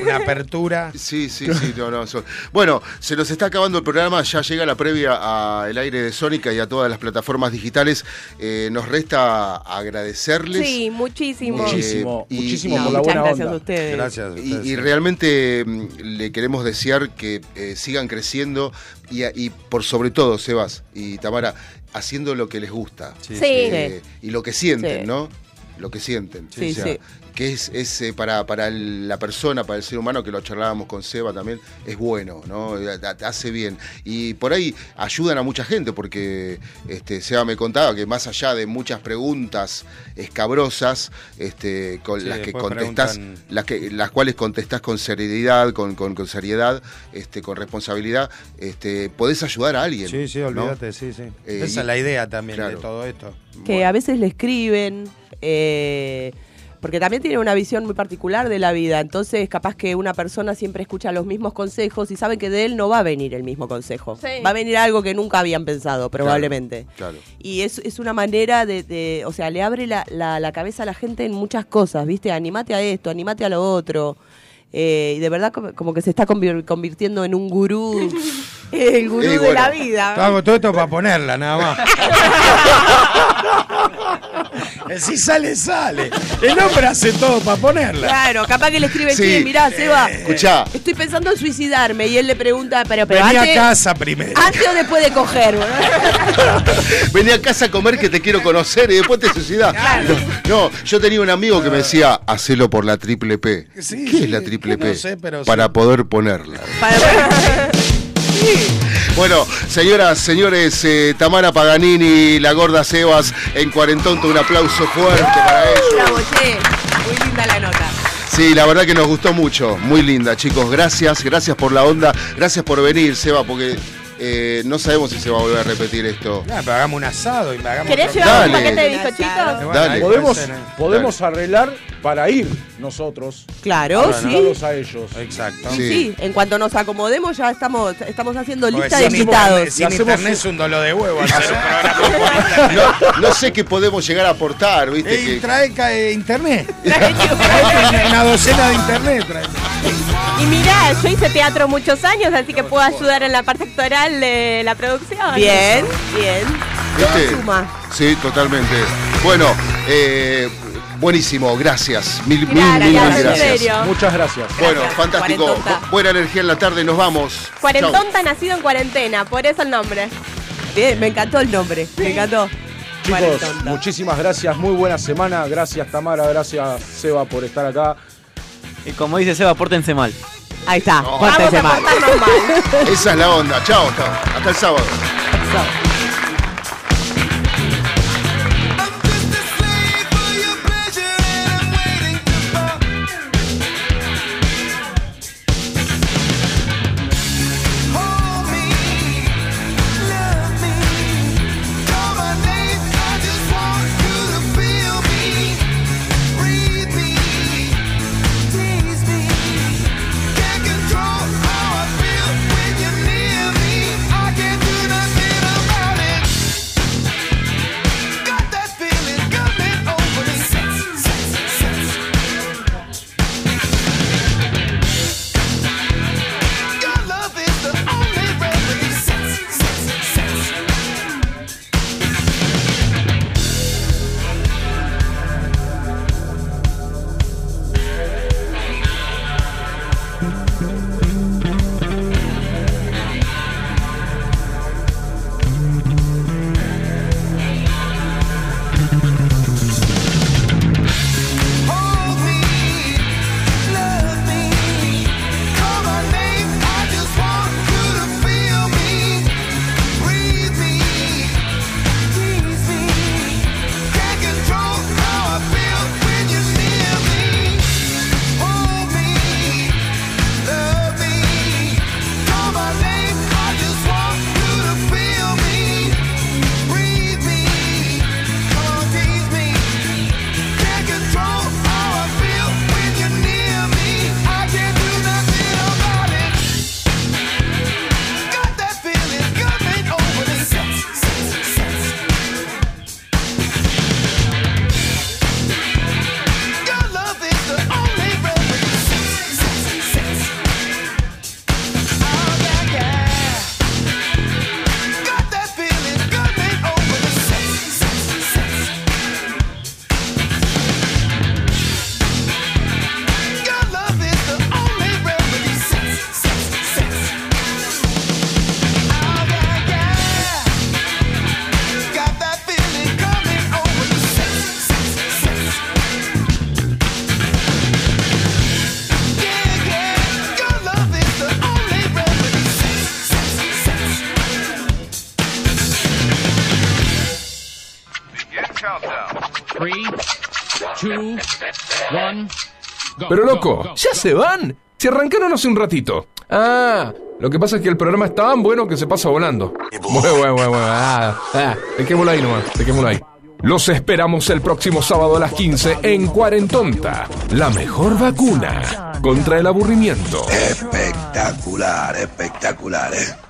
Una apertura. <laughs> Sí, sí, sí, no, no. so- Bueno, se nos está acabando el programa, ya llega la previa al aire de Sónica y a todas las plataformas digitales. Eh, nos resta agradecerles. Sí, muchísimo. Muchísimo, y- muchísimo y- por la buena gracias onda. a ustedes. Gracias. a Y, ustedes, y sí. realmente mm, le queremos desear que eh, sigan creciendo y, a- y por sobre todo, Sebas y Tamara, haciendo lo que les gusta. Sí, Sí. Eh, y lo que sienten, Sí. ¿no? Lo que sienten. Sí, O sea, sí. Que es, es, eh, para, para el- la persona, para el ser humano, que lo charlábamos con Seba también, es bueno, ¿no? Eh, ha- Hace bien. Y por ahí ayudan a mucha gente, porque este, Seba me contaba que más allá de muchas preguntas escabrosas, este, con Sí, las que contestás, preguntan- las, que, las cuales contestás con seriedad, con, con, con seriedad, este, con responsabilidad, este, podés ayudar a alguien. Sí, sí, ¿no? olvídate, sí, sí. Eh, Esa y- es la idea también claro. de todo esto. Que a veces le escriben. eh, porque también tiene una visión muy particular de la vida. Entonces, capaz que una persona siempre escucha los mismos consejos y sabe que de él no va a venir el mismo consejo. Sí. Va a venir algo que nunca habían pensado, probablemente. Claro. Y es, es una manera de, de- o sea, le abre la, la- la cabeza a la gente en muchas cosas, ¿viste? Animate a esto, animate a lo otro. Eh, y de verdad como, que se está convir- convirtiendo en un gurú, <laughs> el gurú de la vida. Hago todo esto para ponerla, nada más. <laughs> si sale, sale. El hombre hace todo para ponerla. Claro, capaz que le escribe, Sí. sí, mirá, Seba, Escuchá. estoy pensando en suicidarme. Y él le pregunta, pero, pero Vení a casa primero. antes o después de coger. <laughs> Vení a casa a comer que te quiero conocer y después te suicidás. No, no, yo tenía un amigo que me decía, hacelo por la triple P. Sí, ¿Qué sí, es la triple no P? sé, pero Para sí. poder ponerla. <laughs> Bueno, señoras, señores, eh, Tamara Paganini, la gorda Sebas, en Cuarentonto, un aplauso fuerte para ellos. Bravo, che. Muy linda la nota. Sí, la verdad que nos gustó mucho, muy linda, chicos. Gracias, gracias por la onda, gracias por venir, Seba, porque eh, no sabemos si se va a volver a repetir esto. Ya, pero hagamos un asado y me hagamos ¿Querés llevar un paquete de bizcochitos? Dale. Podemos, ¿eh? podemos arreglar para ir nosotros. Claro, sí. a ellos. Exacto. Sí, sí, en cuanto nos acomodemos ya estamos, estamos haciendo lista de sin invitados. Sin hacemos internet es un dolor de huevo hacer un programa. No, no sé qué podemos llegar a aportar, ¿viste? Y Que- trae eh, internet. <laughs> Trae <laughs> una docena de internet. trae. Y mirá, yo hice teatro muchos años, así que puedo ayudar en la parte actoral de la producción. Bien, bien. Todo suma. Sí, totalmente. Bueno, eh, buenísimo, gracias. Mil, mil, Claro, mil, mil gracias, gracias. Muchas gracias. Bueno, Gracias. fantástico. Cuarentonta. Buena energía en la tarde, nos vamos. Chau. Cuarentonta nacido en cuarentena, por eso el nombre. Bien, me encantó el nombre. Me encantó. Chicos, Cuarentonta. muchísimas gracias, muy buena semana. Gracias Tamara, gracias Seba por estar acá. Y como dice Seba, pórtense mal. Ahí está, No. Vamos a mal. portarnos mal. <laughs> Esa es la onda. Chao, hasta, hasta el sábado. Pero loco, ¿ya se van? Se arrancaron hace un ratito. Ah, lo que pasa es que el programa es tan bueno que se pasa volando. Bueno, bueno, bueno, bueno. Ah, ah, dejémoslo ahí nomás, dejémoslo ahí. Los esperamos el próximo sábado a las 15 en Cuarentonta, la mejor vacuna contra el aburrimiento. Espectacular, espectacular, ¿eh?